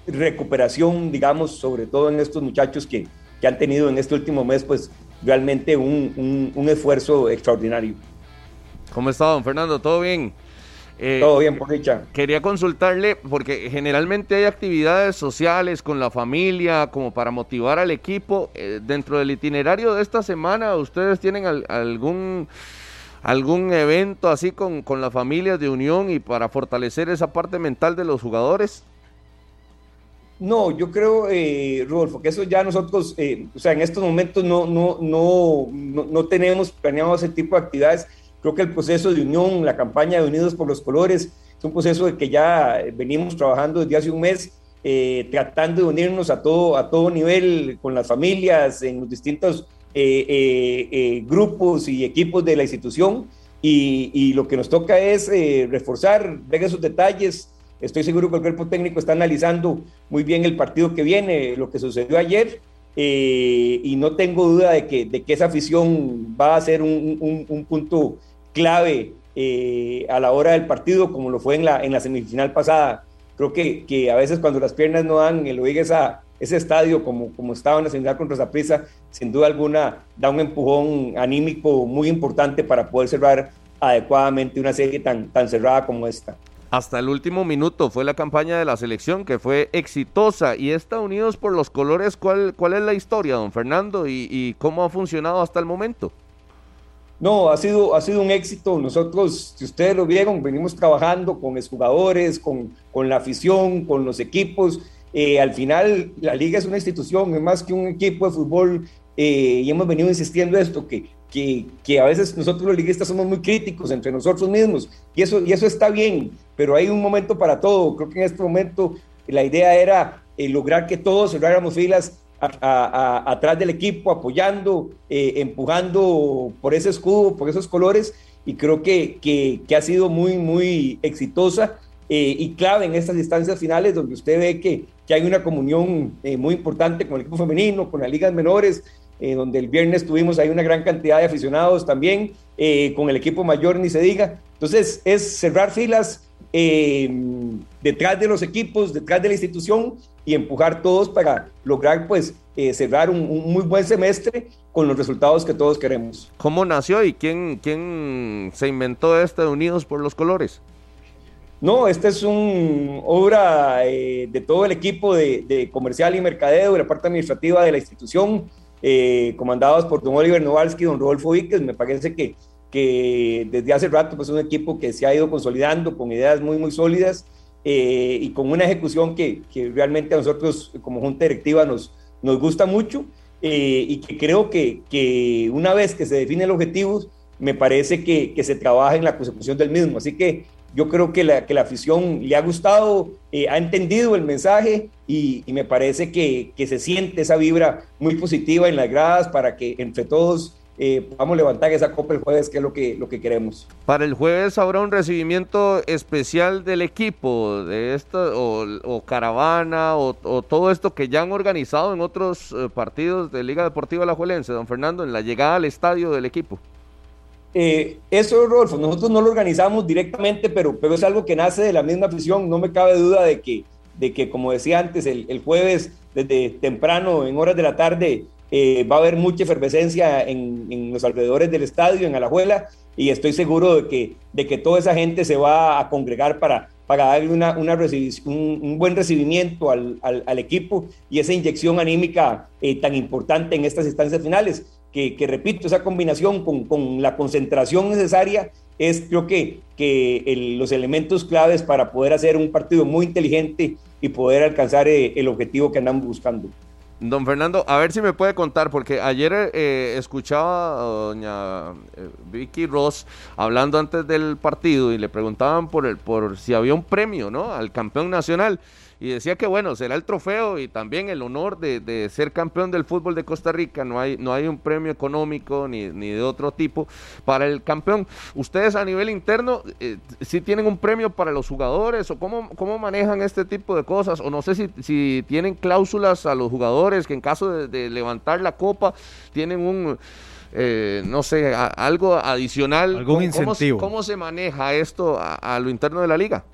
recuperación, digamos, sobre todo en estos muchachos que, que han tenido en este último mes, pues realmente un, un, un esfuerzo extraordinario. ¿Cómo está, don Fernando? ¿Todo bien? Eh, Todo bien, por dicha. Quería consultarle, porque generalmente hay actividades sociales con la familia, como para motivar al equipo. Eh, dentro del itinerario de esta semana, ¿ustedes tienen al, algún algún evento así con, con las familias de unión y para fortalecer esa parte mental de los jugadores? No, yo creo, eh, Rodolfo, que eso ya nosotros, eh, o sea, en estos momentos no, no, no, no, no tenemos planeado ese tipo de actividades. Creo que el proceso de unión, la campaña de Unidos por los Colores, es un proceso que ya venimos trabajando desde hace un mes, eh, tratando de unirnos a todo, a todo nivel con las familias, en los distintos grupos y equipos de la institución. Y, y lo que nos toca es reforzar, ver esos detalles, Estoy seguro que el cuerpo técnico está analizando muy bien el partido que viene, lo que sucedió ayer, eh, y no tengo duda de que, de que esa afición va a ser un, un, punto clave eh, a la hora del partido, como lo fue en la, en la semifinal pasada. Creo que, que a veces cuando las piernas no dan el oír esa, ese estadio como, como estaba en la semifinal contra Zaprisa, sin duda alguna da un empujón anímico muy importante para poder cerrar adecuadamente una serie tan, tan cerrada como esta hasta el último minuto fue la campaña de la selección que fue exitosa y está Unidos por los Colores, ¿cuál, cuál es la historia, don Fernando, y, cómo ha funcionado hasta el momento? No, ha sido, ha sido un éxito. Nosotros, si ustedes lo vieron, venimos trabajando con los jugadores, con, con la afición, con los equipos. Eh, al final, la liga es una institución, es más que un equipo de fútbol, eh, y hemos venido insistiendo esto, que que, a veces nosotros los liguistas somos muy críticos entre nosotros mismos y eso, y eso está bien, pero hay un momento para todo. Creo que en este momento la idea era eh, lograr que todos cerráramos filas atrás del equipo, apoyando, eh, empujando por ese escudo, por esos colores y creo que, que, ha sido muy, muy exitosa eh, y clave en estas instancias finales donde usted ve que, que hay una comunión muy importante con el equipo femenino, con las ligas menores, eh, donde el viernes tuvimos ahí una gran cantidad de aficionados también, eh, con el equipo mayor ni se diga. Entonces es cerrar filas eh, detrás de los equipos, detrás de la institución y empujar todos para lograr pues cerrar un, muy buen semestre con los resultados que todos queremos. ¿Cómo nació y quién, quién se inventó este de Unidos por los Colores? No, esta es una obra de todo el equipo de, de, comercial y mercadeo, de la parte administrativa de la institución, eh, comandados por don Oliver Novalski y don Rodolfo Víquez. Me parece que, que desde hace rato pues, es un equipo que se ha ido consolidando con ideas muy, muy sólidas eh, y con una ejecución que, que, realmente a nosotros como junta directiva nos, nos gusta mucho eh, y que creo que, que, una vez que se definen los objetivos, me parece que, que se trabaja en la consecución del mismo. Así que yo creo que la, que la afición le ha gustado, eh, ha entendido el mensaje y, me parece que, que, se siente esa vibra muy positiva en las gradas para que entre todos eh, podamos levantar esa copa el jueves, que es lo que, lo que queremos. Para el jueves habrá un recibimiento especial del equipo, de esto, o, caravana, o, todo esto que ya han organizado en otros eh, partidos de Liga Deportiva La Juelense, don Fernando, en la llegada al estadio del equipo. Eh, eso, Rodolfo, nosotros no lo organizamos directamente, pero, pero es algo que nace de la misma afición. No me cabe duda de que, de que como decía antes, el, jueves, desde temprano, en horas de la tarde, eh, va a haber mucha efervescencia en, los alrededores del estadio, en Alajuela, y estoy seguro de que, de que toda esa gente se va a congregar para, para darle una, una un, buen recibimiento al, al, equipo y esa inyección anímica eh, tan importante en estas instancias finales que, repito, esa combinación con, con, la concentración necesaria es creo que, que los elementos claves para poder hacer un partido muy inteligente y poder alcanzar eh, el objetivo que andamos buscando. Don Fernando, a ver si me puede contar, porque ayer eh, escuchaba a doña eh, Vicky Ross hablando antes del partido y le preguntaban por, el, por si había un premio ¿no? al campeón nacional y decía que bueno, será el trofeo y también el honor de, ser campeón del fútbol de Costa Rica, no hay, no hay un premio económico ni, ni de otro tipo para el campeón. ¿Ustedes a nivel interno eh, sí tienen un premio para los jugadores o cómo, cómo manejan este tipo de cosas? O no sé si, si tienen cláusulas a los jugadores que en caso de, levantar la copa tienen un... Eh, no sé, algo adicional. Algún incentivo. ¿Cómo, se maneja esto a, lo interno de la liga?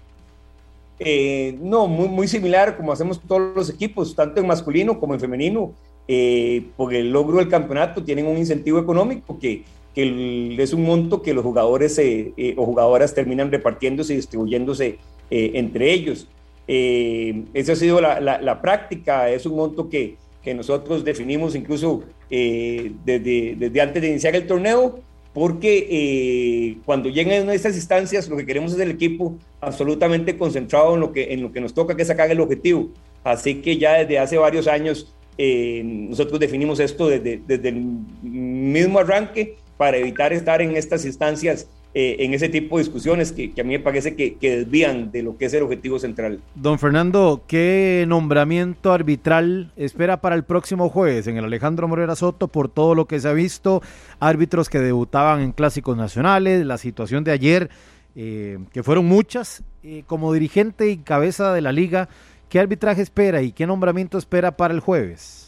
Eh, no, muy, muy similar como hacemos todos los equipos, tanto en masculino como en femenino. Eh, por el logro del campeonato tienen un incentivo económico que, que es un monto que los jugadores eh, o jugadoras terminan repartiéndose y distribuyéndose entre ellos. esa ha sido la, la, práctica, es un monto que, que nosotros definimos incluso desde, desde antes de iniciar el torneo porque eh, cuando lleguen a estas instancias lo que queremos es el equipo absolutamente concentrado en lo que, en lo que nos toca, que es sacar el objetivo. Así que ya desde hace varios años eh, nosotros definimos esto desde, desde, el mismo arranque para evitar estar en estas instancias eh, en ese tipo de discusiones que, a mí me parece que, desvían de lo que es el objetivo central. Don Fernando, ¿qué nombramiento arbitral espera para el próximo jueves en el Alejandro Morera Soto por todo lo que se ha visto? Árbitros que debutaban en clásicos nacionales, la situación de ayer, eh, que fueron muchas. Eh, como dirigente y cabeza de la liga, ¿qué arbitraje espera y qué nombramiento espera para el jueves?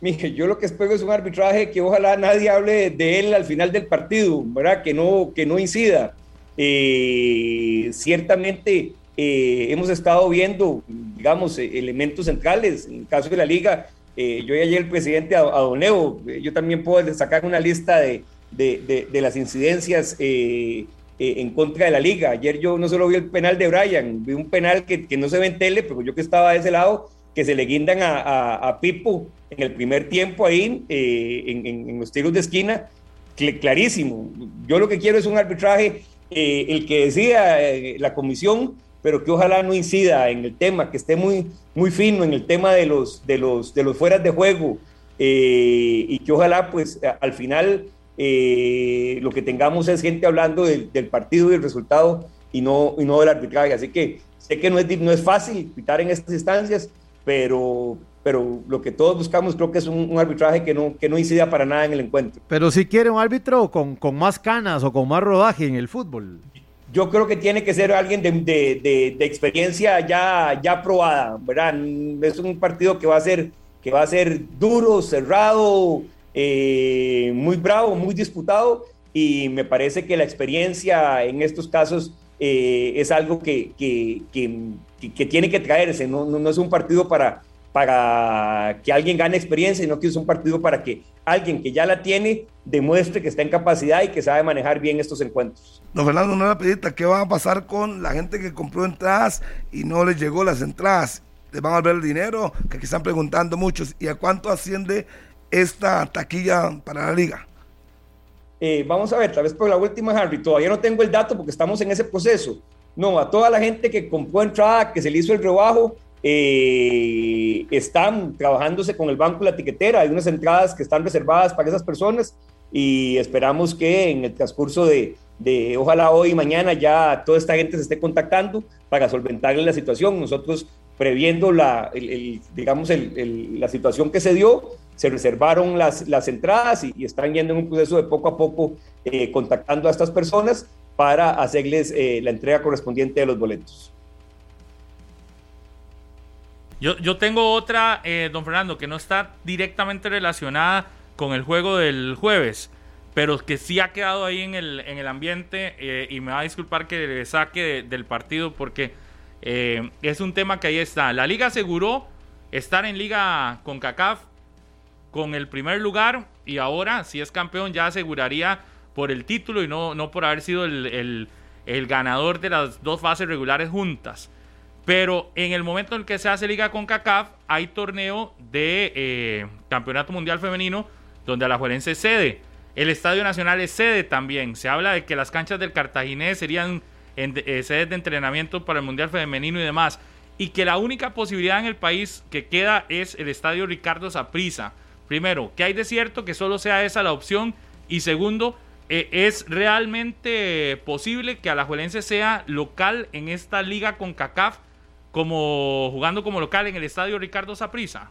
Mire, yo lo que espero es un arbitraje que ojalá nadie hable de él al final del partido, ¿verdad? Que no, que no incida. Eh, ciertamente eh, hemos estado viendo, digamos, eh, elementos centrales. En el caso de la liga, yo y ayer el presidente Adoneo, yo también puedo sacar una lista de, de, de, las incidencias en contra de la liga. Ayer yo no solo vi el penal de Brian, vi un penal que, que no se ve en tele, pero yo que estaba de ese lado, que se le guindan a, a, Pipo en el primer tiempo ahí, eh, en, los tiros de esquina, clarísimo. Yo lo que quiero es un arbitraje, eh, el que decida eh, la comisión, pero que ojalá no incida en el tema, que esté muy, muy fino en el tema de los, de los, de los fueras de juego, y que ojalá pues al final lo que tengamos es gente hablando del, del partido y del resultado y no, y no del arbitraje. Así que sé que no es, no es fácil quitar en estas instancias, pero, pero lo que todos buscamos creo que es un, arbitraje que no, que no incida para nada en el encuentro. Pero si quiere un árbitro con, con más canas o con más rodaje en el fútbol. Yo creo que tiene que ser alguien de, de, de, experiencia ya, ya probada, ¿verdad? Es un partido que va a ser, que va a ser duro, cerrado, eh, muy bravo, muy disputado, y me parece que la experiencia en estos casos eh, es algo que, que, que, tiene que traerse, no, no, es un partido para, para que alguien gane experiencia, sino que es un partido para que alguien que ya la tiene demuestre que está en capacidad y que sabe manejar bien estos encuentros. Don Fernando, una pedita, ¿qué va a pasar con la gente que compró entradas y no les llegó las entradas? ¿Les van a ver el dinero? Que aquí están preguntando muchos. ¿Y a cuánto asciende esta taquilla para la liga? Eh, vamos a ver, tal vez por la última, Harry, todavía no tengo el dato porque estamos en ese proceso no, a toda la gente que compró entrada, que se le hizo el rebajo, eh, están trabajándose con el banco la tiquetera. Hay unas entradas que están reservadas para esas personas y esperamos que en el transcurso de, ojalá hoy y mañana ya toda esta gente se esté contactando para solventarle la situación. Nosotros previendo la, digamos, la situación que se dio, se reservaron las, las entradas y, están yendo en un proceso de poco a poco eh, contactando a estas personas para hacerles eh, la entrega correspondiente de los boletos. Yo, yo tengo otra, eh, don Fernando, que no está directamente relacionada con el juego del jueves, pero que sí ha quedado ahí en el, en el ambiente eh, y me va a disculpar que le saque del partido porque es un tema que ahí está. La liga aseguró estar en liga con CACAF con el primer lugar y ahora si es campeón ya aseguraría por el título y no, no por haber sido el, ganador de las dos fases regulares juntas. Pero en el momento en el que se hace liga con CACAF, hay torneo de eh, Campeonato Mundial Femenino donde Alajuelense cede. El Estadio Nacional es sede también. Se habla de que las canchas del Cartaginés serían en, eh, sedes de entrenamiento para el Mundial Femenino y demás. Y que la única posibilidad en el país que queda es el Estadio Ricardo Saprissa. Primero, que hay de cierto que solo sea esa la opción. Y segundo, eh, ¿Es realmente posible que Alajuelense sea local en esta liga con CACAF, como jugando como local en el estadio Ricardo Saprissa?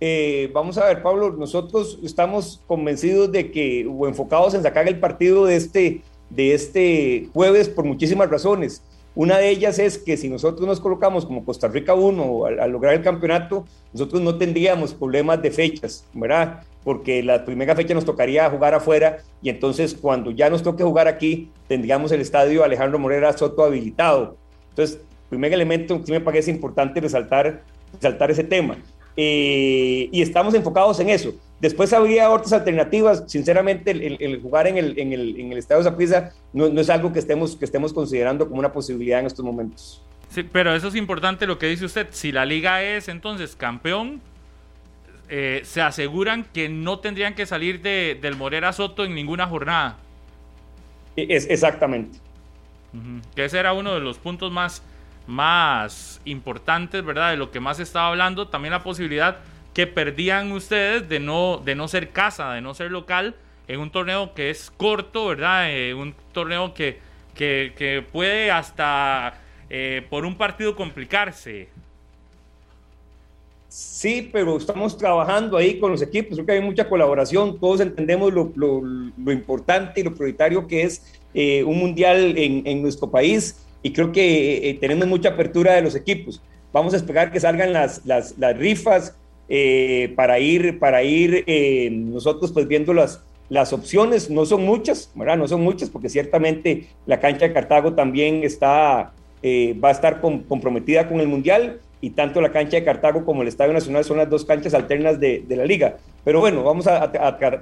Eh, vamos a ver, Pablo, nosotros estamos convencidos de que, o enfocados en sacar el partido de este, de este jueves por muchísimas razones. Una de ellas es que si nosotros nos colocamos como Costa Rica 1 al, lograr el campeonato, nosotros no tendríamos problemas de fechas, ¿verdad? Porque la primera fecha nos tocaría jugar afuera y entonces cuando ya nos toque jugar aquí, tendríamos el estadio Alejandro Morera Soto habilitado. Entonces, primer elemento, sí me parece importante resaltar, resaltar ese tema. Eh, y estamos enfocados en eso. Después habría otras alternativas. Sinceramente, el, jugar en el, en el, en el Estadio Zaprisa no, no, es algo que estemos, que estemos considerando como una posibilidad en estos momentos. Sí, pero eso es importante lo que dice usted. Si la liga es entonces campeón, eh, se aseguran que no tendrían que salir de, del Morera Soto en ninguna jornada. E, es, exactamente. Que ese era uno de los puntos más, más importantes, ¿verdad? De lo que más estaba hablando. También la posibilidad que perdían ustedes de no, de no ser casa, de no ser local en un torneo que es corto, ¿verdad? Eh, un torneo que, que, puede hasta eh, por un partido complicarse. Sí, pero estamos trabajando ahí con los equipos, creo que hay mucha colaboración, todos entendemos lo, lo, importante y lo prioritario que es eh, un mundial en, en, nuestro país y creo que tenemos mucha apertura de los equipos. Vamos a esperar que salgan las, las, las rifas para ir, para ir nosotros pues viendo las, las opciones no son muchas, ¿verdad? No son muchas porque ciertamente la cancha de Cartago también está, eh, va a estar comprometida con el Mundial y tanto la cancha de Cartago como el Estadio Nacional son las dos canchas alternas de, la liga. Pero bueno, vamos a,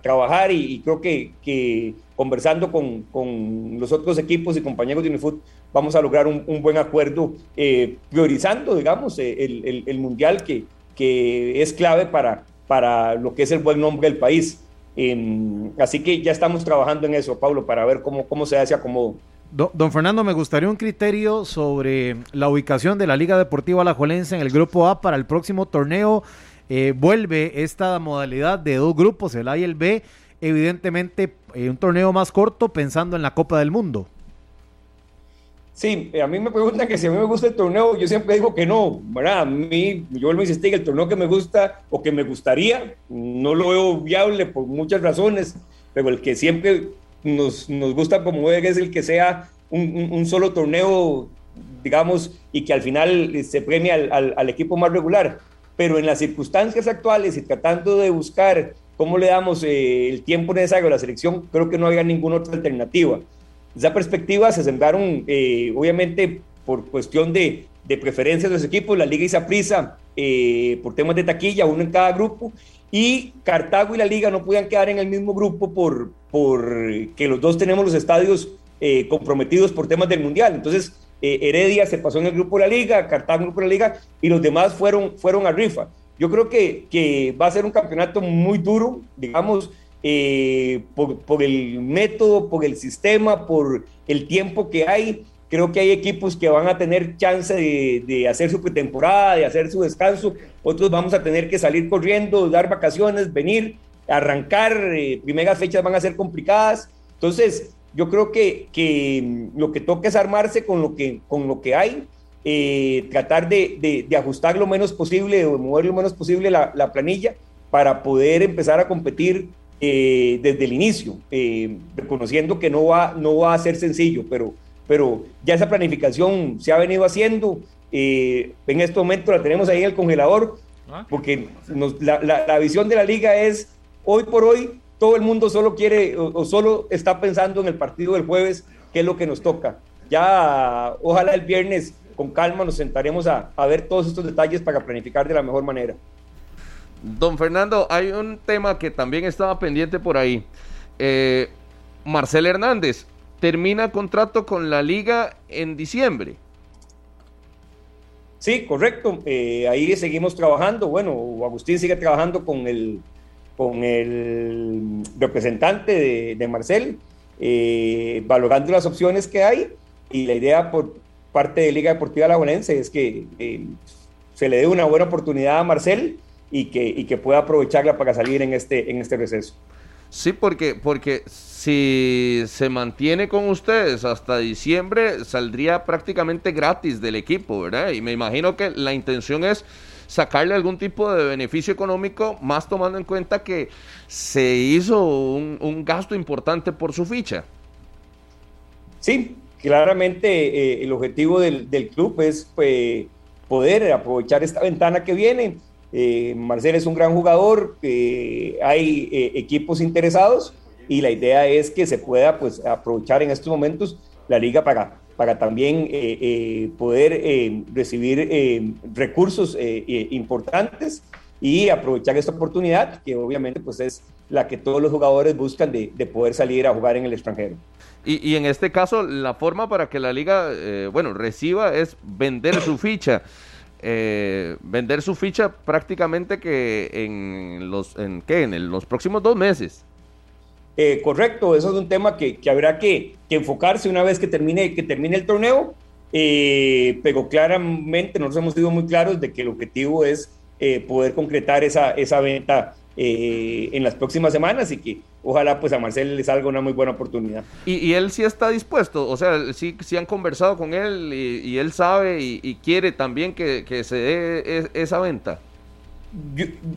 trabajar y, creo que, que conversando con, con, los otros equipos y compañeros de Unifut vamos a lograr un, buen acuerdo eh, priorizando, digamos, eh, el, el, Mundial que, que es clave para, para lo que es el buen nombre del país. Em, así que ya estamos trabajando en eso, Pablo, para ver cómo, cómo se hace acomodo. Don, Fernando, me gustaría un criterio sobre la ubicación de la Liga Deportiva Alajuelense en el Grupo A para el próximo torneo. Eh, vuelve esta modalidad de dos grupos, el A y el B, evidentemente eh, un torneo más corto pensando en la Copa del Mundo. Sí, a mí me preguntan que si a mí me gusta el torneo, yo siempre digo que no, ¿verdad? A mí, yo me insistí que el torneo que me gusta o que me gustaría, no lo veo viable por muchas razones, pero el que siempre nos, nos gusta como es el que sea un, solo torneo, digamos, y que al final se premie al, al, equipo más regular. Pero en las circunstancias actuales y tratando de buscar cómo le damos eh, el tiempo necesario a la selección, creo que no haya ninguna otra alternativa esa perspectiva se sembraron, eh, obviamente, por cuestión de, de, preferencias de los equipos, la Liga hizo prisa eh, por temas de taquilla, uno en cada grupo, y Cartago y la Liga no podían quedar en el mismo grupo por, por que los dos tenemos los estadios eh, comprometidos por temas del Mundial. Entonces, Heredia se pasó en el grupo de la Liga, Cartago en el grupo de la Liga, y los demás fueron, fueron a rifa. Yo creo que, que va a ser un campeonato muy duro, digamos, eh, por, el método, por el sistema, por el tiempo que hay. Creo que hay equipos que van a tener chance de, hacer su pretemporada, de hacer su descanso. Otros vamos a tener que salir corriendo, dar vacaciones, venir, arrancar. Eh, primeras fechas van a ser complicadas. Entonces, yo creo que, que, mm, lo que toca es armarse con lo que, con lo que hay. Eh, tratar de, de, ajustar lo menos posible o mover lo menos posible la, la planilla para poder empezar a competir eh, desde el inicio, eh, reconociendo que no va, no va a ser sencillo, pero, pero ya esa planificación se ha venido haciendo. Eh, en este momento la tenemos ahí en el congelador, ah. porque la, la, visión de la liga es, hoy por hoy, todo el mundo solo quiere o, solo está pensando en el partido del jueves, que es lo que nos toca. Ya, ojalá el viernes con calma nos sentaremos a, a ver todos estos detalles para planificar de la mejor manera. Don Fernando, hay un tema que también estaba pendiente por ahí. Eh, Marcel Hernández termina contrato con la liga en diciembre. Sí, correcto. Eh, ahí seguimos trabajando. Bueno, Agustín sigue trabajando con el, con el representante de, Marcel, eh, valorando las opciones que hay. Y la idea por parte de Liga Deportiva Lagunense es que se le dé una buena oportunidad a Marcel y que, y que pueda aprovecharla para salir en este, en este receso. Sí, porque, porque si se mantiene con ustedes hasta diciembre, saldría prácticamente gratis del equipo, ¿verdad? Y me imagino que la intención es sacarle algún tipo de beneficio económico, más tomando en cuenta que se hizo un, gasto importante por su ficha. Sí, claramente eh, el objetivo del, del club es pues, poder aprovechar esta ventana que viene eh, Marcel es un gran jugador, eh, hay eh, equipos interesados y la idea es que se pueda pues, aprovechar en estos momentos la liga para, para también poder recibir recursos importantes y aprovechar esta oportunidad que obviamente pues es la que todos los jugadores buscan de, poder salir a jugar en el extranjero. Y, y, en este caso, la forma para que la liga, bueno, reciba es vender su ficha. Eh, vender su ficha prácticamente que en los, en, ¿qué? en los próximos dos meses. Eh, correcto, eso es un tema que, que habrá que, que, enfocarse una vez que termine, que termine el torneo, eh, pero claramente nos hemos sido muy claros de que el objetivo es poder concretar esa, esa venta en las próximas semanas y que ojalá pues a Marcel le salga una muy buena oportunidad. Y, él sí está dispuesto, o sea, sí, sí han conversado con él y, él sabe y, quiere también que, se dé esa venta.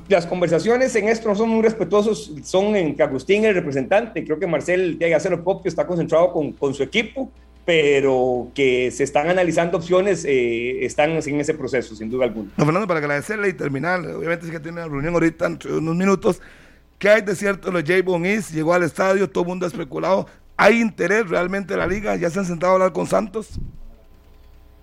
las conversaciones en esto no son muy respetuosos, son en que Agustín el representante, creo que Marcel tiene que hacer lo propio, está concentrado con, con su equipo, pero que se están analizando opciones, eh, están en ese proceso, sin duda alguna. No, Fernando, para agradecerle y terminar, obviamente es que tiene una reunión ahorita, entre unos minutos, ¿Qué hay de cierto? Los J. East llegó al estadio, todo el mundo ha especulado. ¿Hay interés realmente en la liga? ¿Ya se han sentado a hablar con Santos?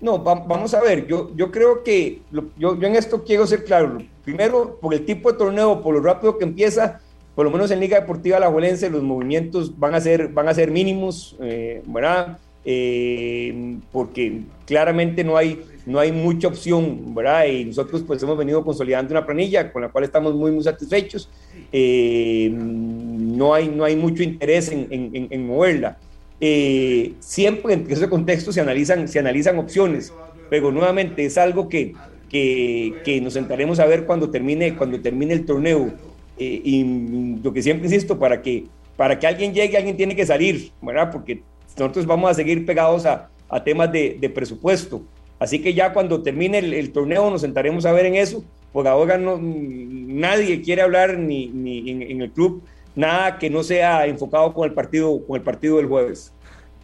No, vamos a ver, yo, yo creo que yo, yo en esto quiero ser claro. Primero, por el tipo de torneo, por lo rápido que empieza, por lo menos en Liga Deportiva La Juelense, los movimientos van a ser, van a ser mínimos, eh, ¿verdad? Eh, porque claramente no hay, no hay mucha opción, ¿verdad? Y nosotros pues hemos venido consolidando una planilla con la cual estamos muy, muy satisfechos. Eh, no, hay, no hay mucho interés en, en, moverla. Eh, siempre en ese contexto se analizan, se analizan opciones, pero nuevamente es algo que, que, que nos sentaremos a ver cuando termine, cuando termine el torneo. y lo que siempre insisto, para que, para que alguien llegue, alguien tiene que salir, ¿verdad? Porque nosotros vamos a seguir pegados a, a temas de, de, presupuesto. Así que ya cuando termine el, torneo nos sentaremos a ver en eso. Por ahora no, nadie quiere hablar ni, ni en, el club nada que no sea enfocado con el partido, con el partido del jueves.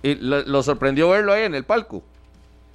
¿Y lo, sorprendió verlo ahí en el palco?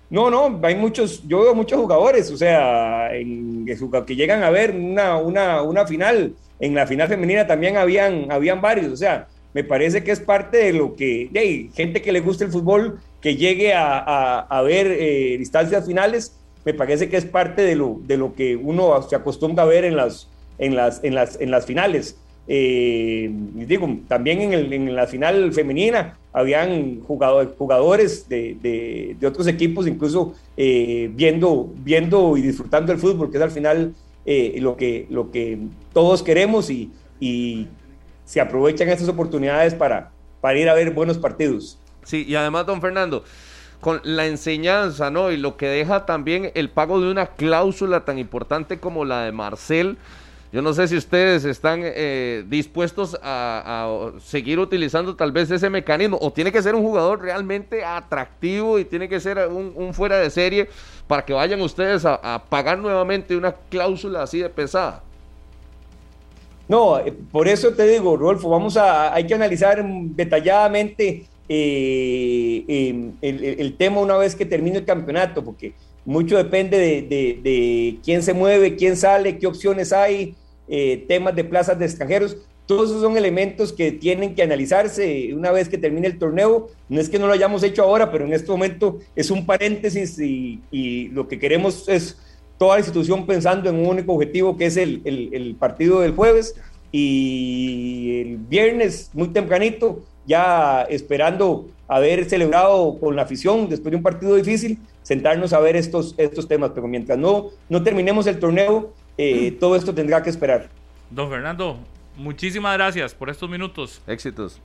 No, no, hay muchos, yo veo muchos jugadores, o sea, en, que llegan a ver una, una, una final. En la final femenina también habían, habían varios, o sea, me parece que es parte de lo que, hey, gente que le gusta el fútbol, que llegue a, a, ver eh, distancias finales, me parece que es parte de lo, de lo que uno se acostumbra a ver en las, en las, en las, en las finales. Eh, digo, también en, el, la final femenina habían jugadores, jugadores de, de, otros equipos, incluso eh, viendo, viendo y disfrutando del fútbol, que es al final lo, que, lo que todos queremos y se aprovechan estas oportunidades para, para ir a ver buenos partidos. Sí, y además, don Fernando, con la enseñanza, ¿no? Y lo que deja también el pago de una cláusula tan importante como la de Marcel. Yo no sé si ustedes están eh, dispuestos a, seguir utilizando tal vez ese mecanismo o tiene que ser un jugador realmente atractivo y tiene que ser un, fuera de serie para que vayan ustedes a, a pagar nuevamente una cláusula así de pesada. No, eh, por eso te digo, Rodolfo, vamos a, hay que analizar detalladamente eh, em, el, tema una vez que termine el campeonato, porque mucho depende de, quién se mueve, quién sale, qué opciones hay, eh, temas de plazas de extranjeros. Todos esos son elementos que tienen que analizarse una vez que termine el torneo. No es que no lo hayamos hecho ahora, pero en este momento es un paréntesis y lo que queremos es toda la institución pensando en un único objetivo que es el, el, partido del jueves y el viernes muy tempranito ya esperando haber celebrado con la afición después de un partido difícil, sentarnos a ver estos, estos temas, pero mientras no, no terminemos el torneo, eh, todo esto tendrá que esperar. Don Fernando, muchísimas gracias por estos minutos. Éxitos.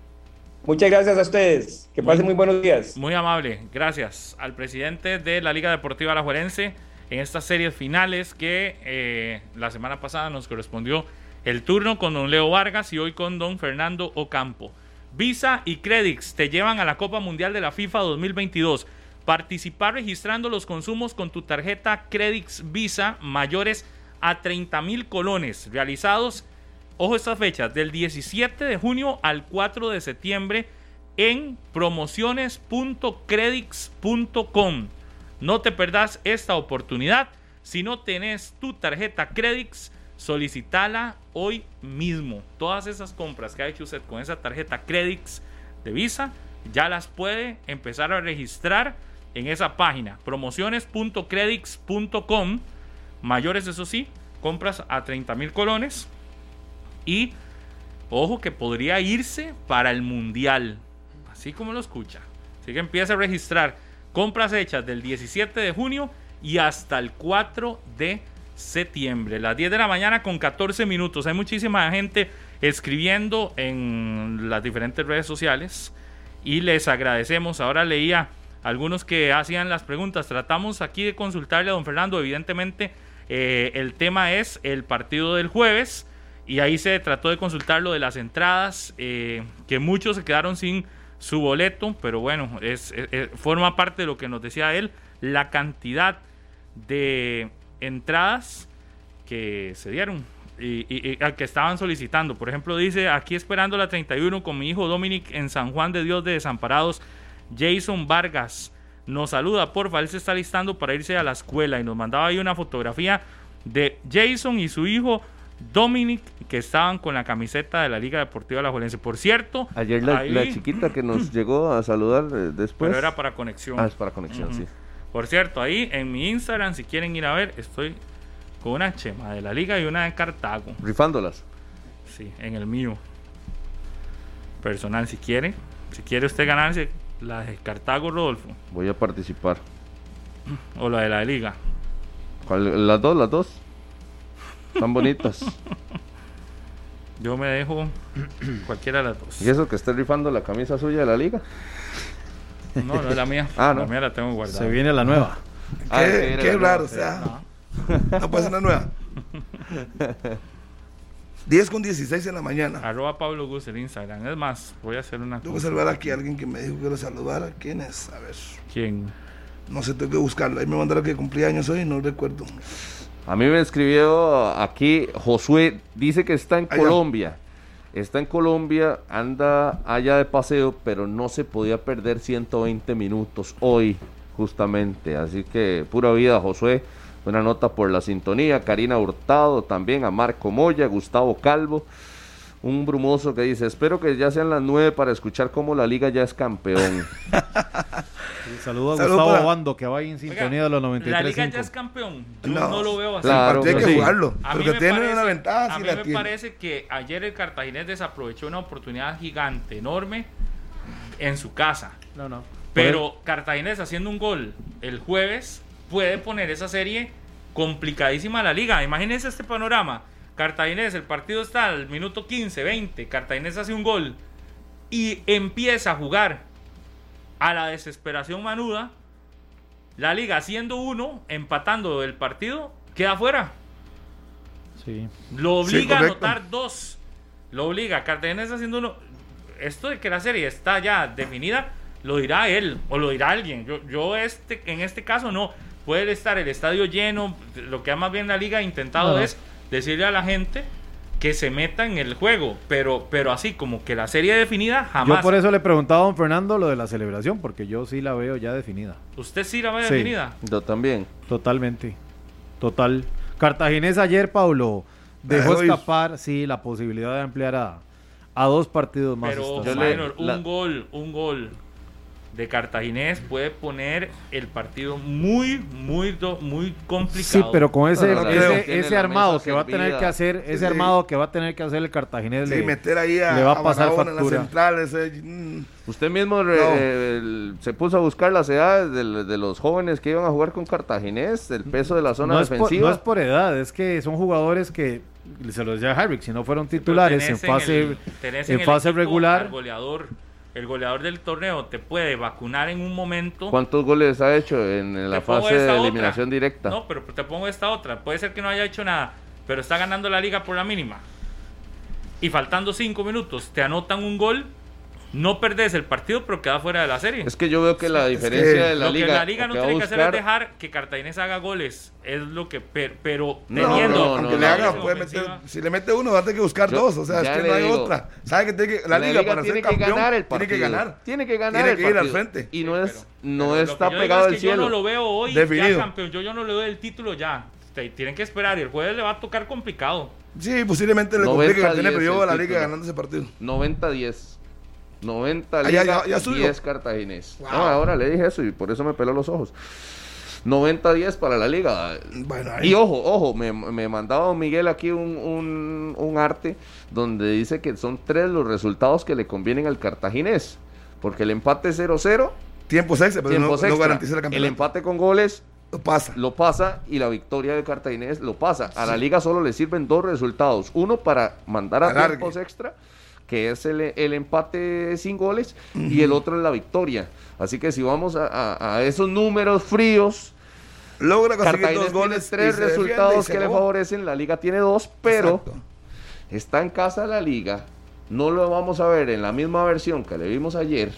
Muchas gracias a ustedes. Que pasen muy buenos días. Muy amable. Gracias al presidente de la Liga Deportiva Alajuelense en estas series finales que eh, la semana pasada nos correspondió el turno con don Leo Vargas y hoy con don Fernando Ocampo. Visa y Credix te llevan a la Copa Mundial de la FIFA 2022. Participar registrando los consumos con tu tarjeta Credix Visa mayores a 30 mil colones realizados, ojo estas fechas, del 17 de junio al 4 de septiembre en promociones.credix.com. No te perdás esta oportunidad. Si no tenés tu tarjeta Credix, solicitala hoy mismo. Todas esas compras que ha hecho usted con esa tarjeta Credix de Visa, ya las puede empezar a registrar en esa página, promociones.credix.com. Mayores, eso sí, compras a 30 mil colones. Y ojo que podría irse para el mundial, así como lo escucha. Así que empieza a registrar Compras hechas del 17 de junio y hasta el 4 de septiembre. Las 10 de la mañana con 14 minutos. Hay muchísima gente escribiendo en las diferentes redes sociales y les agradecemos. Ahora leía algunos que hacían las preguntas. Tratamos aquí de consultarle a don Fernando. Evidentemente, eh, el tema es el partido del jueves y ahí se trató de consultar lo de las entradas, eh, que muchos se quedaron sin su boleto, pero bueno, es, forma parte de lo que nos decía él, la cantidad de entradas que se dieron y, que estaban solicitando. Por ejemplo, dice, aquí esperando la 31 con mi hijo Dominic en San Juan de Dios de Desamparados, Jason Vargas nos saluda, porfa, él se está listando para irse a la escuela y nos mandaba ahí una fotografía de Jason y su hijo Dominic, que estaban con la camiseta de la Liga Deportiva La Juelense. Por cierto, ayer la, chiquita que nos llegó a saludar eh, después. Pero era para conexión. Ah, es para conexión, sí. Por cierto, ahí en mi Instagram, si quieren ir a ver, estoy con una chema de la Liga y una de Cartago. Rifándolas. Sí, en el mío. Personal, si quiere. Si quiere usted ganarse la de Cartago, Rodolfo. Voy a participar. O la de la Liga. Las dos, las dos. Están bonitas. Yo me dejo cualquiera de las dos. ¿Y eso que esté rifando la camisa suya de la liga? No, no es la mía. Ah, La mía la tengo guardada. Se viene la nueva. qué, qué raro, o sea. No. puede ser la nueva. 10 con 16 en la mañana. Arroba Pablo Gus en Instagram. Es más, voy a hacer una. Tengo que saludar aquí a alguien que me dijo que lo saludara. ¿Quién es? A ver. ¿Quién? No sé, tengo que buscarlo. Ahí me mandaron que cumplía años hoy, no recuerdo. A mí me escribió aquí Josué, dice que está en Colombia. Está en Colombia, anda allá de paseo, pero no se podía perder 120 minutos hoy, justamente. Así que pura vida, Josué. Una nota por la sintonía. Karina Hurtado, también a Marco Moya, Gustavo Calvo un brumoso que dice, espero que ya sean las nueve para escuchar cómo la liga ya es campeón. Saludos a Gustavo Bando que va ahí en sintonía de los 93. La liga ya es campeón. Yo no, lo veo así. Claro, hay que jugarlo. porque tiene una ventaja. A mí me parece que ayer el cartaginés desaprovechó una oportunidad gigante, enorme, en su casa. No, no. Pero Cartaginés haciendo un gol el jueves puede poner esa serie complicadísima a la liga. Imagínense este panorama Cartaginés, el partido está al minuto 15, 20, Cartaginés hace un gol y empieza a jugar a la desesperación manuda, la liga haciendo uno, empatando el partido, queda fuera. Sí. Lo obliga a anotar dos. Lo obliga. Cartaginés haciendo uno. Esto de que la serie está ya definida, lo dirá él o lo dirá alguien. Yo, yo este, en este caso no. Puede estar el estadio lleno. Lo que más bien la liga ha intentado es decirle a la gente que se meta en el juego, pero, pero así como que la serie definida jamás. Yo por eso le preguntaba a don Fernando lo de la celebración, porque yo sí la veo ya definida. ¿Usted sí la ve definida? Yo también. Totalmente. Total. Cartaginés ayer, Pablo, dejó escapar, sí, la posibilidad de ampliar a, a dos partidos más. Pero, un gol, un gol de Cartaginés puede poner el partido muy, muy, muy complicado. Sí, pero con ese, ese, armado que va a tener que hacer, ese armado que va a tener que hacer el Cartaginés, le, meter ahí a, le va a, pasar factura. En las centrales. Eh, mm. Usted mismo eh, se puso a buscar las edades de, los jóvenes que iban a jugar con Cartaginés, el peso de la zona defensiva. no es por edad, es que son jugadores que se lo decía Harvick, si no fueron titulares en fase, en, fase regular. goleador el goleador del torneo te puede vacunar en un momento. ¿Cuántos goles ha hecho en, la fase de eliminación directa? No, pero te pongo esta otra. Puede ser que no haya hecho nada, pero está ganando la liga por la mínima. Y faltando cinco minutos, te anotan un gol no perdés el partido, pero queda fuera de la serie. Es que yo veo que la diferencia de la liga. Lo que la liga no tiene que hacer es dejar que Cartaginés haga goles. Es lo que. Pero, teniendo. aunque le haga, puede meter. Si le mete uno, va a tener que buscar dos. O sea, es que no hay otra. ¿Sabe que, tiene que la, liga, para tiene ser campeón, ganar el Tiene que ganar. Tiene que ganar tiene que ir al frente. Y no, es, no está pegado al cielo. Yo no lo veo hoy ya campeón. Yo, yo no le doy el título ya. Tienen que esperar y el jueves le va a tocar complicado. Sí, posiblemente le complique que tiene periodo a la liga ganando ese partido. 90-10. 90 Liga, 10 Cartaginés. No, ahora le dije eso y por eso me peló los ojos. 90-10 para la liga. y ojo, ojo, me, me mandaba don Miguel aquí un, un, arte donde dice que son tres los resultados que le convienen al cartaginés. Porque el empate 0-0. Tiempo extra, pero no, garantiza el El empate con goles. Lo pasa. Lo pasa y la victoria de Cartaginés lo pasa. A la liga solo le sirven dos resultados. Uno para mandar a tiempos extra que es el, empate sin goles, y el otro es la victoria. Así que si vamos a, esos números fríos, logra conseguir dos goles, tres resultados que le favorecen, la liga tiene dos, pero está en casa la liga, no lo vamos a ver en la misma versión que le vimos ayer.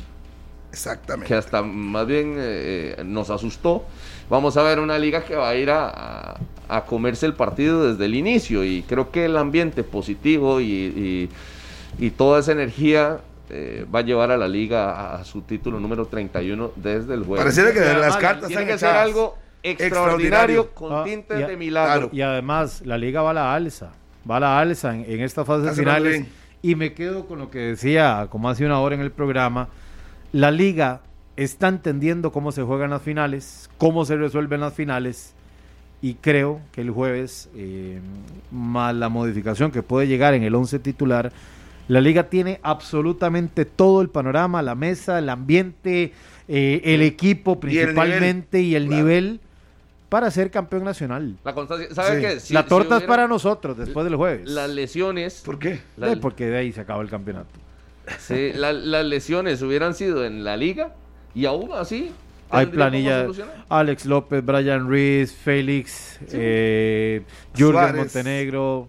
Exactamente. Que hasta más bien eh, nos asustó. Vamos a ver una liga que va a ir a, comerse el partido desde el inicio y creo que el ambiente positivo y, toda esa energía eh, va a llevar a la liga a, su título número 31 desde el juego. Pareciera que las cartas tiene que ser algo extraordinario, con ah, tintes de milagro. Y además, la liga va a la alza, va a la alza en, esta fase finales. Y me quedo con lo que decía, como hace una hora en el programa, la liga está entendiendo cómo se juegan las finales, cómo se resuelven las finales. Y creo que el jueves, eh, más la modificación que puede llegar en el 11 titular, la liga tiene absolutamente todo el panorama, la mesa, el ambiente, eh, el equipo principalmente y el nivel, para ser campeón nacional. La ¿sabe la torta es para nosotros después del jueves. Las lesiones. ¿Por qué? porque de ahí se acaba el campeonato. Sí, las lesiones hubieran sido en la liga y aún así. Hay planilla. Alex López, Brian Ruiz, Félix, eh, Jürgen Montenegro.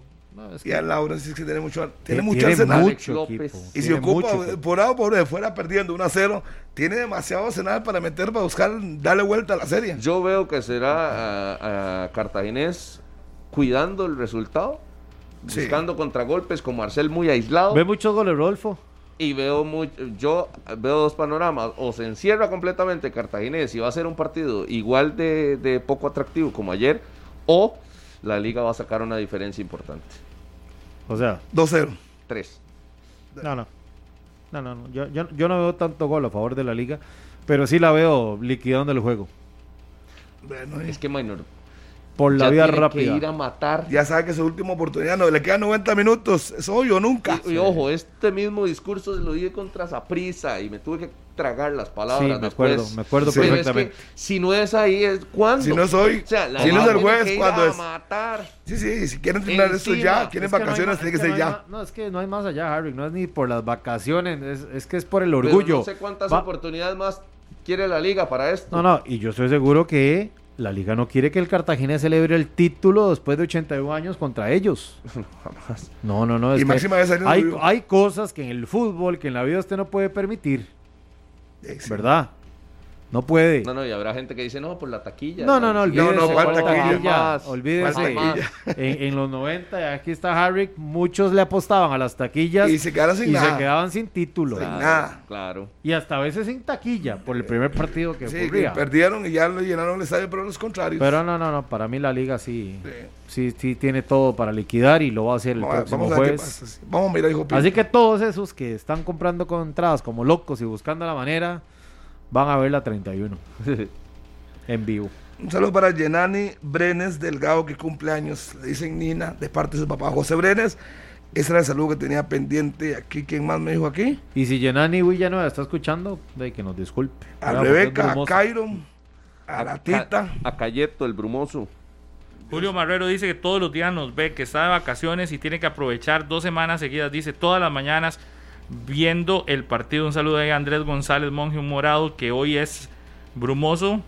Y a Laura sí que tiene mucho, tiene, mucho arsenal. y si ocupa por A o por fuera perdiendo 1 a 0, tiene demasiado arsenal para meter, para buscar, darle vuelta a la serie. Yo veo que será a, Cartaginés cuidando el resultado, buscando contragolpes con Marcel muy aislado. Ve muchos goles, Rolfo y veo muy, yo veo dos panoramas, o se encierra completamente Cartaginés y va a ser un partido igual de, poco atractivo como ayer, o la liga va a sacar una diferencia importante. O sea, 2-0. 3. No, no. No, no, no. Yo, yo, yo, no veo tanto gol a favor de la liga, pero sí la veo liquidando el juego. Bueno, es que Minor, por la vía rápida. ir a matar. Ya sabe que es su última oportunidad, no le quedan 90 minutos, es hoy o nunca. Y, ojo, este mismo discurso lo dije contra Saprisa y me tuve que tragar las palabras. Sí, me acuerdo, me acuerdo perfectamente. si no es ahí, es cuando. Si no es hoy, si no es el jueves, ¿cuándo es? matar. Sí, sí, si quieren terminar esto ya, quieren vacaciones, tiene que, ser ya. no, es que no hay más allá, Harry, no es ni por las vacaciones, es, es que es por el orgullo. no sé cuántas oportunidades más quiere la liga para esto. No, no, y yo estoy seguro que la liga no quiere que el Cartagena celebre el título después de 81 años contra ellos. No, no, no. hay, hay cosas que en el fútbol, que en la vida usted no puede permitir. ¿Verdad? No puede. No, no, y habrá gente que dice, no, por la taquilla. No, no, no, olvídese. No, no, taquilla? olvídese. En, los 90, aquí está Harry, muchos le apostaban a las taquillas. Y se quedaron sin y se quedaban sin título. Sin nada. Claro. Y hasta a veces sin taquilla, por el primer partido que sí, perdieron y ya lo llenaron el estadio, pero los contrarios. Pero no, no, no, para mí la liga sí, sí, sí, tiene todo para liquidar y lo va a hacer el próximo jueves. Vamos a mirar, hijo Así que todos esos que están comprando con entradas como locos y buscando la manera van a ver la 31 en vivo. Un saludo para Yenani Brenes Delgado, que cumple años, le dicen Nina, de parte de su papá José Brenes. Ese era el saludo que tenía pendiente aquí. ¿Quién más me dijo aquí? Y si Yenani Villanueva está escuchando, de que nos disculpe. A Rebeca, a Cairon, a, la Tita. A Cayeto, el brumoso. Julio Marrero dice que todos los días nos ve, que está de vacaciones y tiene que aprovechar dos semanas seguidas. Dice todas las mañanas viendo el partido. Un saludo a Andrés González Monje Morado, que hoy es brumoso.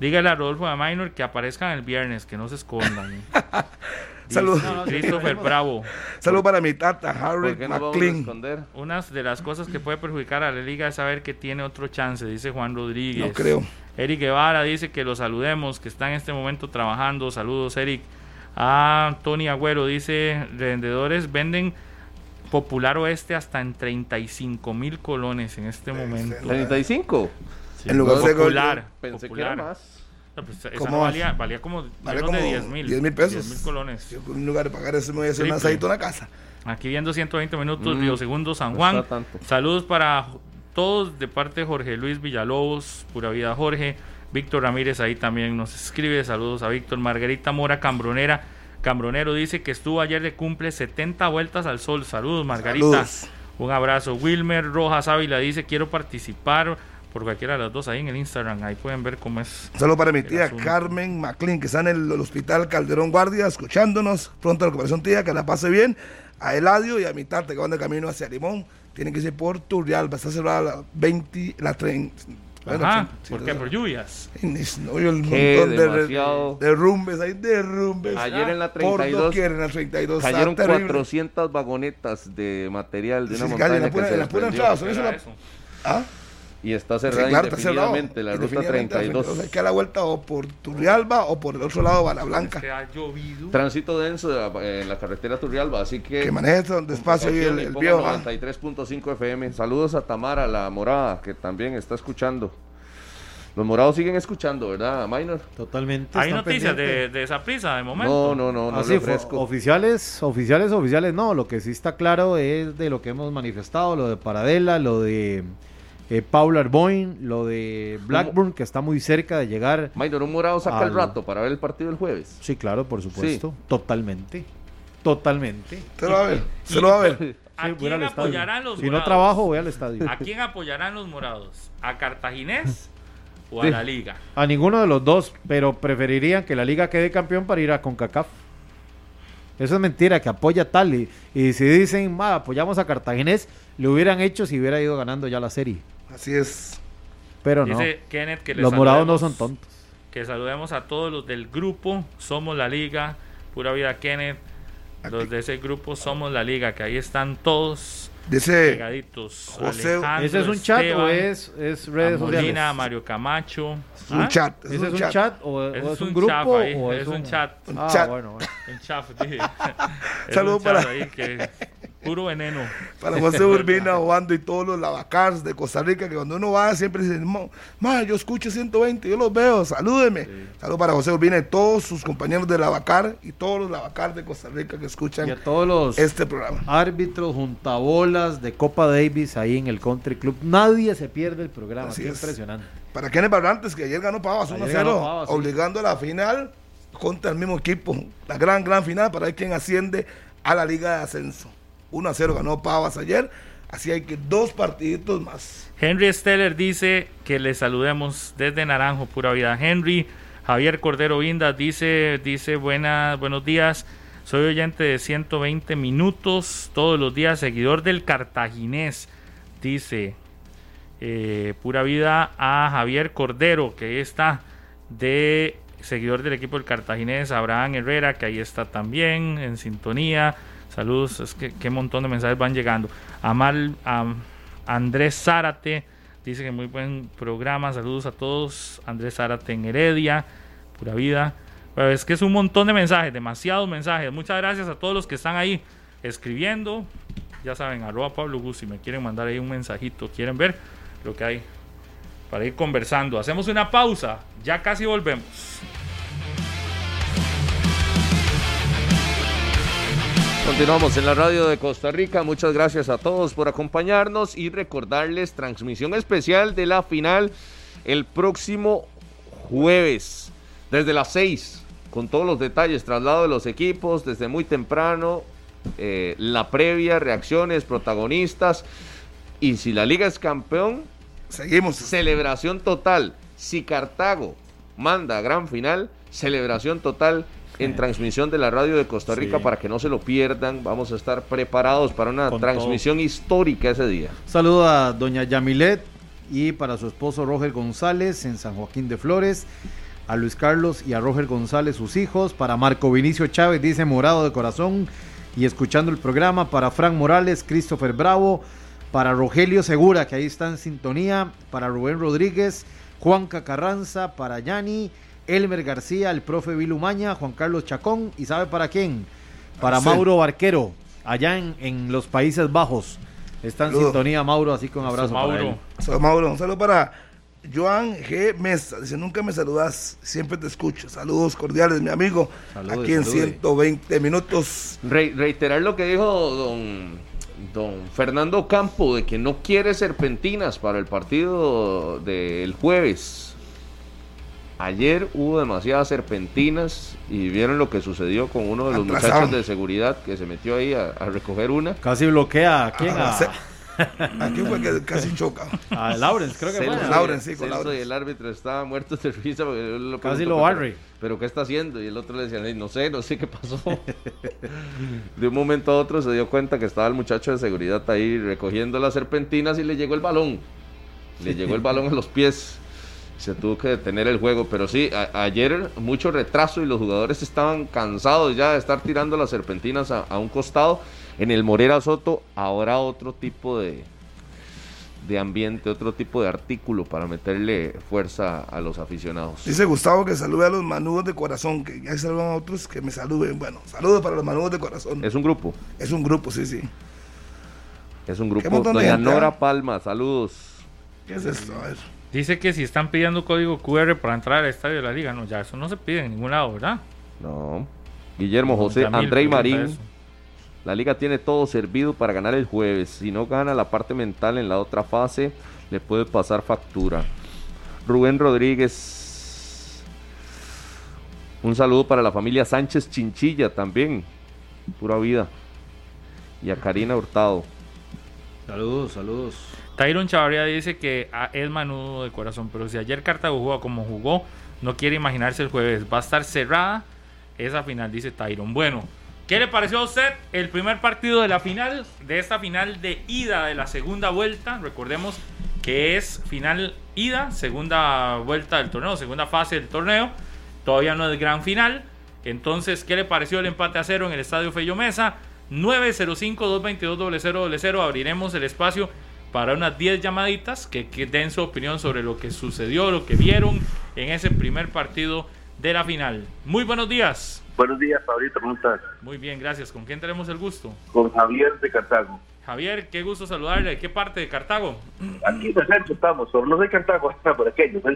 Dígale a Rodolfo de Minor que aparezcan el viernes, que no se escondan. Saludos. Christopher Bravo. Saludos para mi tata, Harry McLean. Una de las cosas que puede perjudicar a la liga es saber que tiene otro chance, dice Juan Rodríguez. No creo. Eric Guevara dice que lo saludemos, que está en este momento trabajando. Saludos, Eric. A Tony Agüero dice: vendedores venden Popular Oeste hasta en 35 mil colones en este momento. ¿35? en lugar de popular. Pensé que era más. pues, no valía, valía como menos de 10 mil. 10 mil pesos. 10 mil colones. Yo, en lugar de pagar eso me voy a hacer un asadito en la casa. Aquí viendo 120 minutos, mm, Biosegundos San Juan. Saludos para todos de parte de Jorge Luis Villalobos, Pura Vida Jorge. Víctor Ramírez ahí también nos escribe. Saludos a Víctor. Margarita Mora Cambronera. Cambronero dice que estuvo ayer de cumple 70 vueltas al sol. Saludos, Margarita. Un abrazo. Wilmer Rojas Ávila dice: Quiero participar por cualquiera de las dos ahí en el Instagram. Ahí pueden ver cómo es. Saludos para mi tía Carmen McLean, que está en el, hospital Calderón Guardia, escuchándonos. Pronto la recuperación, tía, que la pase bien. A Eladio y a mi que van de camino hacia Limón. Tienen que ir por Turrialba. Está cerrada la 20, la 30 Ajá, ¿por qué? Por lluvias. No, el montón de derrumbes, hay derrumbes. Ayer en la 32, en la 32 cayeron 400 vagonetas de material de una montaña la pura, que se la pura entrada, ¿Ah? Y está cerrada claro, indefinidamente la ruta 32. Hay que dar la vuelta o por Turrialba o por el otro lado, Bala Blanca. que ha llovido. Tránsito denso en la carretera Turrialba, así que... Que maneje despacio ahí el, el viejo. 93.5 FM. Saludos a Tamara, la morada, que también está escuchando. Los morados siguen escuchando, ¿verdad, Minor? Totalmente. ¿Hay noticias de, de, esa prisa de momento? No, no, no, no. Así oficiales, oficiales, oficiales, no. Lo que sí está claro es de lo que hemos manifestado, lo de Paradela, lo de eh, Paul Arboin, lo de Blackburn, que está muy cerca de llegar. Maynor, un morado saca el rato para ver el partido del jueves. Sí, claro, por supuesto. Totalmente. Totalmente. Se lo va a ver. Se lo va a ver. ¿A quién apoyarán los morados? Si no trabajo, voy al estadio. ¿A quién apoyarán los morados? ¿A Cartaginés o a la Liga? A ninguno de los dos, pero preferirían que la Liga quede campeón para ir a CONCACAF. Eso es mentira, que apoya tal. Y, y si dicen, apoyamos a Cartaginés, le hubieran hecho si hubiera ido ganando ya la serie. Así es. Pero no. los morados no son tontos. Que saludemos a todos los del grupo. Somos la liga. Pura vida Kenneth. Los de ese grupo somos la liga. Que ahí están todos. Dice pegaditos. José, ¿Ese es un chat o es, es redes sociales? Mario Camacho. ¿Es un chat? ¿Ese es un chat, o, es, un, grupo? o es, un, chat. Un ah, chat. Bueno, Un chat, Saludos para... Ahí que Puro veneno. Para José Urbina, Obando y todos los lavacars de Costa Rica, que cuando uno va siempre dicen, ma, yo escucho 120, yo los veo, salúdeme. Saludos para José Urbina y todos sus compañeros de lavacar y todos los lavacar de Costa Rica que escuchan todos los este programa. Árbitros, juntabolas de Copa Davis ahí en el Country Club. Nadie se pierde el programa, es. impresionante. Para Kenneth Barrantes, que ayer ganó Pavas 1-0, obligando a la final contra el mismo equipo. La gran, gran final para ver quién asciende a la Liga de Ascenso. 1 a 0 ganó Pavas ayer. Así hay que dos partiditos más. Henry Steller dice que le saludemos desde Naranjo, pura vida. Henry, Javier Cordero Vinda dice, dice buenos días. Soy oyente de 120 minutos todos los días, seguidor del cartaginés. Dice, eh, pura vida a Javier Cordero, que ahí está de seguidor del equipo del cartaginés. Abraham Herrera, que ahí está también en sintonía. Saludos, es que qué montón de mensajes van llegando. Amal, Andrés Zárate, dice que muy buen programa. Saludos a todos. Andrés Zárate en Heredia, pura vida. es que es un montón de mensajes, demasiados mensajes. Muchas gracias a todos los que están ahí escribiendo. Ya saben, arroba Pablo Gus, si me quieren mandar ahí un mensajito, quieren ver lo que hay para ir conversando. Hacemos una pausa, ya casi volvemos. Continuamos en la radio de Costa Rica. Muchas gracias a todos por acompañarnos y recordarles transmisión especial de la final el próximo jueves desde las 6 con todos los detalles, traslado de los equipos desde muy temprano, eh, la previa, reacciones, protagonistas y si la liga es campeón, seguimos. Celebración total. Si Cartago manda gran final, celebración total en transmisión de la radio de Costa Rica para que no se lo pierdan. Vamos a estar preparados para una transmisión histórica ese día. Saludo a doña Yamilet y para su esposo Roger González en San Joaquín de Flores. A Luis Carlos y a Roger González, sus hijos. Para Marco Vinicio Chávez, dice morado de corazón. Y escuchando el programa. Para Frank Morales, Christopher Bravo. Para Rogelio Segura, que ahí está en sintonía. Para Rubén Rodríguez, Juan Cacarranza. Para Yani Elmer García, el profe Vilumaña, Juan Carlos Chacón y ¿sabe para quién? Para Mauro Barquero, allá en, los Países Bajos. Está en sintonía Mauro, así que un abrazo Mauro. Para Mauro, un saludo para Joan G. Mesa. Dice, nunca me saludas, siempre te escucho. Saludos cordiales, mi amigo. aquí en 120 minutos. reiterar lo que dijo don, don Fernando Campo, de que no quiere serpentinas para el partido del jueves Ayer hubo demasiadas serpentinas y vieron lo que sucedió con uno de los muchachos de seguridad que se metió ahí a, recoger una. Casi bloquea a quién? A... Aquí fue que casi choca. A Lawrence, creo que fue. Lawrence, sí, con Lawrence. Y el árbitro estaba muerto de risa. Lo casi lo barre. Pero, ¿qué está haciendo? Y el otro le decía, no sé, no sé qué pasó. de un momento a otro se dio cuenta que estaba el muchacho de seguridad ahí recogiendo las serpentinas y le llegó el balón. le llegó el balón a los pies se tuvo que detener el juego. Pero sí, ayer mucho retraso y los jugadores estaban cansados ya de estar tirando las serpentinas a, un costado. En el Morera Soto, ahora otro tipo de, de ambiente, otro tipo de artículo para meterle fuerza a los aficionados. Dice Gustavo que salude a los manudos de corazón, que ya saludan a otros que me saluden. Bueno, saludos para los manudos de corazón. Es un grupo. Es un grupo, sí, sí. Es un grupo. Doña Nora ah? Palma, saludos. ¿Qué es esto? A ver. Dice que si están pidiendo código QR para entrar al estadio de la liga, no, ya eso no se pide en ningún lado, ¿verdad? No. Guillermo José, André Marín. La liga tiene todo servido para ganar el jueves. Si no gana la parte mental en la otra fase, le puede pasar factura. Rubén Rodríguez. Un saludo para la familia Sánchez Chinchilla también. Pura vida. Y a Karina Hurtado. Saludos, saludos. Tyron Chavarría dice que es manudo de corazón, pero si ayer Cartago jugó como jugó, no quiere imaginarse el jueves. Va a estar cerrada esa final, dice Tyron. Bueno, ¿qué le pareció a usted el primer partido de la final, de esta final de ida de la segunda vuelta? Recordemos que es final ida, segunda vuelta del torneo, segunda fase del torneo. Todavía no es gran final. Entonces, ¿qué le pareció el empate a cero en el Estadio Fello Mesa? 905-222-0000. Abriremos el espacio para unas 10 llamaditas que, den su opinión sobre lo que sucedió, lo que vieron en ese primer partido de la final. Muy buenos días. Buenos días, Pablito, ¿cómo estás? Muy bien, gracias. ¿Con quién tenemos el gusto? Con Javier de Cartago. Javier, qué gusto saludarle. ¿De qué parte de Cartago? Aquí en el centro estamos, no soy Cartago, está por aquí, yo soy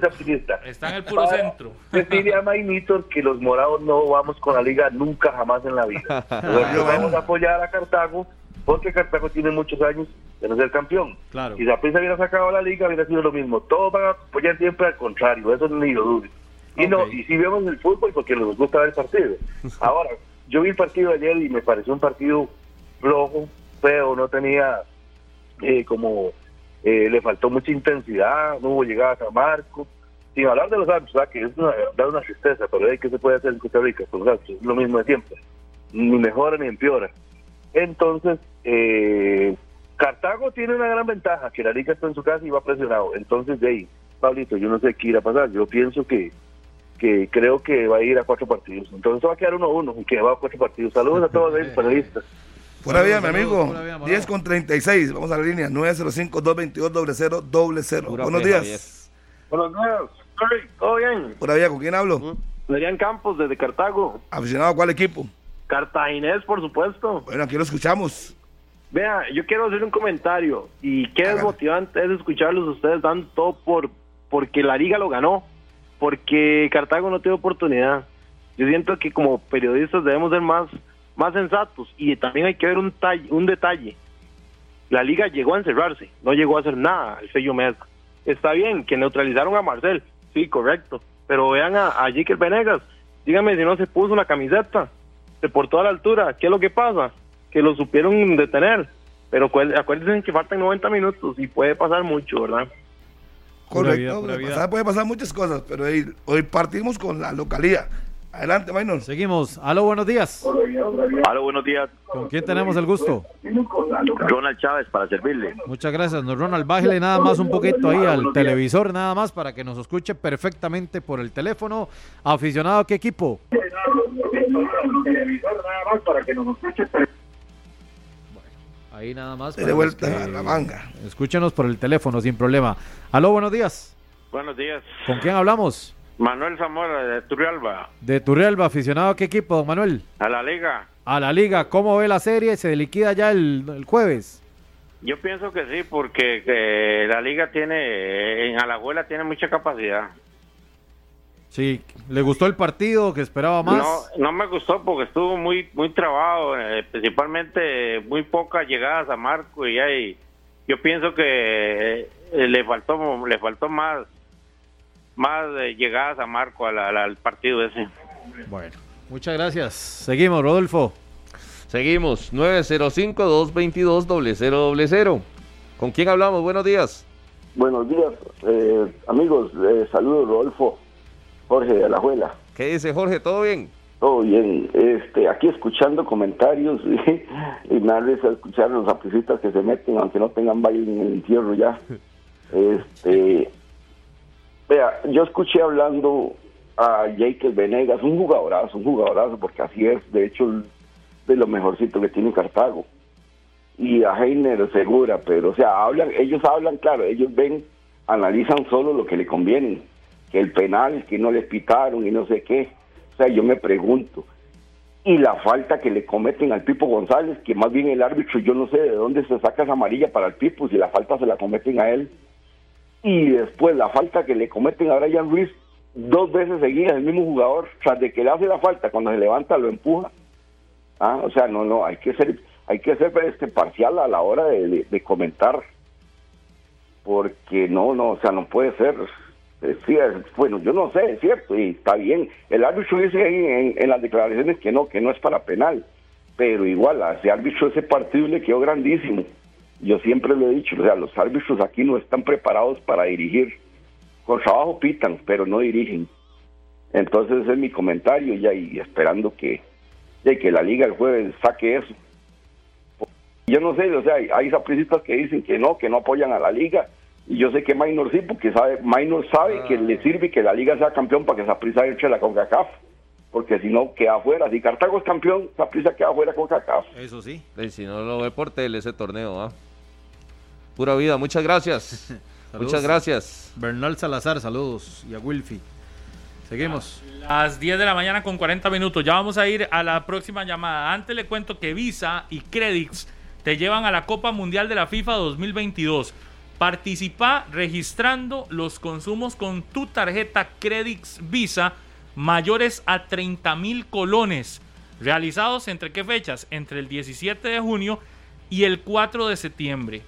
Está en el puro centro. Decirle a Mainito que los morados no vamos con la liga nunca jamás en la vida. vamos a apoyar a Cartago porque Cartago tiene muchos años de no ser campeón. Claro. Si Zaprisa hubiera sacado la liga, hubiera sido lo mismo. Todos van a apoyar siempre al contrario, eso ni lo dudo. Y no, y si vemos el fútbol porque nos gusta ver el partido. Ahora, yo vi el partido ayer y me pareció un partido flojo, feo, no tenía eh, como, eh, le faltó mucha intensidad, no hubo llegadas a Marco. Sin hablar de los árbitros, que es una, da una tristeza, pero hay que se puede hacer en Costa Rica, pues, es lo mismo de siempre. Ni mejora ni empeora. Entonces, eh, Cartago tiene una gran ventaja, que la liga está en su casa y va presionado. Entonces, de ahí, Pablito, yo no sé qué irá a pasar. Yo pienso que, que creo que va a ir a cuatro partidos. Entonces va a quedar uno a uno y que va a cuatro partidos. Saludos a todos los periodistas. Buena vida, mi amigo. 10 con 36. Vamos a la línea 905-222-0000. Buenos días. Buenos días. ¿Todo bien? Buena vida, ¿con quién hablo? Adrián Campos, desde Cartago. ¿Aficionado a cuál equipo? Cartaginés, por supuesto. Bueno, aquí lo escuchamos. Vea, yo quiero hacer un comentario y qué desmotivante es escucharlos ustedes dando todo por porque la liga lo ganó, porque Cartago no tiene oportunidad. Yo siento que como periodistas debemos ser más más sensatos y también hay que ver un, un detalle. La liga llegó a encerrarse, no llegó a hacer nada el sello Mesa. Está bien que neutralizaron a Marcel, sí, correcto, pero vean a, a Jiker Venegas, díganme si no se puso una camiseta, se portó a la altura, ¿qué es lo que pasa? Que lo supieron detener, pero acuérdense que faltan 90 minutos y puede pasar mucho, ¿verdad? Correcto, puede pasar muchas cosas, pero hoy, partimos con la localía. Adelante, Maynor. Seguimos. Aló, buenos días. Aló, buenos días. ¿Con quién tenemos el gusto? Ronald Chávez, para servirle. Muchas gracias, no, Ronald. Bájale nada más un poquito ahí al televisor, nada más, para que nos escuche perfectamente por el teléfono. ¿Aficionado qué equipo? para que nos escuche Ahí nada más. De vuelta a la manga. Escúchenos por el teléfono sin problema. Aló, buenos días. Buenos días. ¿Con quién hablamos? Manuel Zamora de Turrialba. De Turrialba, aficionado a qué equipo, don Manuel? A la Liga. A la Liga. ¿Cómo ve la serie? ¿Se liquida ya el, jueves? Yo pienso que sí, porque la Liga tiene, en Alajuela tiene mucha capacidad. Sí, ¿le gustó el partido que esperaba más? No, no me gustó porque estuvo muy muy trabado, eh, principalmente muy pocas llegadas a Marco y ahí yo pienso que eh, le faltó le faltó más más llegadas a Marco al, partido ese. Bueno, muchas gracias. Seguimos, Rodolfo. Seguimos, 905-222-0000. ¿Con quién hablamos? Buenos días. Buenos días, eh, amigos. saludos, Rodolfo. Jorge de la Juela. ¿Qué dice Jorge? ¿Todo bien? Todo bien. Este, aquí escuchando comentarios y, y nada de escuchar los apricistas que se meten, aunque no tengan baile en el entierro ya. Este, vea, yo escuché hablando a Jake Venegas, un jugadorazo, un jugadorazo, porque así es, de hecho, de lo mejorcito que tiene Cartago. Y a Heiner Segura, pero, o sea, hablan, ellos hablan, claro, ellos ven, analizan solo lo que le conviene, que el penal, que no les pitaron y no sé qué. O sea, yo me pregunto, y la falta que le cometen al Pipo González, que más bien el árbitro, yo no sé de dónde se saca esa amarilla para el Pipo, si la falta se la cometen a él. Y después la falta que le cometen a Brian Ruiz, dos veces seguidas el mismo jugador, tras de que le hace la falta, cuando se levanta lo empuja. Ah, o sea, no, no, hay que ser, hay que ser este parcial a la hora de, de comentar, porque no, no, o sea, no puede ser sí, bueno, yo no sé, es cierto, y está bien. El árbitro dice en, las declaraciones que no, que no es para penal, pero igual ese árbitro ese partido le quedó grandísimo. Yo siempre lo he dicho, o sea, los árbitros aquí no están preparados para dirigir. Con trabajo pitan, pero no dirigen. Entonces ese es mi comentario ya y esperando que, que la liga el jueves saque eso. Yo no sé, o sea, hay sapricistas que dicen que no, que no apoyan a la liga y yo sé que Minor sí, porque sabe, Minor sabe que le sirve que la liga sea campeón para que Saprissa eche la CONCACAF. Porque si no, queda afuera. Si Cartago es campeón, Saprissa queda afuera con CONCACAF. Eso sí. Y si no lo ve por tele ese torneo, ¿ah? Pura vida. Muchas gracias. Muchas gracias. Bernal Salazar, saludos. Y a Wilfi. Seguimos. Las 10 de la mañana con 40 minutos. Ya vamos a ir a la próxima llamada. Antes le cuento que Visa y Credits te llevan a la Copa Mundial de la FIFA 2022. Participa registrando los consumos con tu tarjeta Credits Visa mayores a 30 mil colones. ¿Realizados entre qué fechas? Entre el 17 de junio y el 4 de septiembre.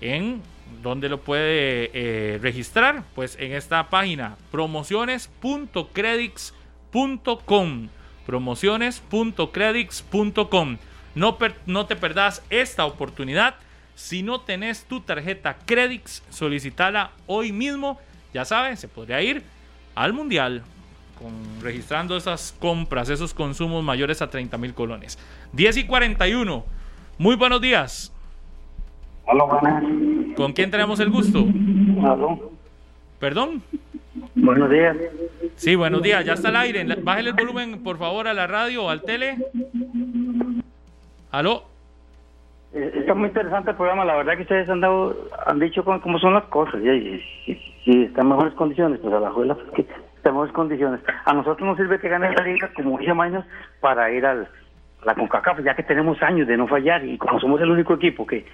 ¿En dónde lo puede eh, registrar? Pues en esta página promociones.credits.com. Promociones.credits.com. No, no te perdás esta oportunidad si no tenés tu tarjeta Credits, solicitala hoy mismo. Ya saben, se podría ir al Mundial con, registrando esas compras, esos consumos mayores a 30 mil colones. 10 y 41. Muy buenos días. Hola, ¿Con quién tenemos el gusto? Aló. ¿Perdón? Buenos días. Sí, buenos días. Ya está el aire. Bájale el volumen, por favor, a la radio o al tele. ¿Aló? Eh, está muy interesante el programa, la verdad que ustedes han dado, han dicho cómo, son las cosas, y, están en mejores condiciones, pues a la juela pues que está en mejores condiciones. A nosotros nos sirve que gane la liga, como dice Maños, para ir al, a la CONCACAF, ya que tenemos años de no fallar, y como somos el único equipo que...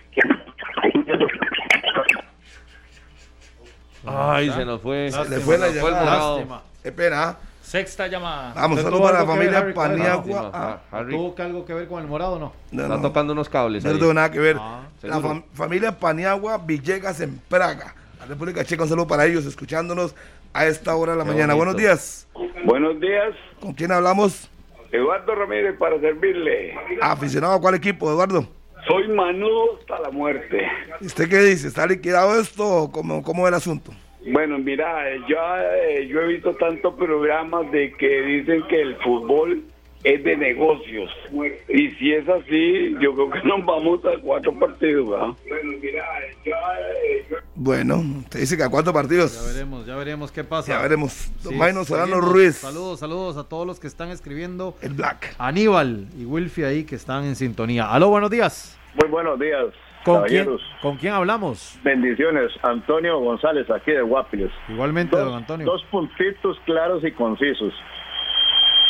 Ay, se nos fue. Se le fue la llamada. Espera. Sexta llamada. Vamos, saludos para la familia Paniagua. Ah, ¿Tuvo algo que ver con el morado o no? Está tocando unos cables. No tuvo nada que ver. Ah, la familia Paniagua Villegas en Praga. La República Checa, un saludo para ellos, escuchándonos a esta hora de la mañana. Buenos días. Buenos días. ¿Con quién hablamos? Eduardo Ramírez, para servirle. ¿Aficionado a cuál equipo, Eduardo? Soy manudo hasta la muerte. ¿Y usted qué dice? ¿Está liquidado esto o cómo, cómo es el asunto? Bueno, mira, yo, eh, yo he visto tantos programas de que dicen que el fútbol es de negocios. Y si es así, yo creo que nos vamos a cuatro partidos. Bueno, mira, yo, eh, Bueno, te dice que a cuatro partidos. Ya veremos, ya veremos qué pasa. Ya veremos. Sí, Solano Ruiz. Saludos, saludos a todos los que están escribiendo. El Black. Aníbal y Wilfie ahí que están en sintonía. Aló, buenos días. Muy buenos días. ¿Con quién, ¿Con quién hablamos? Bendiciones, Antonio González, aquí de Guapiles. Igualmente, don Antonio. Dos puntitos claros y concisos.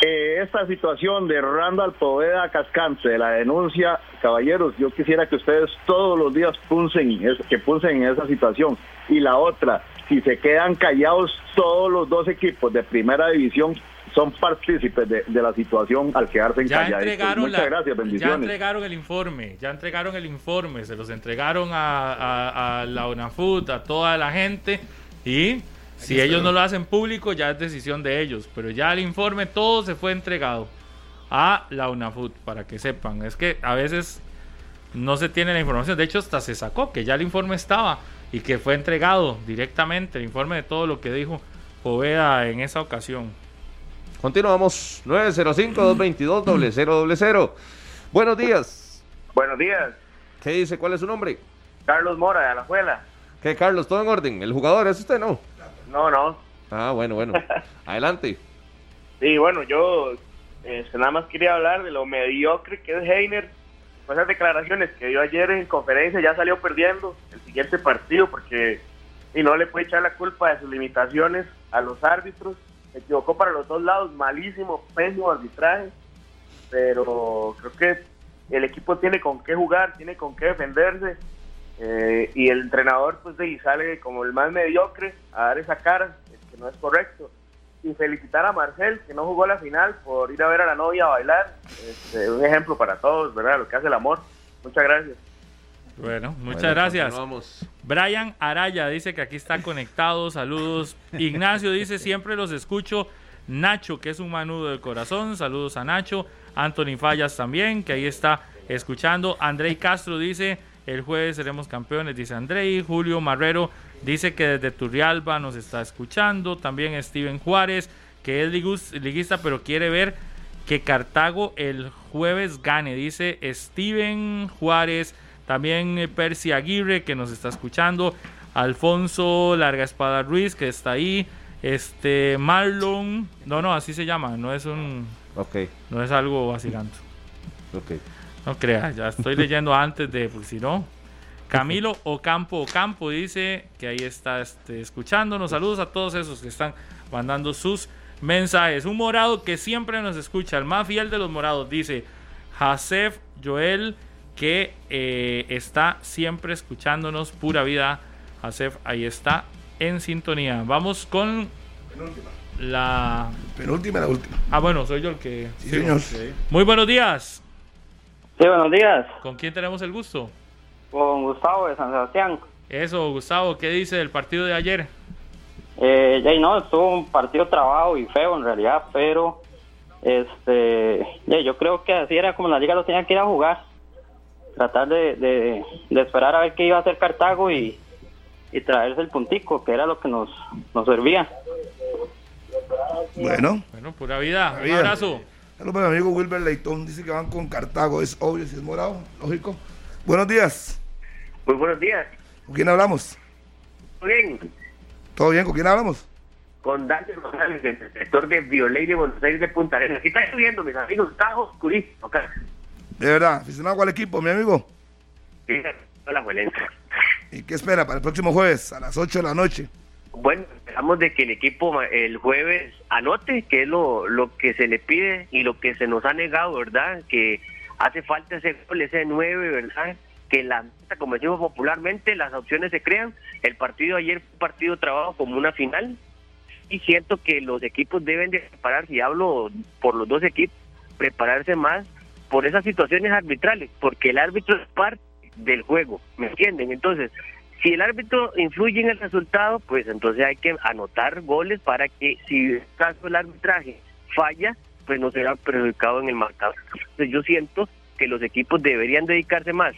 Eh, esta situación de Randall Poveda Cascante, de la denuncia, caballeros, yo quisiera que ustedes todos los días punsen, que punsen en esa situación. Y la otra, si se quedan callados todos los dos equipos de primera división, son partícipes de, la situación al quedarse en ya entregaron Muchas gracias, bendiciones. Ya entregaron el informe, ya entregaron el informe, se los entregaron a, la UNAFUT, a toda la gente y si ellos no lo hacen público ya es decisión de ellos, pero ya el informe todo se fue entregado a la UNAFUT para que sepan, es que a veces no se tiene la información, de hecho hasta se sacó que ya el informe estaba y que fue entregado directamente el informe de todo lo que dijo Poveda en esa ocasión. Continuamos, 905-222-0000. Buenos días. Buenos días. ¿Qué dice? ¿Cuál es su nombre? Carlos Mora, de Alajuela. ¿Qué, Carlos? ¿Todo en orden? ¿El jugador es usted, no? No, no. Ah, bueno, bueno. Adelante. Sí, bueno, yo este, nada más quería hablar de lo mediocre que es Heiner. Con esas declaraciones que dio ayer en conferencia, ya salió perdiendo el siguiente partido porque y no le puede echar la culpa de sus limitaciones a los árbitros. Se equivocó para los dos lados, malísimo, pésimo arbitraje, pero creo que el equipo tiene con qué jugar, tiene con qué defenderse eh, y el entrenador pues de sale como el más mediocre a dar esa cara, que no es correcto y felicitar a Marcel, que no jugó la final, por ir a ver a la novia a bailar. Este, un ejemplo para todos, ¿verdad? Lo que hace el amor. Muchas gracias. Bueno, muchas gracias. Brian Araya dice que aquí está conectado. Saludos. Ignacio dice: Siempre los escucho. Nacho, que es un manudo de corazón. Saludos a Nacho. Anthony Fallas también, que ahí está escuchando. Andrei Castro dice: El jueves seremos campeones, dice Andrei. Julio Marrero Dice que desde Turrialba nos está escuchando. También Steven Juárez, que es liguista, pero quiere ver que Cartago el jueves gane. Dice Steven Juárez. También eh, Percy Aguirre, que nos está escuchando. Alfonso Larga Espada Ruiz, que está ahí. Este Marlon. No, no, así se llama. No es un. Ok. No es algo vacilante. Ok. No creas, ya estoy leyendo antes de, porque si no. Camilo Ocampo Ocampo dice que ahí está este, escuchándonos. Saludos a todos esos que están mandando sus mensajes. Un morado que siempre nos escucha, el más fiel de los morados, dice Hasef Joel, que eh, está siempre escuchándonos. Pura vida, Hasef, ahí está en sintonía. Vamos con la penúltima, la última. Ah, bueno, soy yo el que. Sí, señor. Muy buenos días. Sí, buenos días. ¿Con quién tenemos el gusto? con Gustavo de San Sebastián. Eso, Gustavo, ¿qué dice del partido de ayer? Eh, ya no, estuvo un partido trabajo y feo en realidad, pero este, yo creo que así era como la liga lo tenía que ir a jugar, tratar de, esperar a ver qué iba a hacer Cartago y, traerse el puntico, que era lo que nos, nos servía. Bueno. Bueno, pura vida. Un abrazo. Saludos mi amigo Wilber Leitón. Dice que van con Cartago. Es obvio si es morado, lógico. Buenos días. Muy buenos días. ¿Con quién hablamos? Bien. ¿Todo bien? ¿Con quién hablamos? Con Daniel González, del sector de Violey de Buenos Aires de Punta Arenas. Aquí está lloviendo, mis amigos. Está oscurísimo acá. De verdad, aficionado al equipo, mi amigo. Sí, la Juelense. ¿Y qué espera para el próximo jueves a las 8 de la noche? Bueno, esperamos de que el equipo el jueves anote, que es lo, lo que se le pide y lo que se nos ha negado, ¿verdad? Que hace falta ese gol, ese 9, ¿verdad? que la como decimos popularmente, las opciones se crean. El partido ayer fue un partido trabajo como una final y siento que los equipos deben de prepararse, y hablo por los dos equipos, prepararse más por esas situaciones arbitrales, porque el árbitro es parte del juego, ¿me entienden? Entonces, si el árbitro influye en el resultado, pues entonces hay que anotar goles para que si el caso el arbitraje falla, pues no será perjudicado en el marcador. Entonces yo siento que los equipos deberían dedicarse más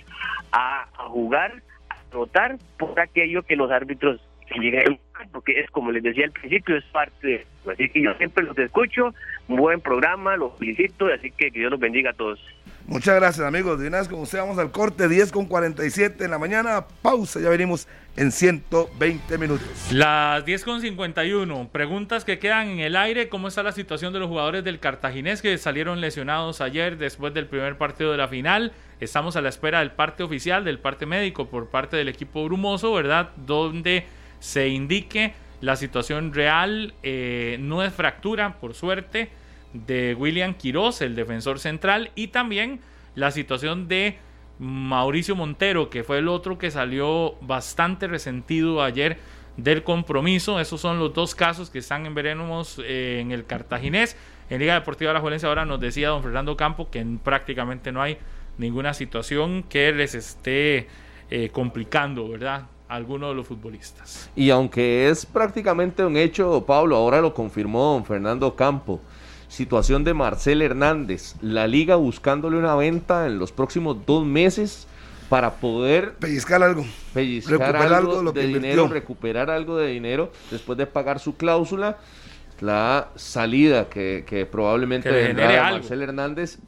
a, jugar, a anotar por aquello que los árbitros porque es como les decía al principio, es parte de Así que yo siempre los escucho, un buen programa, los felicito, así que que Dios los bendiga a todos. Muchas gracias amigos, de una vez como usted vamos al corte, 10 con 47 en la mañana, pausa, ya venimos en 120 minutos. Las 10 con 51, preguntas que quedan en el aire, ¿cómo está la situación de los jugadores del Cartaginés que salieron lesionados ayer después del primer partido de la final? Estamos a la espera del parte oficial, del parte médico por parte del equipo brumoso, ¿verdad? Donde se indique la situación real, eh, no es fractura, por suerte de William Quiroz, el defensor central, y también la situación de Mauricio Montero, que fue el otro que salió bastante resentido ayer del compromiso. Esos son los dos casos que están en veremos eh, en el Cartaginés. En Liga Deportiva La Juelense ahora nos decía don Fernando Campo que prácticamente no hay ninguna situación que les esté eh, complicando, ¿verdad? Alguno de los futbolistas. Y aunque es prácticamente un hecho, Pablo, ahora lo confirmó don Fernando Campo situación de Marcel Hernández, la liga buscándole una venta en los próximos dos meses para poder pellizcar algo, pellizcar algo, de dinero, recuperar algo de dinero después de pagar su cláusula. La salida que, probablemente vendrá Marcel Hernández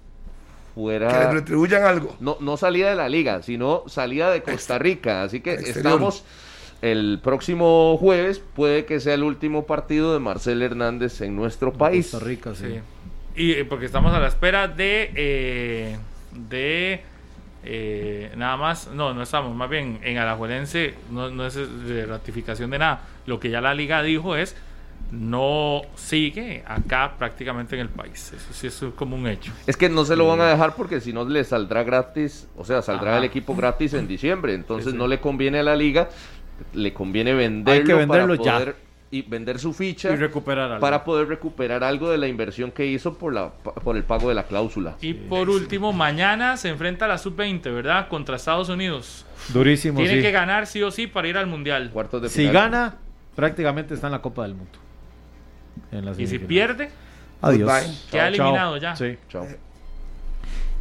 fuera. Que le retribuyan algo. No, no salida de la liga, sino salida de Costa Rica. Así que estamos el próximo jueves puede que sea el último partido de Marcel Hernández en nuestro país. Costa Rica, sí. Sí. Y eh, porque estamos a la espera de eh, de eh, nada más, no, no estamos, más bien en Alajuelense no, no es de ratificación de nada. Lo que ya la liga dijo es no sigue acá prácticamente en el país. Eso sí es como un hecho. Es que no se lo van a dejar porque si no le saldrá gratis, o sea, saldrá Ajá. el equipo gratis en diciembre. Entonces Sí, sí. no le conviene a la liga, le conviene venderlo, Hay que venderlo para ya. poder y vender su ficha Y recuperar algo. para poder recuperar algo de la inversión que hizo por la por el pago de la cláusula. Y por último, mañana se enfrenta a la sub-20, ¿verdad? Contra Estados Unidos. Durísimo, Tiene sí. que ganar sí o sí para ir al Mundial. Cuartos de Si final. gana, prácticamente está en la Copa del Mundo. En la Y si pierde, Adiós. Queda Chao, eliminado chao. ya. Sí. Chao.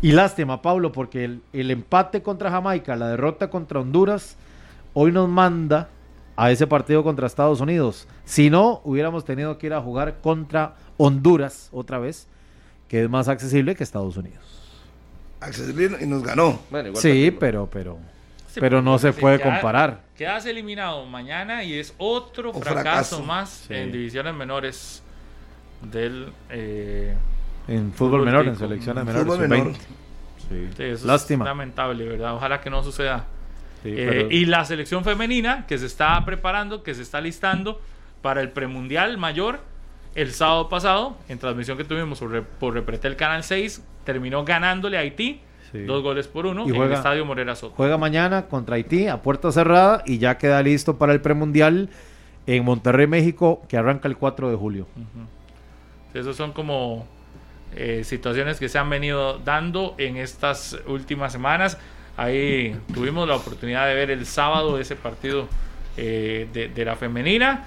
Y lástima, Pablo, porque el, el empate contra Jamaica, la derrota contra Honduras, hoy nos manda a ese partido contra Estados Unidos. Si no, hubiéramos tenido que ir a jugar contra Honduras otra vez, que es más accesible que Estados Unidos. Accesible y nos ganó. Bueno, igual Sí, pero, pero, Sí, pero no se sí, puede comparar. Quedas eliminado mañana y es otro fracaso, fracaso. más Sí. en divisiones menores del eh, En fútbol Fútbol menor, en selecciones menores. Fútbol menor. sub-20. Sí. Sí, eso Lástima. Es lamentable, ¿verdad? Ojalá que no suceda. Sí, Eh, pero- Y la selección femenina que se está preparando, que se está listando para el premundial mayor, el sábado pasado, en transmisión que tuvimos por, por Repretel Canal 6, terminó ganándole a Haití Sí. dos goles por uno Y en el juega- estadio Morera Soto. Juega mañana contra Haití a puerta cerrada y ya queda listo para el premundial en Monterrey, México, que arranca el 4 de julio. Esos son como eh, situaciones que se han venido dando en estas últimas semanas. Ahí tuvimos la oportunidad de ver el sábado ese partido eh, de, de la femenina.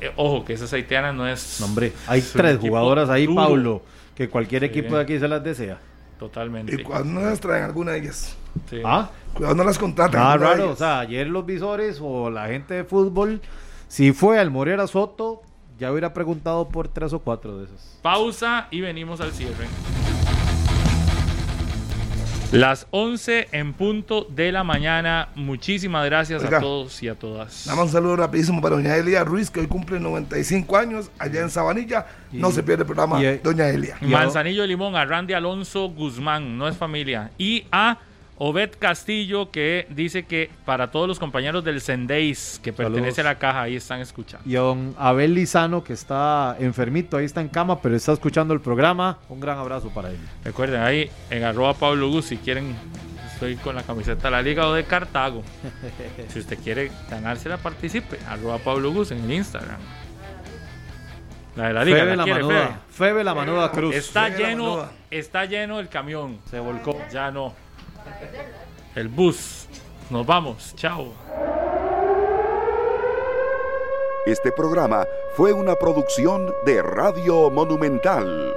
Eh, ojo, que esa haitiana no es. No, hombre, hay tres jugadoras ahí, duro. Paulo, que cualquier Sí. equipo de aquí se las desea. Totalmente. Y cuando no las traen alguna de ellas. Sí. ¿Ah? Cuidado, no las contratan. De raro, o sea, ayer los visores o la gente de fútbol, si fue al Morera Soto, ya hubiera preguntado por tres o cuatro de esas. Pausa y venimos al cierre. Las 11 en punto de la mañana. Muchísimas gracias Oiga. a todos y a todas. Nada más un saludo rapidísimo para doña Elia Ruiz, que hoy cumple 95 años allá en Sabanilla. no Y- se pierde el programa, y, doña Elia. Manzanillo de Limón, a Randy Alonso Guzmán, no es familia. Y a Obed Castillo, que dice que para todos los compañeros del Sendeis, que pertenece a la caja, ahí están escuchando. Y a don Abel Lizano, que está enfermito, ahí está en cama, pero está escuchando el programa. Un gran abrazo para él. Recuerden, ahí en arroba Pablo Gus, si quieren, estoy con la camiseta de la Liga o de Cartago. si usted quiere ganársela, participe. Arroba Pablo Gus en el Instagram. La de la Liga, Febe la la quiere, Manuda. Febe. Febe la Manuda Cruz. Está Febe lleno, está lleno el camión. Se volcó. Ya no. El bus. Nos vamos. Chao. Este programa fue una producción de Radio Monumental.